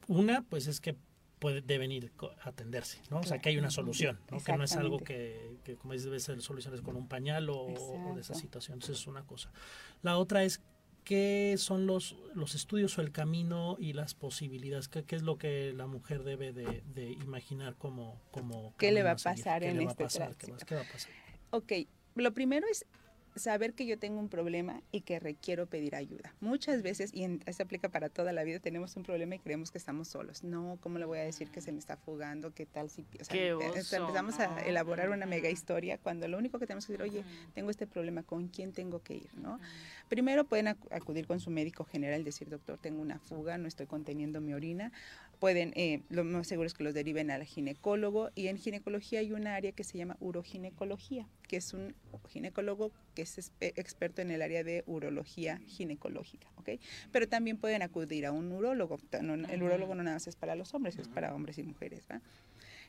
F: una, pues es que puede, deben ir a atenderse, ¿no? O sea, que hay una solución, ¿no? Que no es algo que, que como debe ser soluciones con un pañal o, de esa situación. Entonces es una cosa. La otra es qué son los, los estudios o el camino y las posibilidades, qué, qué es lo que la mujer debe de, de imaginar como... como
N: ¿Qué le va a pasar en este
F: ¿Qué va a pasar?
N: Ok, lo primero es saber que yo tengo un problema y que requiero pedir ayuda. Muchas veces, y en, esto aplica para toda la vida, tenemos un problema y creemos que estamos solos. No, ¿cómo le voy a decir que se me está fugando? ¿Qué tal si o sea, eh, empezamos a elaborar una mega historia cuando lo único que tenemos que decir, oye, tengo este problema, ¿con quién tengo que ir? ¿no? Primero pueden acudir con su médico general, decir, doctor, tengo una fuga, no estoy conteniendo mi orina pueden, eh, lo más seguro es que los deriven al ginecólogo y en ginecología hay un área que se llama uroginecología, que es un ginecólogo que es experto en el área de urología ginecológica, ¿ok? Pero también pueden acudir a un urólogo, el urólogo no nada más es para los hombres, es para hombres y mujeres, ¿va?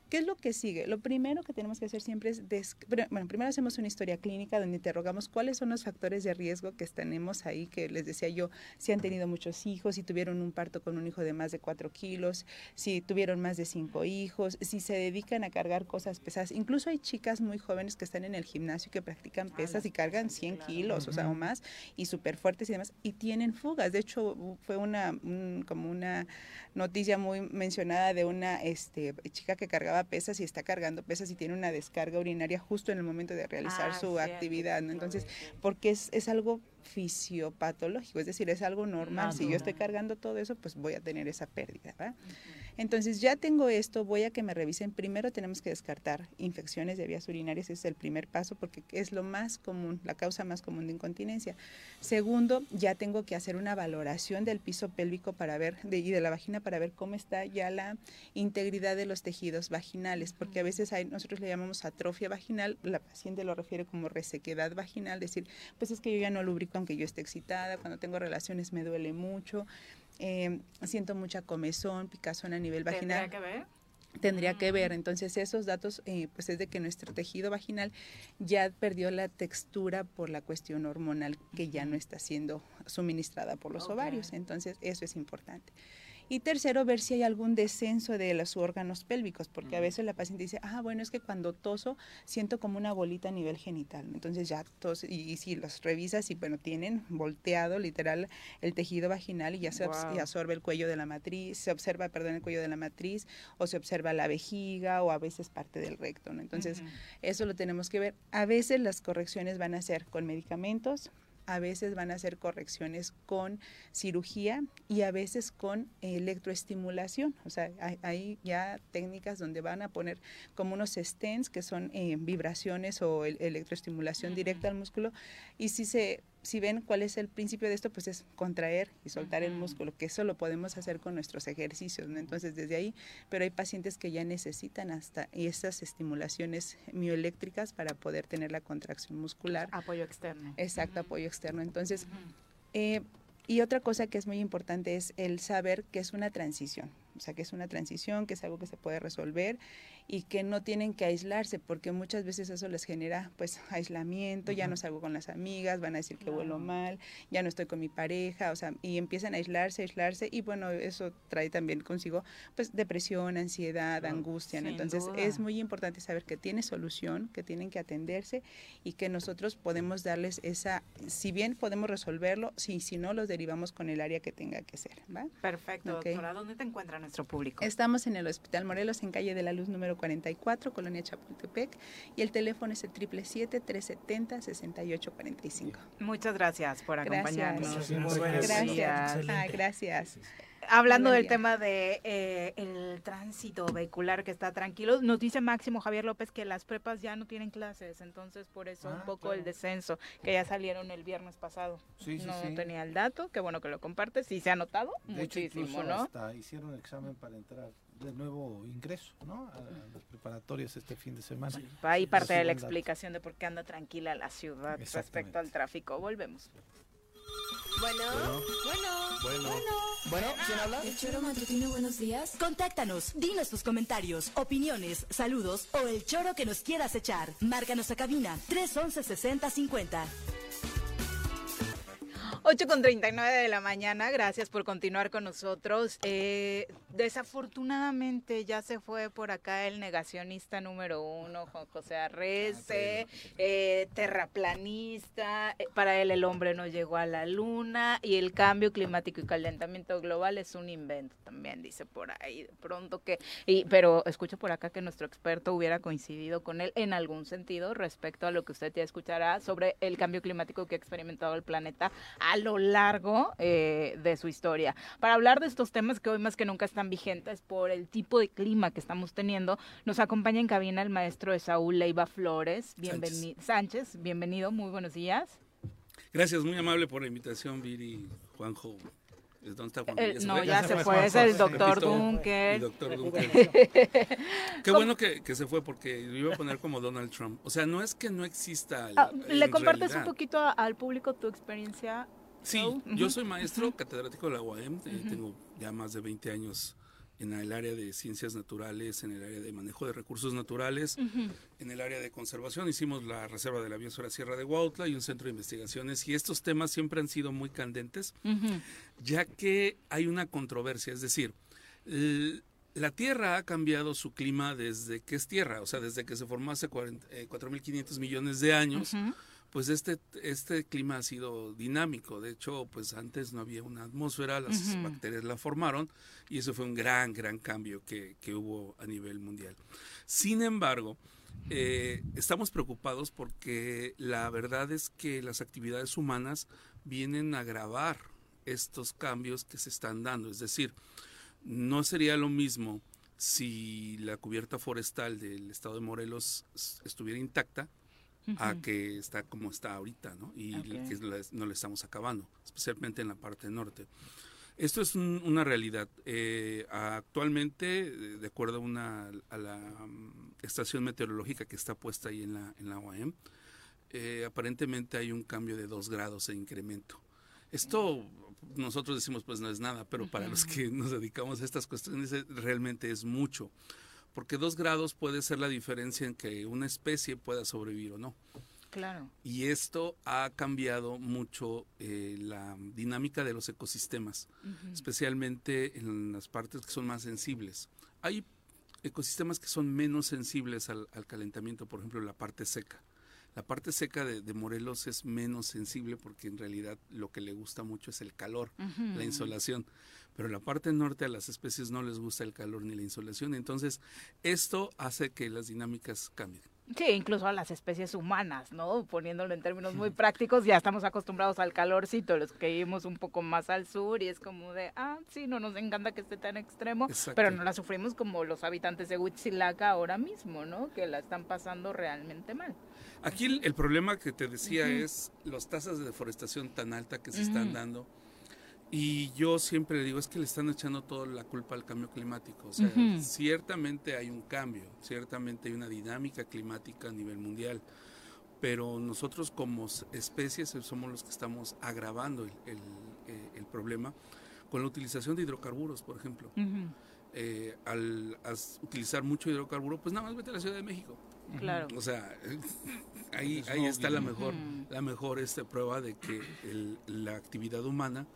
N: ¿Qué es lo que sigue? Lo primero que tenemos que hacer siempre es, bueno, primero hacemos una historia clínica donde interrogamos cuáles son los factores de riesgo que tenemos ahí, que les decía yo, si han tenido muchos hijos, si tuvieron un parto con un hijo de más de cuatro kilos, si tuvieron más de cinco hijos, si se dedican a cargar cosas pesadas. Incluso hay chicas muy jóvenes que están en el gimnasio y que practican pesas y cargan 100 kilos, o sea, o más, y súper fuertes y demás, y tienen fugas. De hecho, fue una, como una noticia muy mencionada de una este, chica que cargaba pesas y está cargando pesas y tiene una descarga urinaria justo en el momento de realizar ah, su actividad, ¿no? Entonces, porque es, es algo fisiopatológico, es decir, es algo normal. si yo estoy cargando todo eso, pues voy a tener esa pérdida, ¿verdad? Entonces ya tengo esto, voy a que me revisen. Primero tenemos que descartar infecciones de vías urinarias, ese es el primer paso porque es lo más común, la causa más común de incontinencia. Segundo, ya tengo que hacer una valoración del piso pélvico para ver, de, y de la vagina para ver cómo está ya la integridad de los tejidos vaginales, porque a veces hay, nosotros le llamamos atrofia vaginal, la paciente lo refiere como resequedad vaginal, decir, pues es que yo ya no lubrico aunque yo esté excitada, cuando tengo relaciones me duele mucho. Em, siento mucha comezón, picazón a nivel vaginal.
A: ¿Tendría que ver?
N: Tendría que ver. Entonces, esos datos, eh, pues es de que nuestro tejido vaginal ya perdió la textura por la cuestión hormonal que ya no está siendo suministrada por los ovarios. Entonces, eso es importante. Y tercero, ver si hay algún descenso de los órganos pélvicos, porque a veces la paciente dice, ah, bueno, es que cuando toso siento como una bolita a nivel genital. Entonces ya tos, y, si los revisas y bueno, tienen volteado literal el tejido vaginal y ya se absorbe el cuello de la matriz, se observa, perdón, el cuello de la matriz, o se observa la vejiga o a veces parte del recto. ¿no? Entonces, eso lo tenemos que ver. A veces las correcciones van a ser con medicamentos, a veces van a hacer correcciones con cirugía y a veces con electroestimulación. O sea, hay, ya técnicas donde van a poner como unos stents que son eh, vibraciones o electroestimulación directa al músculo y si se si ven cuál es el principio de esto, pues es contraer y soltar el músculo, que eso lo podemos hacer con nuestros ejercicios, ¿no? Entonces, desde ahí, pero hay pacientes que ya necesitan hasta esas estimulaciones mioeléctricas para poder tener la contracción muscular.
A: Apoyo externo.
N: Exacto, apoyo externo. Entonces, eh, y otra cosa que es muy importante es el saber que es una transición, o sea, que es una transición, que es algo que se puede resolver y que no tienen que aislarse porque muchas veces eso les genera pues aislamiento, ya no salgo con las amigas, van a decir que vuelo mal, ya no estoy con mi pareja, o sea, y empiezan a aislarse, aislarse y bueno, eso trae también consigo pues depresión, ansiedad, angustia, entonces es muy importante saber que tiene solución, que tienen que atenderse y que nosotros podemos darles esa, si bien podemos resolverlo, si, si no los derivamos con el área que tenga que ser, ¿va?
A: Perfecto, doctora, ¿dónde te encuentra nuestro público?
N: Estamos en el Hospital Morelos en calle de la Luz número 44, Colonia Chapultepec, y el teléfono es el 777-370-6845.
A: Muchas gracias por acompañarnos.
N: Gracias. Gracias. gracias
A: hablando del tema de eh, el tránsito vehicular que está tranquilo, nos dice Máximo Javier López que las prepas ya no tienen clases, entonces por eso un ah, poco el descenso, que ya salieron el viernes pasado. no tenía el dato, qué bueno que lo compartes, sí se ha notado muchísimo, ¿no?
C: Hasta hicieron examen para entrar de nuevo ingreso, ¿no? A las preparatorias este fin de semana.
A: Ahí parte de la explicación de por qué anda tranquila la ciudad respecto al tráfico. Volvemos.
G: Bueno, bueno, bueno,
H: bueno. ¿quién habla?
G: El Choro Matutino, buenos días.
H: Contáctanos, dinos tus comentarios, opiniones, saludos o el choro que nos quieras echar. Márcanos a cabina 311 6050.
A: 8 con 39 de la mañana, gracias por continuar con nosotros. Eh, desafortunadamente ya se fue por acá el negacionista número uno, José Arrece, ah, eh, terraplanista, eh, para él el hombre no llegó a la luna y el cambio climático y calentamiento global es un invento también, dice por ahí, de pronto que, y, pero escucho por acá que nuestro experto hubiera coincidido con él en algún sentido respecto a lo que usted ya escuchará sobre el cambio climático que ha experimentado el planeta a lo largo eh, de su historia. Para hablar de estos temas que hoy más que nunca están vigentes por el tipo de clima que estamos teniendo, nos acompaña en cabina el maestro de Saúl Leiva Flores. Bienvenido, Sánchez. bienvenido, muy buenos días.
O: Gracias, muy amable por la invitación, Viri, Juanjo.
A: ¿Dónde está Juanjo? Eh, no, ya, se, fue, es el doctor Dunker.
O: doctor Dunker. Qué bueno que, que, se fue porque lo iba a poner como Donald Trump. O sea, no es que no exista.
A: Ah, ¿Le compartes un poquito al público tu experiencia
O: Sí, yo soy maestro catedrático de la UAM, eh, tengo ya más de 20 años en el área de ciencias naturales, en el área de manejo de recursos naturales, en el área de conservación. Hicimos la Reserva de la Biosfera Sierra de Huautla y un centro de investigaciones y estos temas siempre han sido muy candentes, ya que hay una controversia, es decir, la Tierra ha cambiado su clima desde que es Tierra, o sea, desde que se formó hace 4.500 eh, millones de años pues este, este clima ha sido dinámico. De hecho, pues antes no había una atmósfera, las bacterias la formaron y eso fue un gran, gran cambio que, hubo a nivel mundial. Sin embargo, eh, estamos preocupados porque la verdad es que las actividades humanas vienen a agravar estos cambios que se están dando. Es decir, no sería lo mismo si la cubierta forestal del estado de Morelos estuviera intacta a que está como está ahorita, ¿no? Y que no le estamos acabando, especialmente en la parte norte. Esto es una realidad. Eh, actualmente, de acuerdo a, una, a la mm, estación meteorológica que está puesta ahí en la, en la OAM, eh, aparentemente hay un cambio de dos grados de incremento. Esto nosotros decimos pues no es nada, pero para los que nos dedicamos a estas cuestiones realmente es mucho porque dos grados puede ser la diferencia en que una especie pueda sobrevivir o no.
A: Claro.
O: Y esto ha cambiado mucho eh, la dinámica de los ecosistemas, especialmente en las partes que son más sensibles. Hay ecosistemas que son menos sensibles al, calentamiento, por ejemplo, la parte seca. La parte seca de, Morelos es menos sensible porque en realidad lo que le gusta mucho es el calor, la insolación. Pero la parte norte a las especies no les gusta el calor ni la insolación, entonces esto hace que las dinámicas cambien.
A: Sí, incluso a las especies humanas, ¿no? Poniéndolo en términos muy prácticos, ya estamos acostumbrados al calorcito, los que vivimos un poco más al sur y es como de, ah, sí, no nos encanta que esté tan extremo, pero no la sufrimos como los habitantes de Huitzilaca ahora mismo, ¿no? Que la están pasando realmente mal.
O: Aquí el, problema que te decía es las tasas de deforestación tan alta que se están dando y yo siempre le digo, es que le están echando toda la culpa al cambio climático. O sea, ciertamente hay un cambio, ciertamente hay una dinámica climática a nivel mundial, pero nosotros como especies somos los que estamos agravando el, el, eh, problema con la utilización de hidrocarburos, por ejemplo. eh, al, utilizar mucho hidrocarburo, pues nada más vete a la Ciudad de México.
A: Claro.
O: O sea, ahí, ahí está la mejor, la mejor este, prueba de que la actividad humana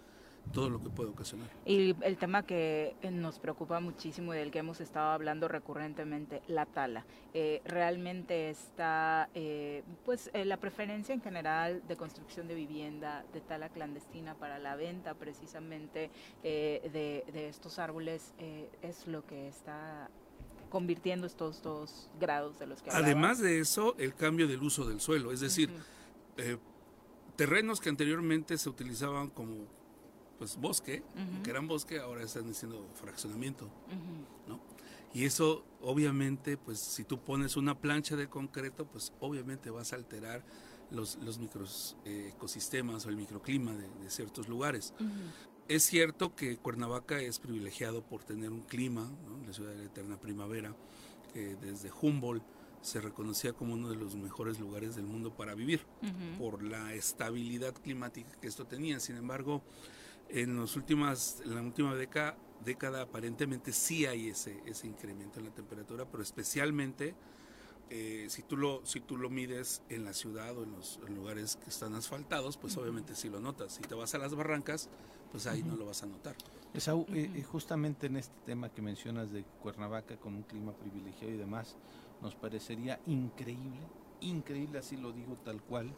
O: todo lo que puede ocasionar.
A: Y el tema que nos preocupa muchísimo y del que hemos estado hablando recurrentemente, la tala. Eh, realmente está, eh, pues, eh, la preferencia en general de construcción de vivienda, de tala clandestina para la venta precisamente de, estos árboles es lo que está convirtiendo estos dos grados de los que
O: Además de eso, el cambio del uso del suelo, es decir, terrenos que anteriormente se utilizaban como pues bosque, que eran bosque, ahora están diciendo fraccionamiento, ¿no? Y eso obviamente, pues si tú pones una plancha de concreto, pues obviamente vas a alterar los, los micros eh, ecosistemas o el microclima de, ciertos lugares. Es cierto que Cuernavaca es privilegiado por tener un clima, la ciudad de la eterna primavera, que desde Humboldt se reconocía como uno de los mejores lugares del mundo para vivir, por la estabilidad climática que esto tenía. Sin embargo, en, los últimas, en la última década, década aparentemente sí hay ese, ese incremento en la temperatura, pero especialmente eh, si, tú lo, si tú lo mides en la ciudad o en los lugares que están asfaltados, pues obviamente sí lo notas. Si te vas a las barrancas, pues ahí no lo vas a notar.
C: Esaú, eh, eh, justamente en este tema que mencionas de Cuernavaca con un clima privilegiado y demás, nos parecería increíble, increíble, así lo digo tal cual,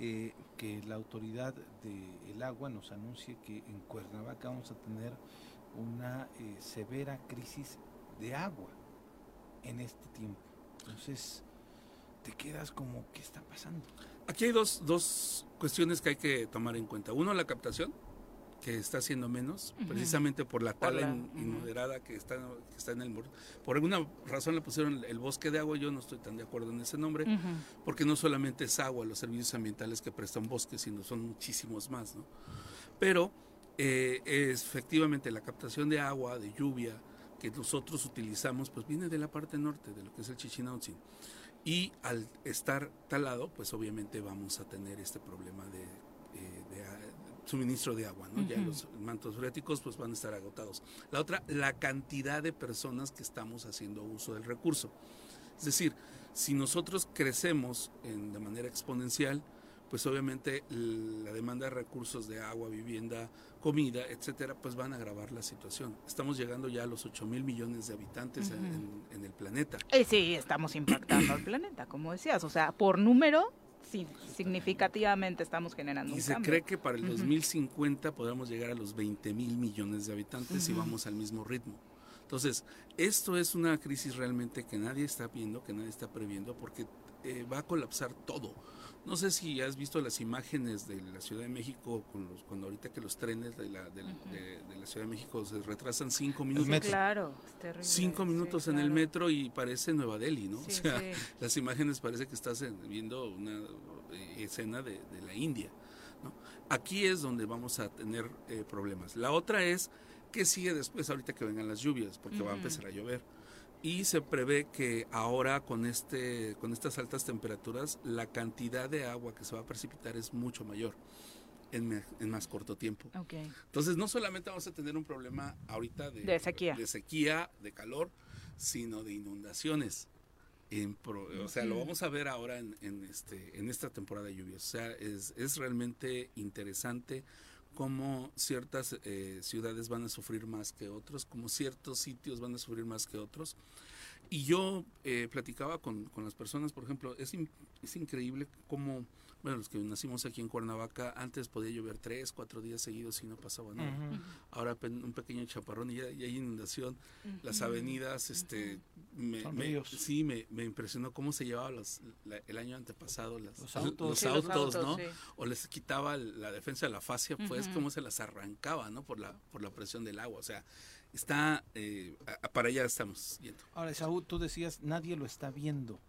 C: eh, que la autoridad del agua nos anuncie que en Cuernavaca vamos a tener una eh, severa crisis de agua en este tiempo. Entonces, te quedas como, ¿qué está pasando?
O: Aquí hay dos, dos cuestiones que hay que tomar en cuenta. Uno, la captación que está haciendo menos, precisamente por la tala inmoderada que está, que está en el... Por alguna razón le pusieron el bosque de agua, yo no estoy tan de acuerdo en ese nombre, porque no solamente es agua los servicios ambientales que prestan bosques, sino son muchísimos más, ¿no? Pero eh, efectivamente la captación de agua, de lluvia, que nosotros utilizamos, pues viene de la parte norte, de lo que es el Chichinautzin. Y al estar talado, pues obviamente vamos a tener este problema de suministro de agua, ¿no? Ya los mantos freáticos pues van a estar agotados. La otra, la cantidad de personas que estamos haciendo uso del recurso. Es decir, si nosotros crecemos en, de manera exponencial, pues obviamente la demanda de recursos de agua, vivienda, comida, etcétera, pues van a agravar la situación. Estamos llegando ya a los 8 mil millones de habitantes en, en, el planeta.
A: Y sí, estamos impactando al planeta, como decías. O sea, por número, sí, significativamente estamos generando
O: y
A: se
O: cree que para el 2050 podamos llegar a los 20 mil millones de habitantes si vamos al mismo ritmo. Entonces, esto es una crisis realmente que nadie está viendo, que nadie está previendo, porque eh, va a colapsar todo. No sé si has visto las imágenes de la Ciudad de México con los, cuando ahorita que los trenes de la, de, la Ciudad de México se retrasan cinco minutos.
A: claro,
O: Cinco minutos en el metro y parece Nueva Delhi, ¿no? o sea, las imágenes parece que estás viendo una eh, escena de, la India. ¿no? Aquí es donde vamos a tener eh, problemas. La otra es que sigue después, ahorita que vengan las lluvias, porque va a empezar a llover y se prevé que ahora con este con estas altas temperaturas la cantidad de agua que se va a precipitar es mucho mayor en, más corto tiempo. Entonces no solamente vamos a tener un problema ahorita de,
A: sequía.
O: de sequía, de calor, sino de inundaciones. o sea, lo vamos a ver ahora en, este, en esta temporada de lluvias. O sea, es, es realmente interesante cómo ciertas eh, ciudades van a sufrir más que otros, como ciertos sitios van a sufrir más que otros. Y yo eh, platicaba con, con, las personas, por ejemplo, es, es increíble cómo bueno, los que nacimos aquí en Cuernavaca, antes podía llover tres, cuatro días seguidos y no pasaba nada. Ahora un pequeño chaparrón y ya, hay inundación. Las avenidas, este, me, sí, me, me, impresionó cómo se llevaba los, el año antepasado los autos, los autos, ¿no? O les quitaba la defensa de la fascia, pues cómo se las arrancaba, ¿no? Por la, por la presión del agua. O sea, está, eh, para allá estamos yendo.
C: Ahora, Saúl, tú decías, nadie lo está viendo.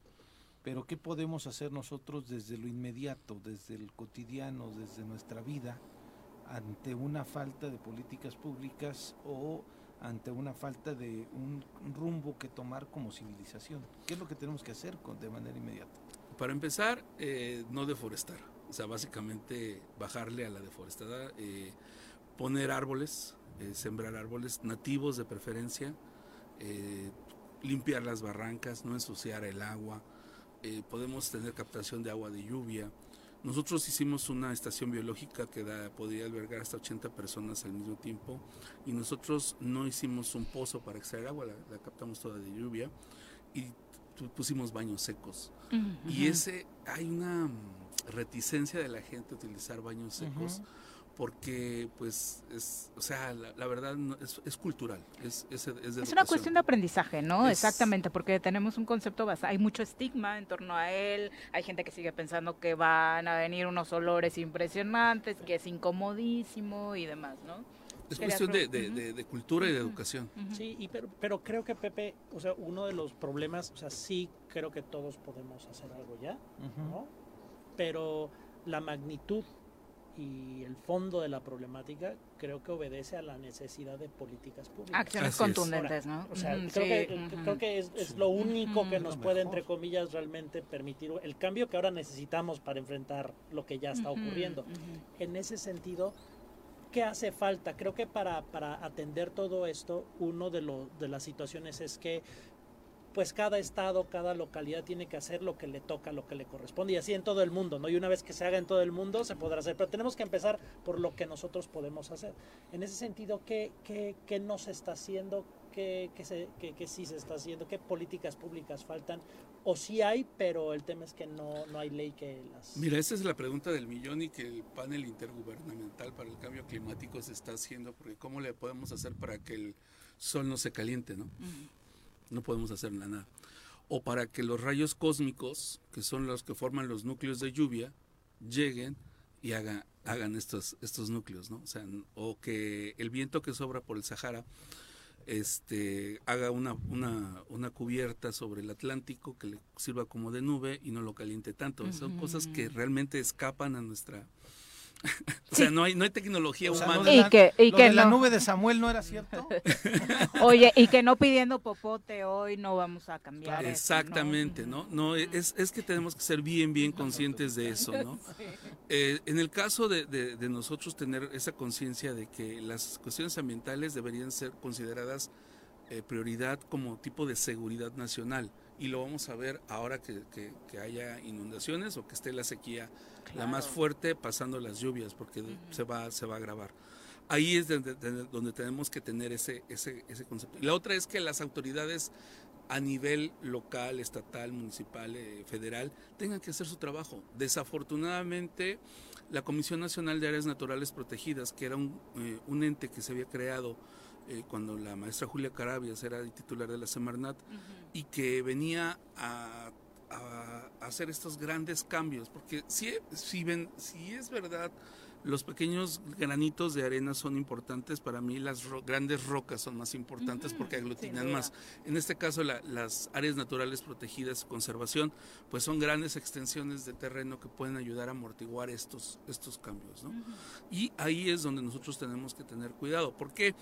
C: Pero ¿qué podemos hacer nosotros desde lo inmediato, desde el cotidiano, desde nuestra vida, ante una falta de políticas públicas o ante una falta de un rumbo que tomar como civilización? ¿Qué es lo que tenemos que hacer con, de manera inmediata?
O: Para empezar, eh, no deforestar. O sea, básicamente bajarle a la deforestada, eh, poner árboles, eh, sembrar árboles nativos de preferencia, eh, limpiar las barrancas, no ensuciar el agua, eh, podemos tener captación de agua de lluvia. Nosotros hicimos una estación biológica que da, podría albergar hasta 80 personas al mismo tiempo y nosotros no hicimos un pozo para extraer agua, la, captamos toda de lluvia y pusimos baños secos. Y ese, hay una reticencia de la gente a utilizar baños secos porque pues es, o sea, la, verdad es, cultural, es, es,
A: es, una cuestión de aprendizaje, ¿no? Exactamente, porque tenemos un concepto basado, hay mucho estigma en torno a él, hay gente que sigue pensando que van a venir unos olores impresionantes, que es incomodísimo y demás, ¿no?
O: Es cuestión de, de, cultura y de educación.
F: Sí, y pero, pero creo que Pepe, o sea, uno de los problemas, o sea, sí creo que todos podemos hacer algo ya, ¿no? Pero la magnitud y el fondo de la problemática creo que obedece a la necesidad de políticas públicas.
A: Acciones contundentes, ¿no?
F: O sea, creo, que, creo, que, es, lo único que nos puede, entre comillas, realmente permitir el cambio que ahora necesitamos para enfrentar lo que ya está ocurriendo. En ese sentido, ¿qué hace falta? Creo que para, para atender todo esto, uno de, lo, de las situaciones es que pues cada estado, cada localidad tiene que hacer lo que le toca, lo que le corresponde, y así en todo el mundo, ¿no? Y una vez que se haga en todo el mundo, se podrá hacer, pero tenemos que empezar por lo que nosotros podemos hacer. En ese sentido, ¿qué, qué, qué no se está haciendo? ¿Qué, qué, se, qué, qué sí se está haciendo? ¿Qué políticas públicas faltan? O sí hay, pero el tema es que no, no hay ley que las...
O: Mira, esa es la pregunta del millón y que el panel intergubernamental para el cambio climático se está haciendo, porque ¿cómo le podemos hacer para que el sol no se caliente, no? No podemos hacer nada. O para que los rayos cósmicos, que son los que forman los núcleos de lluvia, lleguen y hagan, hagan estos, estos núcleos, ¿no? O, sea, o que el viento que sobra por el Sahara este, haga una, una, una, cubierta sobre el Atlántico que le sirva como de nube y no lo caliente tanto. Son cosas que realmente escapan a nuestra, o sea, no hay, no hay tecnología humana.
C: y que, y que la nube de Samuel no era cierto.
A: Oye, y que no pidiendo popote hoy no vamos a cambiar.
O: Exactamente, ¿no? No, es, es que tenemos que ser bien, bien conscientes de eso, ¿no? Eh, en el caso de, de, nosotros tener esa conciencia de que las cuestiones ambientales deberían ser consideradas eh, prioridad como tipo de seguridad nacional y lo vamos a ver ahora que, que, haya inundaciones o que esté la sequía la más fuerte pasando las lluvias porque se va se va a agravar. Ahí es donde, donde, tenemos que tener ese, ese, ese concepto. Y la otra es que las autoridades a nivel local, estatal, municipal, eh, federal, tengan que hacer su trabajo. Desafortunadamente, la Comisión Nacional de Áreas Naturales Protegidas, que era un, eh, un ente que se había creado eh, cuando la maestra Julia Carabias era titular de la Semarnat y que venía a, hacer estos grandes cambios, porque si, si, ven, si es verdad los pequeños granitos de arena son importantes, para mí las grandes rocas son más importantes porque aglutinan más. En este caso las áreas naturales protegidas, conservación, pues son grandes extensiones de terreno que pueden ayudar a amortiguar estos, estos cambios. Y ahí es donde nosotros tenemos que tener cuidado. ¿Por qué?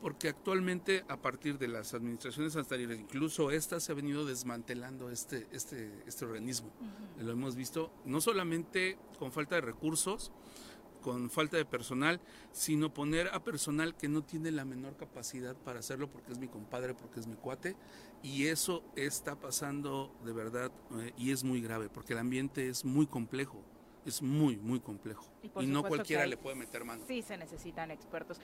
O: Porque actualmente a partir de las administraciones anteriores, incluso esta se ha venido desmantelando este, este, este organismo. Lo hemos visto no solamente con falta de recursos, con falta de personal, sino poner a personal que no tiene la menor capacidad para hacerlo porque es mi compadre, porque es mi cuate, y eso está pasando de verdad eh, y es muy grave, porque el ambiente es muy complejo es muy, muy complejo. Y, no cualquiera le puede meter mano.
A: Sí, se necesitan expertos.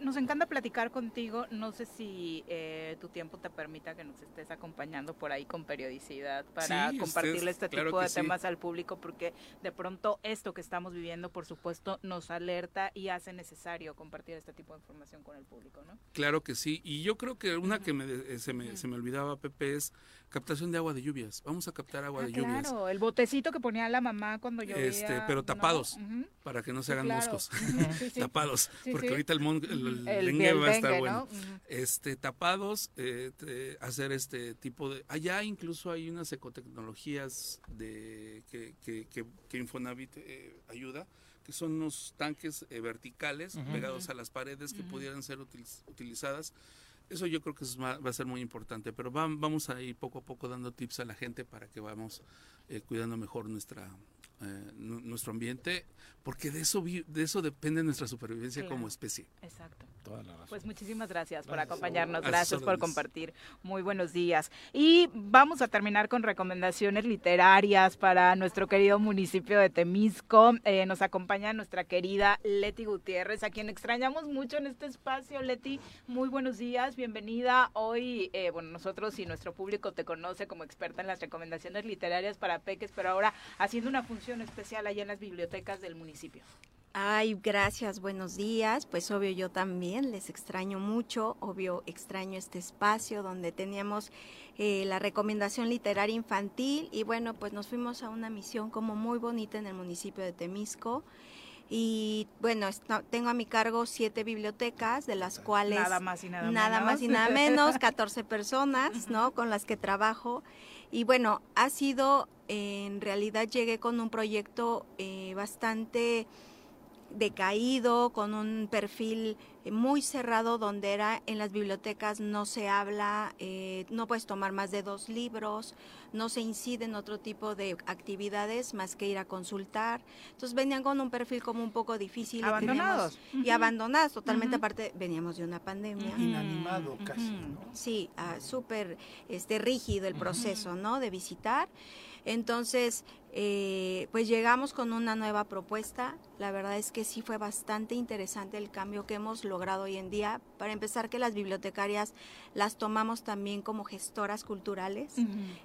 A: nos encanta platicar contigo. No sé si eh, tu tiempo te permita que nos estés acompañando por ahí con periodicidad para compartirle este tipo de temas al público, porque de pronto esto que estamos viviendo, por supuesto, nos alerta y hace necesario compartir este tipo de información con el público, ¿no?
O: Claro que sí. Y yo creo que una que me, eh, se, me, se me olvidaba, Pepe, es captación de agua de lluvias. Vamos a captar agua ah, de lluvias. Claro,
A: el botecito que ponía la mamá cuando yo
O: este, pero tapados, para que no se hagan moscos. tapados, porque ahorita el, dengue va a estar bueno. Este, tapados, eh, hacer este tipo de... Allá incluso hay unas ecotecnologías de, que, que, Infonavit eh, ayuda, que son unos tanques eh, verticales pegados a las paredes que pudieran ser utilizadas. Eso yo creo que va, a ser muy importante, pero vamos a ir poco a poco dando tips a la gente para que vamos cuidando mejor nuestra eh, nuestro ambiente, porque de eso, de eso depende nuestra supervivencia como especie.
A: Exacto. Pues muchísimas gracias, por acompañarnos, gracias por compartir. Muy buenos días. Y vamos a terminar con recomendaciones literarias para nuestro querido municipio de Temisco. Eh, nos acompaña nuestra querida Leti Gutiérrez, a quien extrañamos mucho en este espacio. Leti, muy buenos días, bienvenida. Hoy, eh, bueno, nosotros y nuestro público te conoce como experta en las recomendaciones literarias para peques, pero ahora haciendo una función especial allá en las bibliotecas del municipio.
P: Ay, gracias, buenos días. Pues obvio yo también les extraño mucho, obvio extraño este espacio donde teníamos eh, la recomendación literaria infantil y bueno, pues nos fuimos a una misión como muy bonita en el municipio de Temisco. Y bueno, tengo a mi cargo siete bibliotecas, de las cuales
A: nada más y nada,
P: nada más y nada menos, 14 personas, ¿no? Con las que trabajo. Y bueno, ha sido, en realidad llegué con un proyecto eh, bastante decaído, con un perfil muy cerrado donde era en las bibliotecas no se habla, eh, no puedes tomar más de dos libros, no se incide en otro tipo de actividades más que ir a consultar. Entonces venían con un perfil como un poco difícil.
A: Abandonados.
P: Y, abandonados, totalmente aparte, veníamos de una pandemia.
C: Inanimado casi.
P: Sí, ah, súper este, rígido el proceso, ¿no? De visitar. Entonces, eh, pues llegamos con una nueva propuesta. La verdad es que sí fue bastante interesante el cambio que hemos logrado hoy en día. Para empezar, que las bibliotecarias las tomamos también como gestoras culturales,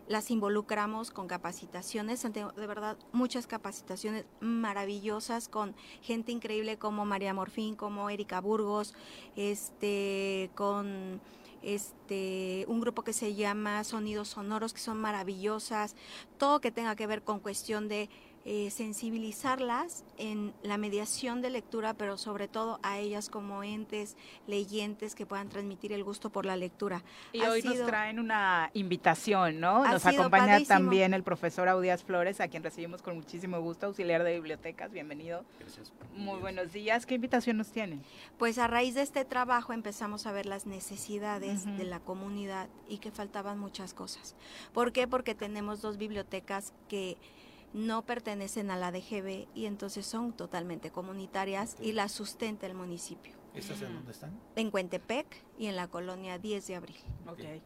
P: las involucramos con capacitaciones, de verdad muchas capacitaciones maravillosas con gente increíble como María Morfín, como Erika Burgos, este, con este, un grupo que se llama Sonidos Sonoros, que son maravillosas, todo que tenga que ver con cuestión de eh, sensibilizarlas en la mediación de lectura, pero sobre todo a ellas como entes leyentes que puedan transmitir el gusto por la lectura.
A: Y hoy nos traen una invitación, ¿no? Nos acompaña también el profesor Audías Flores, a quien recibimos con muchísimo gusto, auxiliar de bibliotecas. Bienvenido. Gracias. Muy buenos días. ¿Qué invitación nos tienen?
P: Pues a raíz de este trabajo empezamos a ver las necesidades de la comunidad y que faltaban muchas cosas. ¿Por qué? Porque tenemos dos bibliotecas que no pertenecen a la DGB y entonces son totalmente comunitarias y las sustenta el municipio.
C: ¿Estas en dónde están?
P: En Cuentepec y en la colonia 10 de abril.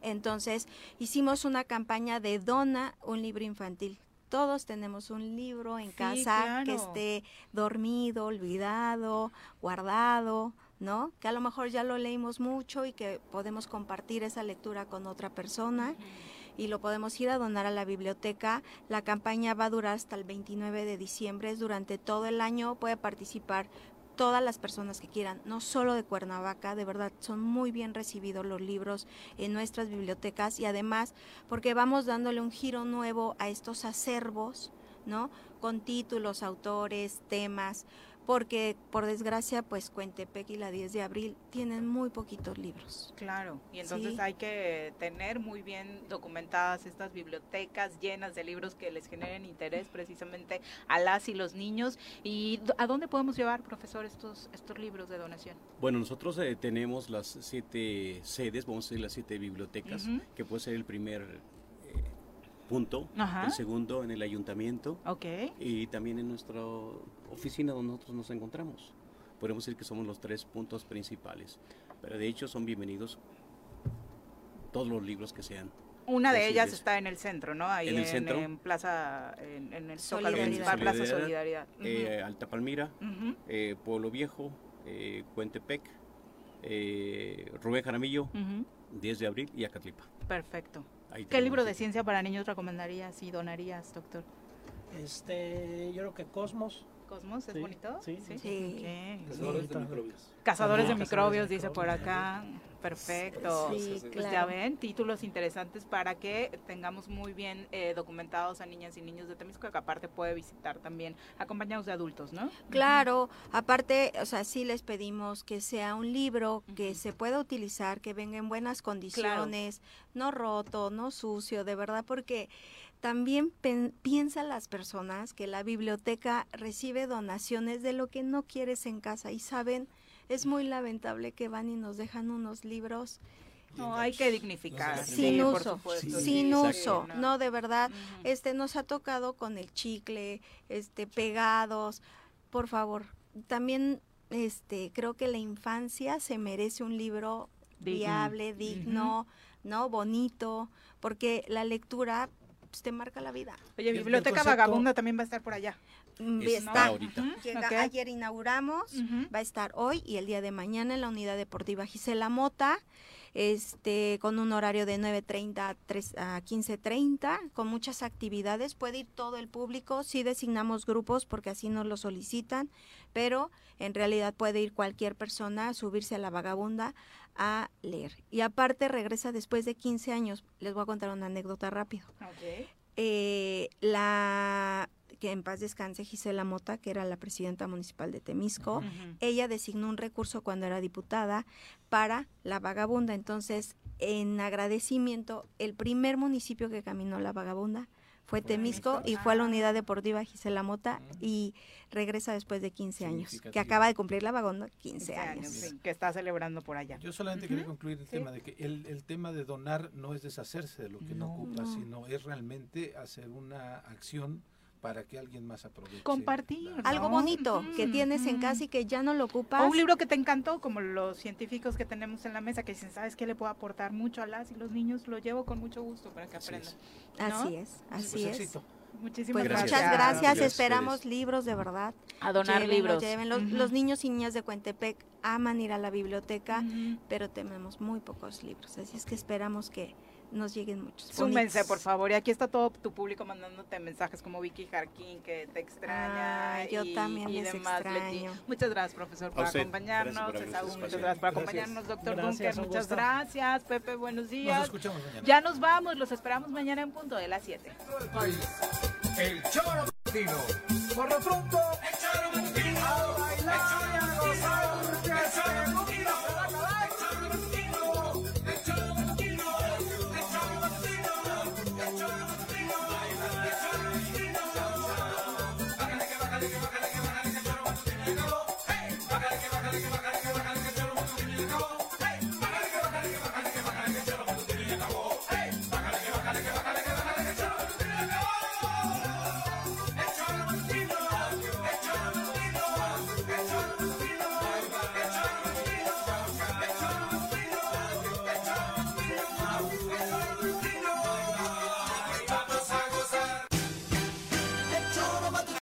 P: Entonces hicimos una campaña de dona un libro infantil. Todos tenemos un libro en casa que esté dormido, olvidado, guardado, ¿no? Que a lo mejor ya lo leímos mucho y que podemos compartir esa lectura con otra persona y lo podemos ir a donar a la biblioteca. La campaña va a durar hasta el 29 de diciembre, es durante todo el año, puede participar todas las personas que quieran, no solo de Cuernavaca, de verdad son muy bien recibidos los libros en nuestras bibliotecas y además porque vamos dándole un giro nuevo a estos acervos, ¿no? Con títulos, autores, temas, porque por desgracia pues Cuentepec y la 10 de abril tienen muy poquitos libros.
A: Claro, y entonces hay que tener muy bien documentadas estas bibliotecas llenas de libros que les generen interés precisamente a las y los niños. ¿Y a dónde podemos llevar, profesor, estos, estos libros de donación?
Q: Bueno, nosotros eh, tenemos las siete sedes, vamos a decir las siete bibliotecas, que puede ser el primer punto, el segundo en el ayuntamiento y también en nuestra oficina donde nosotros nos encontramos. Podemos decir que somos los tres puntos principales, pero de hecho son bienvenidos todos los libros que sean.
A: Una de ellas está en el centro, ¿no? Ahí en, el centro, en Plaza, en, el Solidaridad. Plaza Solidaridad.
Q: Eh, Alta Palmira, eh, Pueblo Viejo, eh, Cuentepec, eh, Rubén Jaramillo, 10 de abril y Acatlipa.
A: Perfecto. ¿Qué libro de ciencia para niños recomendarías y donarías, doctor?
F: Este, yo creo que Cosmos.
A: ¿Cosmos es bonito?
F: Sí.
A: sí.
C: Cazadores de microbios.
A: Cazadores de microbios, dice por acá. Perfecto. pues ya ven, títulos interesantes para que tengamos muy bien eh, documentados a niñas y niños de Temisco, que aparte puede visitar también acompañados de adultos, ¿no?
P: Claro, aparte, o sea, sí les pedimos que sea un libro que se pueda utilizar, que venga en buenas condiciones, no roto, no sucio, de verdad, porque también piensan las personas que la biblioteca recibe donaciones de lo que no quieres en casa y saben, es muy lamentable que van y nos dejan unos libros
A: No, hay que dignificar.
P: sin uso, sin uso. No, de verdad, este nos ha tocado con el chicle, este pegados. Por favor, también este creo que la infancia se merece un libro viable, digno, ¿no? Bonito, porque la lectura pues, te marca la vida.
A: Oye, Biblioteca Vagabunda también va a estar por allá.
P: Mm, está, Ayer inauguramos, va a estar hoy y el día de mañana en la unidad deportiva Gisela Mota este, con un horario de 9.30 a, a 15.30, con muchas actividades. Puede ir todo el público, sí designamos grupos porque así nos lo solicitan, pero en realidad puede ir cualquier persona a subirse a la vagabunda a leer. Y aparte regresa después de 15 años. Les voy a contar una anécdota rápido. Eh, la que en paz descanse Gisela Mota, que era la presidenta municipal de Temisco, ella designó un recurso cuando era diputada para la vagabunda. Entonces, en agradecimiento, el primer municipio que caminó la vagabunda fue Temisco y fue a la unidad deportiva Gisela Mota y regresa después de 15 años, que acaba de cumplir la vagabunda 15, años.
A: que está celebrando por allá.
C: Yo solamente quería concluir el tema de que el, tema de donar no es deshacerse de lo que no, ocupa, sino es realmente hacer una acción para que alguien más aproveche.
A: Compartir.
P: Algo bonito que tienes en casa y que ya no lo ocupas.
A: O un libro que te encantó, como los científicos que tenemos en la mesa, que dicen, ¿sabes qué le puedo aportar mucho a las y los niños? Lo llevo con mucho gusto para que aprendan.
P: Así es, así
A: pues
P: es.
A: Muchísimas
P: pues
A: gracias.
P: Muchas gracias, esperamos libros de verdad.
A: A donar libros.
P: Los, los, niños y niñas de Cuentepec aman ir a la biblioteca, pero tenemos muy pocos libros, así es que esperamos que nos lleguen muchos.
A: Súmense, por favor. Y aquí está todo tu público mandándote mensajes como Vicky Jarquín, que te extraña.
P: Ah, yo y, también y les demás,
A: extraño. Leti. Muchas gracias, profesor, por acompañarnos. Gracias por muchas gracias por acompañarnos, doctor Dunker. Muchas gusto. gracias, Pepe. Buenos días.
C: Nos escuchamos mañana.
A: Ya nos vamos. Los esperamos mañana en punto de las 7.
I: El choro matutino. Por lo pronto, el choro matutino. A bailar,